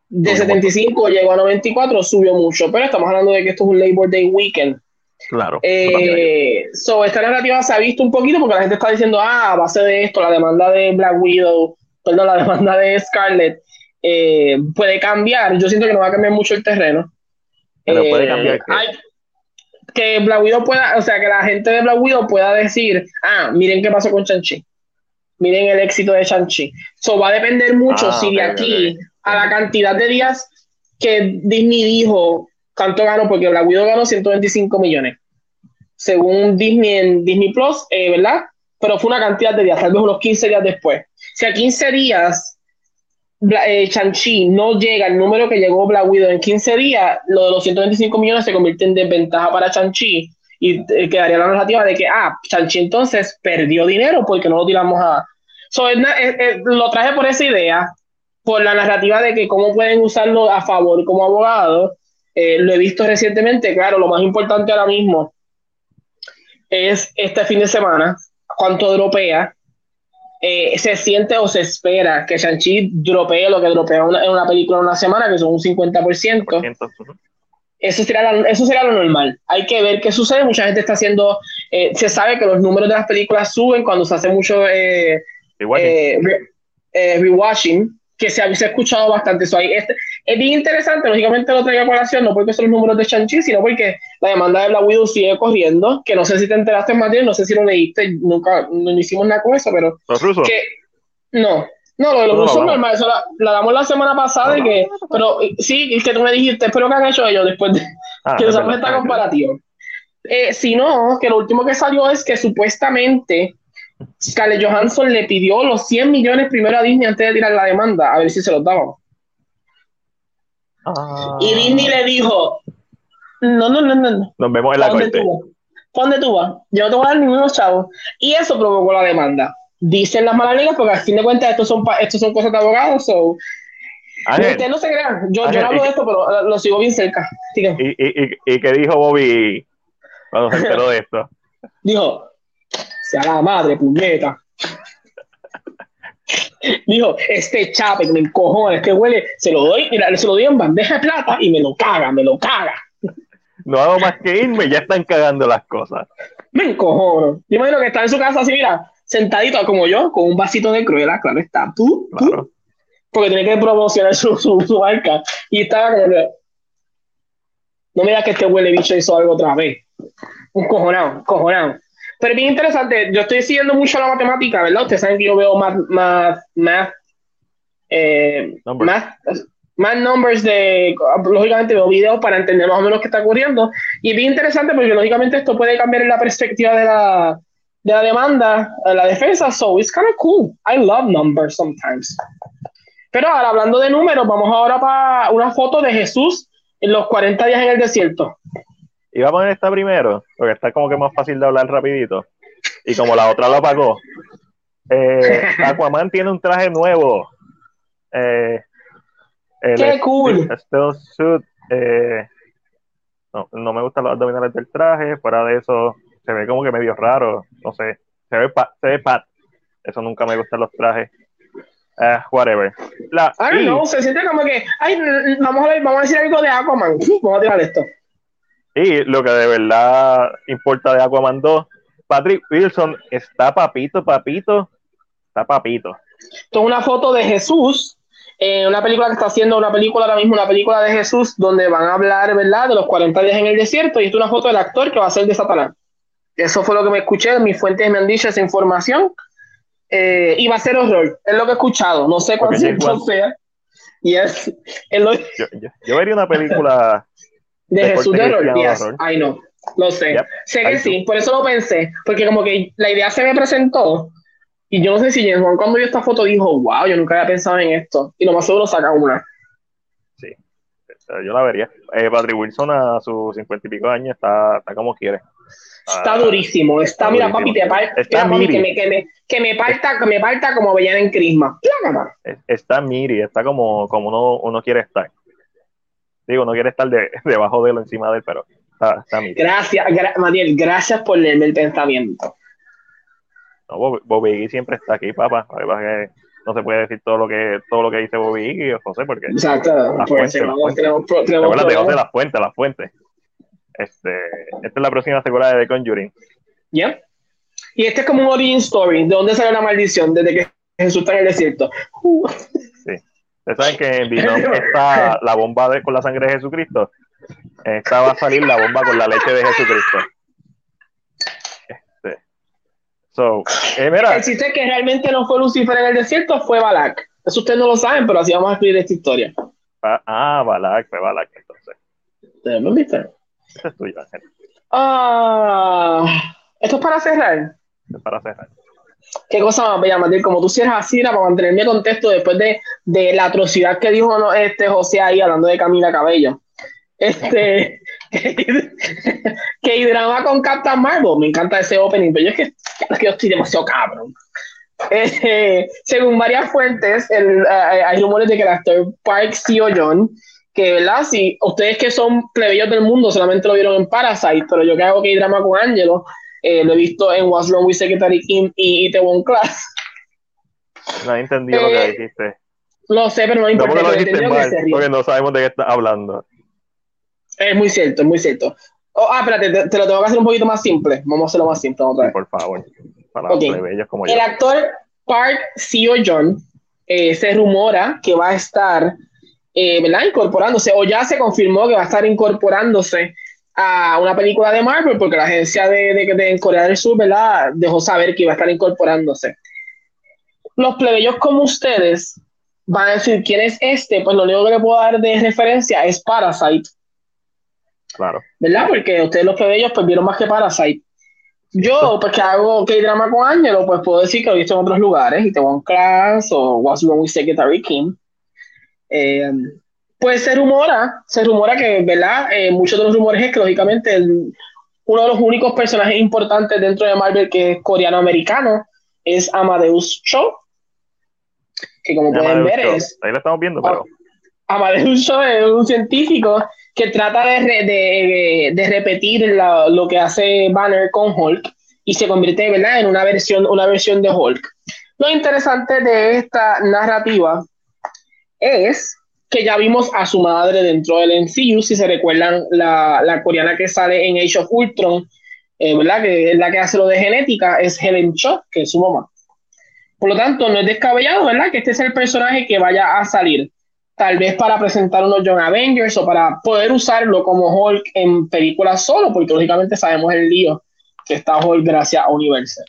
de 75 llegó a 94, subió mucho. Pero estamos hablando de que esto es un Labor Day Weekend. Claro. Eh, so, esta narrativa se ha visto un poquito porque la gente está diciendo, ah, a base de esto, la demanda de Black Widow, perdón, la demanda de Scarlett eh, puede cambiar. Yo siento que no va a cambiar mucho el terreno. Pero puede cambiar. Eh, que Black Widow pueda, o sea, que la gente de Black Widow pueda decir, ah, miren qué pasó con Shang-Chi. Miren el éxito de Shang-Chi. Eso va a depender mucho Ah, si de aquí a la cantidad de días que Disney dijo cuánto ganó, porque Black ganó 125 millones. Según Disney en Disney Plus, eh, ¿verdad? Pero fue una cantidad de días, tal vez unos 15 días después. Si a 15 días eh, Shang-Chi no llega al número que llegó Black Widow en 15 días, lo de los 125 millones se convierte en desventaja para Shang-Chi y eh, quedaría la narrativa de que, ah, Shang-Chi entonces perdió dinero porque no lo tiramos a... So, es- es- lo traje por esa idea, por la narrativa de que cómo pueden usarlo a favor como abogado. Eh, lo he visto recientemente, claro, lo más importante ahora mismo es este fin de semana, cuánto dropea, eh, se siente o se espera que Shang-Chi dropee lo que dropea una- en una película en una semana, que son un 50%. Entonces, ujú. Eso sería, la- eso sería lo normal. Hay que ver qué sucede. Mucha gente está haciendo, eh, se sabe que los números de las películas suben cuando se hace mucho eh, igual. eh, re- eh, rewatching, que se ha, se ha escuchado bastante. eso ahí este, es bien interesante, lógicamente lo traigo a colación, no porque son los números de Shang-Chi, sino porque la demanda de Black Widow sigue corriendo, que no sé si te enteraste, Matías, no sé si lo leíste, nunca no hicimos nada con eso, pero los rusos. que no, no, lo de los No, rusos vamos. normal, eso la, la damos la semana pasada y que, pero sí, es que tú me dijiste, espero que han hecho ellos después de Ah, que usamos esta comparativa. Eh, si no, que lo último que salió es que supuestamente Scarlett Johansson le pidió los 100 millones primero a Disney antes de tirar la demanda, a ver si se los daban. Ah. Y Disney le dijo, no, no, no, no, no. Nos vemos en la ¿Pa' dónde corte. dónde tú vas? Yo no te voy a dar ninguno chavos. Y eso provocó la demanda. Dicen las malas ligas porque al fin de cuentas estos son, estos son cosas de abogados. So. Ángel, no se crean. Yo, Ángel, yo no hablo de esto, pero eh, lo sigo bien cerca. Digan, ¿Y, y, y, y qué dijo Bobby cuando se enteró de esto? Dijo, sea la madre, puñeta. Dijo, este chape me encojona, este huele, se lo doy, mira, se lo doy en bandeja de plata y me lo caga, me lo caga. No hago más que irme, ya están cagando las cosas. Me encojono. Yo imagino que está en su casa así, mira, sentadito como yo, con un vasito de cruela, claro está. Tú, tú, porque tiene que promocionar su, su, su marca. Y estaba como no me digas que este huele bicho hizo algo otra vez. Un cojonado, un cojonado. Pero es bien interesante, yo estoy siguiendo mucho la matemática, ¿verdad? Ustedes saben que yo veo más, más, más, eh, Numbers. más, más numbers de, lógicamente veo videos para entender más o menos qué está ocurriendo. Y es bien interesante porque lógicamente esto puede cambiar la perspectiva de la, de la demanda, de la defensa. So it's kind of cool. I love numbers sometimes. Pero ahora, hablando de números, vamos ahora para una foto de Jesús en los 40 días en el desierto. Iba a poner esta primero, porque está como que más fácil de hablar rapidito. Y como la otra lo apagó. Eh, Aquaman tiene un traje nuevo. Eh, el ¡Qué cool! Steel suit, eh, no, no me gustan los abdominales del traje. Fuera de eso, se ve como que medio raro. No sé. Se ve, pa- se ve pat. Eso nunca me gustan los trajes. Eh, whatever. La, I don't y- know, se siente como que, ay, vamos a, ver, vamos a decir algo de Aquaman. Vamos a tirar esto. Y lo que de verdad importa de Aquaman 2, Patrick Wilson está papito, papito, está papito. Esto es una foto de Jesús, eh, una película que está haciendo una película ahora mismo, una película de Jesús, donde van a hablar, ¿verdad?, de los 40 días en el desierto, y esto es una foto del actor que va a ser de Satanás. Eso fue lo que me escuché, mis fuentes me han dicho esa información, eh, y va a ser horror, es lo que he escuchado, no sé cuán Porque James cierto Wan- sea. Y es, es lo- Yo, yo, yo vería una película, de De Jesús de horror. I know, lo sé. Yep, Sé que I sí, por eso lo pensé, porque como que la idea se me presentó, y yo no sé si James cuando vio esta foto dijo, wow, yo nunca había pensado en esto, y lo más seguro saca una. sí, yo la vería. Eh, Patrick Wilson a sus cincuenta y pico de años está, está como quiere. Está Ah, durísimo, está, está mira durísimo. papi, te par- Está mira, papi, miri. que me, que, me, que me parta, que me parta como avellana en crisma. Está Miri, está como, como uno, uno quiere estar. Digo, no quiere estar de, debajo de él, encima de él, pero está, está. Gracias, gra- Mariel, gracias por leerme el pensamiento. No, Bobby, Bobby siempre está aquí, papá. Que no se puede decir todo lo que todo lo que dice Bobby o José, porque Exacto, Las fuentes, tenemos, las fuentes. tenemos, pro- tenemos Acuérdate, José, problemas. las fuentes, las fuentes. Este, esta es la próxima secuela de The Conjuring. ¿Ya? Y este es como un origin story, ¿de dónde sale la maldición? Desde que Jesús está en el desierto. Uh, Ustedes saben que en Venom está la bomba de, con la sangre de Jesucristo. esta va a salir la bomba con la leche de Jesucristo. Este. So, eh, mira. El chiste que realmente no fue Lucifer en el desierto fue Balak. Eso ustedes no lo saben, pero así vamos a escribir esta historia. Ah, ah Balak, fue Balak entonces. ¿Ustedes lo viste? Esto es tuyo, Ángel. Ah, esto es para cerrar. Esto es para cerrar. Qué cosa más bella, Matil, como tú cierras así, para mantenerme contexto después de, de, la atrocidad que dijo ¿no? este José ahí hablando de Camila Cabello. Este, que drama con Captain Marvel, me encanta ese opening, pero yo es que, es que yo estoy demasiado cabrón. Este, según varias fuentes, el, uh, hay rumores de que el actor Park Seo John, que verdad, si ustedes que son plebeyos del mundo solamente lo vieron en Parasite, pero yo que hago que drama con Angelo, eh, lo he visto en What's Wrong with Secretary Kim y Itaewon Class. No he entendido lo que eh, dijiste. Lo sé, pero no importa. No, porque, lo mal, porque no sabemos de qué estás hablando. Es muy cierto, es muy cierto. Oh, ah, espérate, te, lo tengo que hacer un poquito más simple. Vamos a hacerlo más simple otra vez. por favor. Para como El actor Park Seo John eh, se rumora que va a estar eh, ¿verdad? incorporándose, o ya se confirmó que va a estar incorporándose a una película de Marvel, porque la agencia de, de, de Corea del Sur ¿verdad? dejó saber que iba a estar incorporándose. Los plebeyos como ustedes van a decir quién es este, pues lo único que le puedo dar de referencia es Parasite. Claro. ¿Verdad? Porque ustedes los plebeyos pues vieron más que Parasite. Yo, pues que hago K-drama con Angelo, pues puedo decir que lo he visto en otros lugares, y tengo Class o What's Wrong with Secretary Kim. Eh, pues se rumora, se rumora que, ¿verdad? Eh, muchos de los rumores es que, lógicamente, uno de los únicos personajes importantes dentro de Marvel que es coreano-americano es Amadeus Cho, que como pueden ver es... Ahí lo estamos viendo, pero... Amadeus Cho es un científico que trata de, de, de repetir lo que hace Banner con Hulk y se convierte ¿verdad? en una versión, una versión de Hulk. Lo interesante de esta narrativa es que ya vimos a su madre dentro del MCU, si se recuerdan la, la coreana que sale en Age of Ultron, eh, ¿verdad? Que es la que hace lo de genética, es Helen Cho, que es su mamá. Por lo tanto, no es descabellado, ¿verdad? Que este es el personaje que vaya a salir. Tal vez para presentar unos Young Avengers o para poder usarlo como Hulk en películas solo, porque lógicamente sabemos el lío que está Hulk gracias a Universal.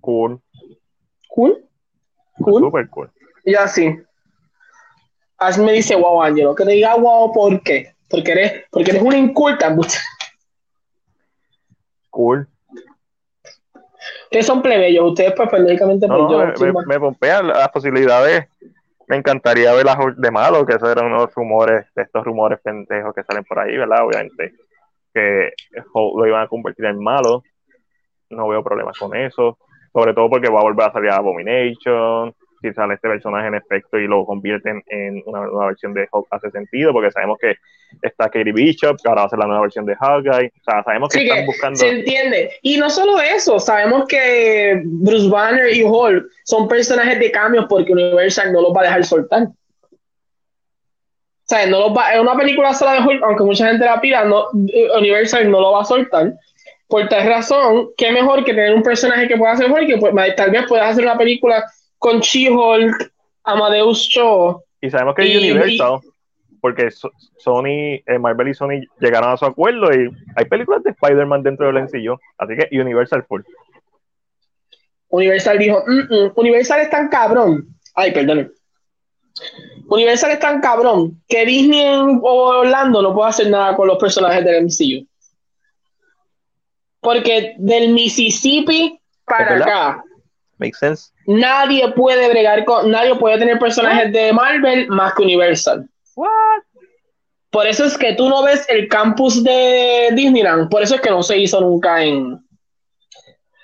Cool. Cool. Cool. Super cool. Y así. Ash me dice, wow, Angelo, que te diga wow, ¿por qué? Porque eres, porque eres una inculta, Cool. Ustedes son plebeyos, ustedes pues periódicamente pues, no, me, me, pompean las posibilidades. Me encantaría ver las de malo, que esos eran unos rumores, de estos rumores pendejos que salen por ahí, ¿verdad? Obviamente que lo iban a convertir en malo. No veo problemas con eso. Sobre todo porque va a volver a salir Abomination si sale este personaje en efecto y lo convierten en una nueva versión de Hulk hace sentido, porque sabemos que está Katie Bishop, que ahora va a ser la nueva versión de Hawkeye, o sea, sabemos que están buscando... Se entiende, y no solo eso, sabemos que Bruce Banner y Hulk son personajes de cambio porque Universal no los va a dejar soltar. O sea, no los va, en una película sola de Hulk, aunque mucha gente la pida, no, Universal no lo va a soltar. Por tal razón, qué mejor que tener un personaje que pueda hacer Hulk, que pues, tal vez puedas hacer una película con She-Hulk, Amadeus Cho. Y sabemos que es Universal, porque Sony, eh, Marvel y Sony llegaron a su acuerdo y hay películas de Spider-Man dentro del sencillo, así que Universal full. Universal dijo, mm, mm, Universal es tan cabrón. Ay, perdón. Universal es tan cabrón que Disney o Orlando no puede hacer nada con los personajes del MCU. Porque del Mississippi para acá. Makes sense. Nadie puede bregar con, nadie puede tener personajes de Marvel más que Universal. What? Por eso es que tú no ves el campus de Disneyland, por eso es que no se hizo nunca en.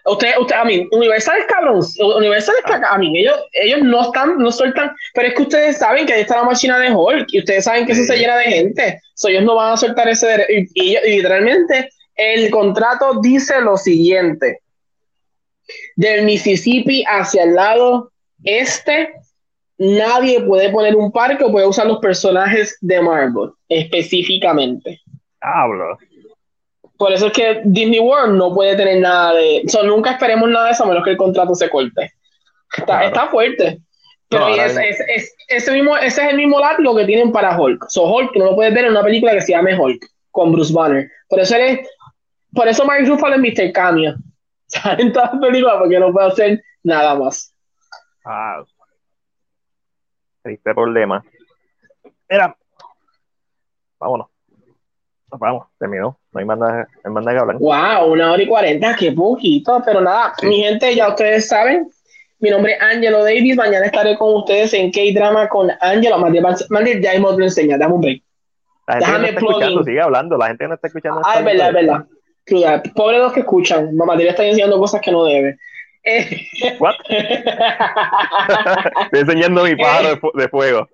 Usted, usted, a mí, Universal es cabrón, Universal es cabrón, a mí, ellos, ellos no están, no sueltan, pero es que ustedes saben que ahí está la máquina de Hulk y ustedes saben que eso se llena de gente, so, ellos no van a soltar ese, y literalmente el contrato dice lo siguiente, del Mississippi hacia el lado este, nadie puede poner un parque o puede usar los personajes de Marvel específicamente. Hablo. Por eso es que Disney World no puede tener nada de. nunca esperemos nada de eso a menos que el contrato se corte. Está, está fuerte. Pero No, ahora es, mismo- es- es- ese, mismo, ese es el mismo látigo que tienen para Hulk. So Hulk no lo puedes ver en una película que se llame Hulk con Bruce Banner. Por eso él es, por eso Mark Ruffalo es Mr. Cameo. Sale en todas las películas porque no puede hacer nada más. Ah, triste problema. Era. Vámonos. Nos vamos, terminó. No hay más nada, no hay más nada que hablar. Wow, una hora y cuarenta, qué poquito. Pero nada, Sí. mi gente, ya ustedes saben. Mi nombre es Angelo Davis. Mañana estaré con ustedes en K-Drama con Angelo. Mandir, ya te lo enseña. Dame un break. La gente que no Déjame está escuchando, sigue hablando. La gente no está escuchando. Ah, es está verdad, es verdad. Cruda. Pobre los que escuchan. Mamá, te está enseñando cosas que no debe. Eh, What? Estoy enseñando mi pájaro de, fu- de fuego.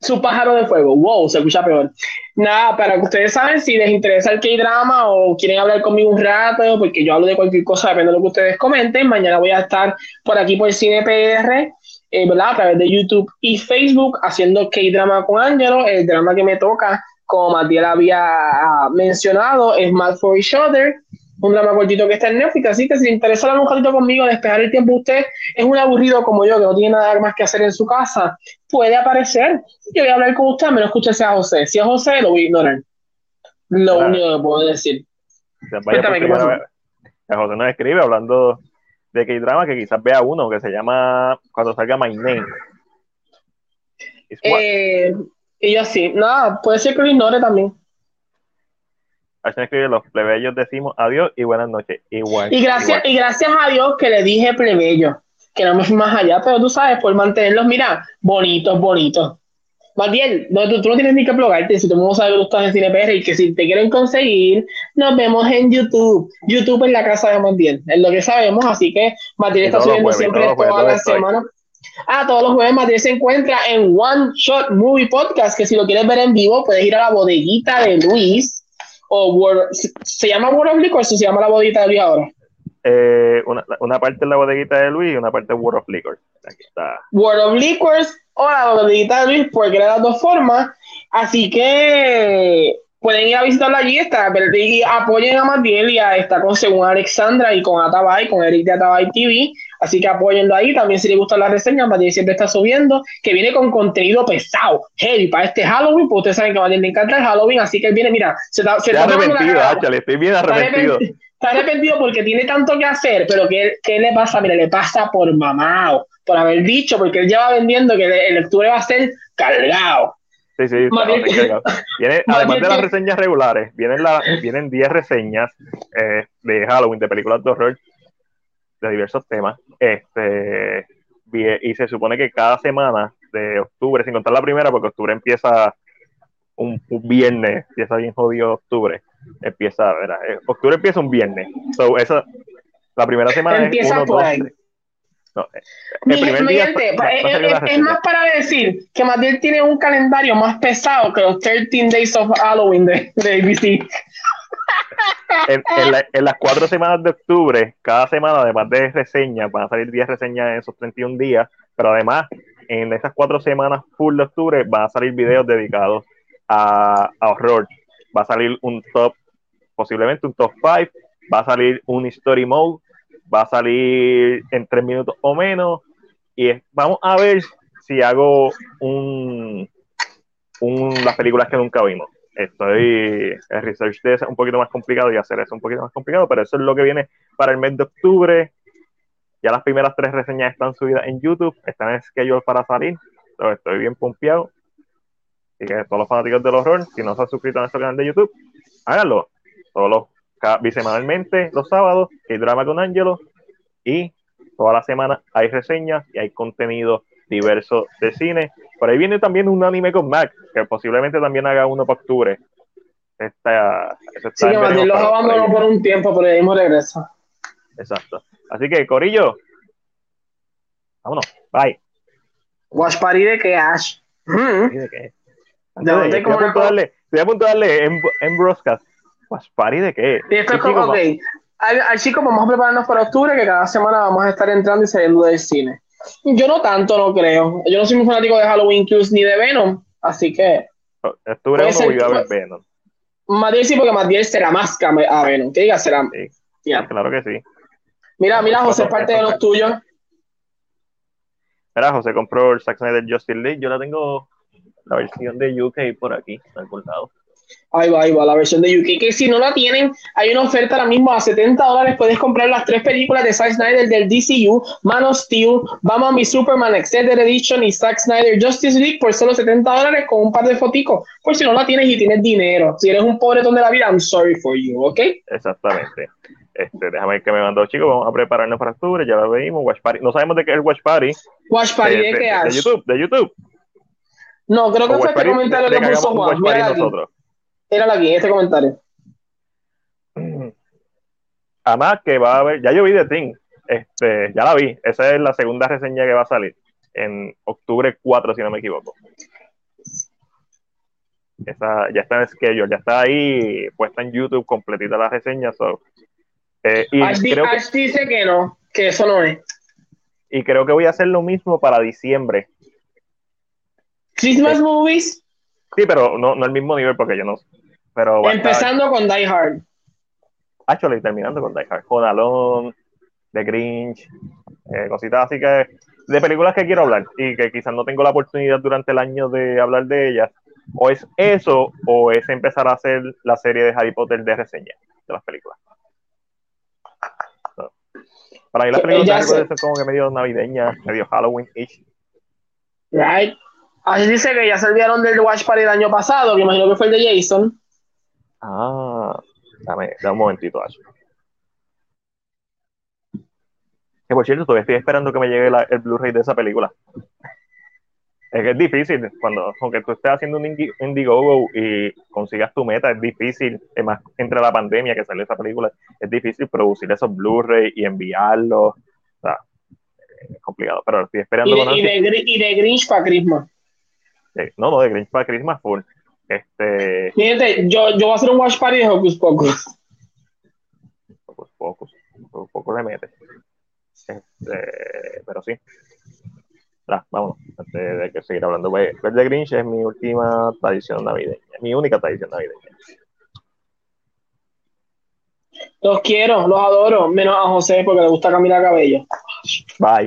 Su pájaro de fuego. Wow, se escucha peor. Nada, para que ustedes saben, si les interesa el K-drama o quieren hablar conmigo un rato, porque yo hablo de cualquier cosa, depende de lo que ustedes comenten. Mañana voy a estar por aquí por Cine PR, eh, ¿verdad? A través de YouTube y Facebook, haciendo K-drama con Angelo. El drama que me toca, como Matiel había ah, mencionado, es Mad for Each Other. Un drama cortito que está en Netflix, así que si le interesa hablar un ratito conmigo, despejar el tiempo de usted, es un aburrido como yo, que no tiene nada más que hacer en su casa, puede aparecer. Yo voy a hablar con usted, menos escuche a José. Si es José, lo voy a ignorar. Lo Claro. único que puedo decir. Cuéntame, ¿qué pasó? Que José nos escribe hablando de K-drama que quizás vea uno que se llama Cuando salga My Name. Eh, y yo así, nada, puede ser que lo ignore también. Así escribe los plebeyos decimos adiós y buenas noches. Igual. Y gracias, igual. y gracias a Dios que le dije plebeyo, que no me fui más allá, pero tú sabes, por mantenerlos, mira, bonitos, bonitos. Matiel, no, tú, tú no tienes ni que plugarte, si todo el mundo sabe que tú estás en Cine PR y que si te quieren conseguir, nos vemos en YouTube. YouTube es la casa de Matiel, es lo que sabemos, así que Matiel Y está subiendo jueves, siempre jueves, todas ¿dónde las semanas. Ah, todos los jueves Matiel se encuentra en One Shot Movie Podcast, que si lo quieres ver en vivo, puedes ir a la bodeguita de Luis, o World- ¿se- ¿se llama World of Liquor o se llama la bodeguita de Luis ahora? Eh, una, una parte es la bodeguita de Luis y una parte es World of Liquor. Aquí está. World of Liquors o la bodeguita de Luis, porque de las dos formas. Así que pueden ir a visitarla allí, está, y apoyen a Matiel y a está con según Alexandra y con Atabay, con Eric de Atabay TV. Así que apóyenlo ahí. También si les gustan las reseñas, Matiel siempre está subiendo, que viene con contenido pesado, heavy, para este Halloween, porque ustedes saben que a le encanta el Halloween, así que él viene, mira, se está, se está arrepentido. Áchale, estoy bien Está arrepentido. está arrepentido porque tiene tanto que hacer, pero ¿qué, qué le pasa? Mira, le pasa por mamado, por haber dicho, porque él lleva vendiendo que el, octubre va a ser cargado. Sí, sí. Viene, más además de las reseñas regulares, vienen, la, vienen 10 reseñas eh, de Halloween, de películas de horror, de diversos temas. Este, y se supone que cada semana de octubre, sin contar la primera, porque octubre empieza un, un viernes, empieza bien jodido octubre. Empieza, verá, eh, octubre empieza un viernes. So, esa, la primera semana Empieza es uno, por dos, ahí. tres. No, Mi, el primer mi día gente, va- va a es, más para decir que Matiel tiene un calendario más pesado que los 13 Days of Halloween de, de ABC. En, en la- en las cuatro semanas de octubre, cada semana, además de reseñas, van a salir 10 reseñas en esos 31 días, pero además, en esas cuatro semanas full de octubre, van a salir videos dedicados a, horror. Va a salir un top, posiblemente un top 5, va a salir un story mode, va a salir en 3 minutos o menos, y vamos a ver si hago un las películas que nunca vimos estoy el research de eso es un poquito más complicado y hacer eso un poquito más complicado, pero eso es lo que viene para el mes de octubre. Ya las primeras tres reseñas están subidas en YouTube, están en schedule para salir, so, estoy bien pompeado. Y que todos los fanáticos del horror, si no se han suscrito a nuestro canal de YouTube, háganlo. Todos los bisemanalmente, los sábados, hay drama con Angelo, y toda la semana hay reseñas y hay contenido diverso de cine. Por ahí viene también un anime con Mac, que posiblemente también haga uno para octubre. Está, está Sí, que veremos, los ahí abandonó por un tiempo, pero ya mismo regresa. Exacto. Así que, Corillo, vámonos. Bye. Watch Party de que Ash. Mm. ¿Y de qué? ¿De Antes dónde de- estoy, a punto darle, darle en, en broadcast. Pues, ¿Party de qué? Y esto es Sí, como, como- ok, al, al chico vamos a prepararnos para octubre, que cada semana vamos a estar entrando y saliendo del cine. Yo no tanto, no creo. Yo no soy muy fanático de Halloween Kills ni de Venom, así que puede 1 ser voy a ver Venom. Matiel sí, porque Matiel será más que a Venom. Que diga, será. Sí, claro que sí. Mira, mira, José, Eso- parte de los tuyos. Mira, José compró el Zack Snyder Justice League. Yo la tengo la versión de UK por aquí, al lado. Ahí va, ahí va, la versión de UK. Que si no la tienen, hay una oferta ahora mismo a 70 dólares. Puedes comprar las tres películas de Zack Snyder del DCU: Man of Steel, Batman v Superman Extended Edition y Zack Snyder Justice League por solo 70 dólares con un par de foticos. Pues si no la tienes y tienes dinero, si eres un pobretón de la vida, I'm sorry for you, ¿ok? Exactamente. Este, déjame ver que me mandó, chicos. Vamos a prepararnos para octubre. Ya lo veimos. Watch Party. No sabemos de qué es el Watch Party. Watch Party, de, ¿de, de, qué de haces? YouTube. De YouTube. No, creo que fue este comentario de que puso Juan. Watch Party Mírala aquí. nosotros. Mírala aquí, este comentario. Además que va a haber, ya yo vi The Thing, este, ya la vi, esa es la segunda reseña que va a salir en octubre 4, si no me equivoco. Esa ya está en schedule, ya está ahí puesta en YouTube completita la reseña. so, eh, y, Ash, que, dice que no, que eso no es. y creo que voy a hacer lo mismo para diciembre. Christmas movies, Sí, pero no, no al mismo nivel porque yo no. Pero empezando con Die Hard. actually, terminando con Die Hard, Home Alone, The Grinch, eh, cositas así que de películas que quiero hablar y que quizás no tengo la oportunidad durante el año de hablar de ellas. O es eso, o es empezar a hacer la serie de Harry Potter de reseña de las películas. Para mí las Que películas de Harry Potter son como que medio navideñas, medio Halloween-ish. Right. Ash dice que ya se olvidaron del Watch Party del año pasado, que imagino que fue el de Jason. Ah, dame, dame un momentito, Ash. Que por cierto, todavía estoy esperando que me llegue la- el Blu-ray de esa película. Es que es difícil, cuando, aunque tú estés haciendo un Indi- Indiegogo y consigas tu meta, es difícil, es más, entre la pandemia que salió esa película, es difícil producir esos Blu-ray y enviarlos. O sea, es complicado, pero estoy Y esperando de, con y de, y de Grinch para Christmas. Sí, No, no, de Grinch para Christmas full. Este, Fíjate, yo, yo voy a hacer un Watch Party de Hocus Pocus. pues pocos, poco, poco le mete. Este, pero sí. Vámonos, antes de que seguir hablando. Pues, Verde Grinch es mi última tradición navideña, mi única tradición navideña. Los quiero, los adoro, menos a José porque le gusta Camila Cabello. Bye.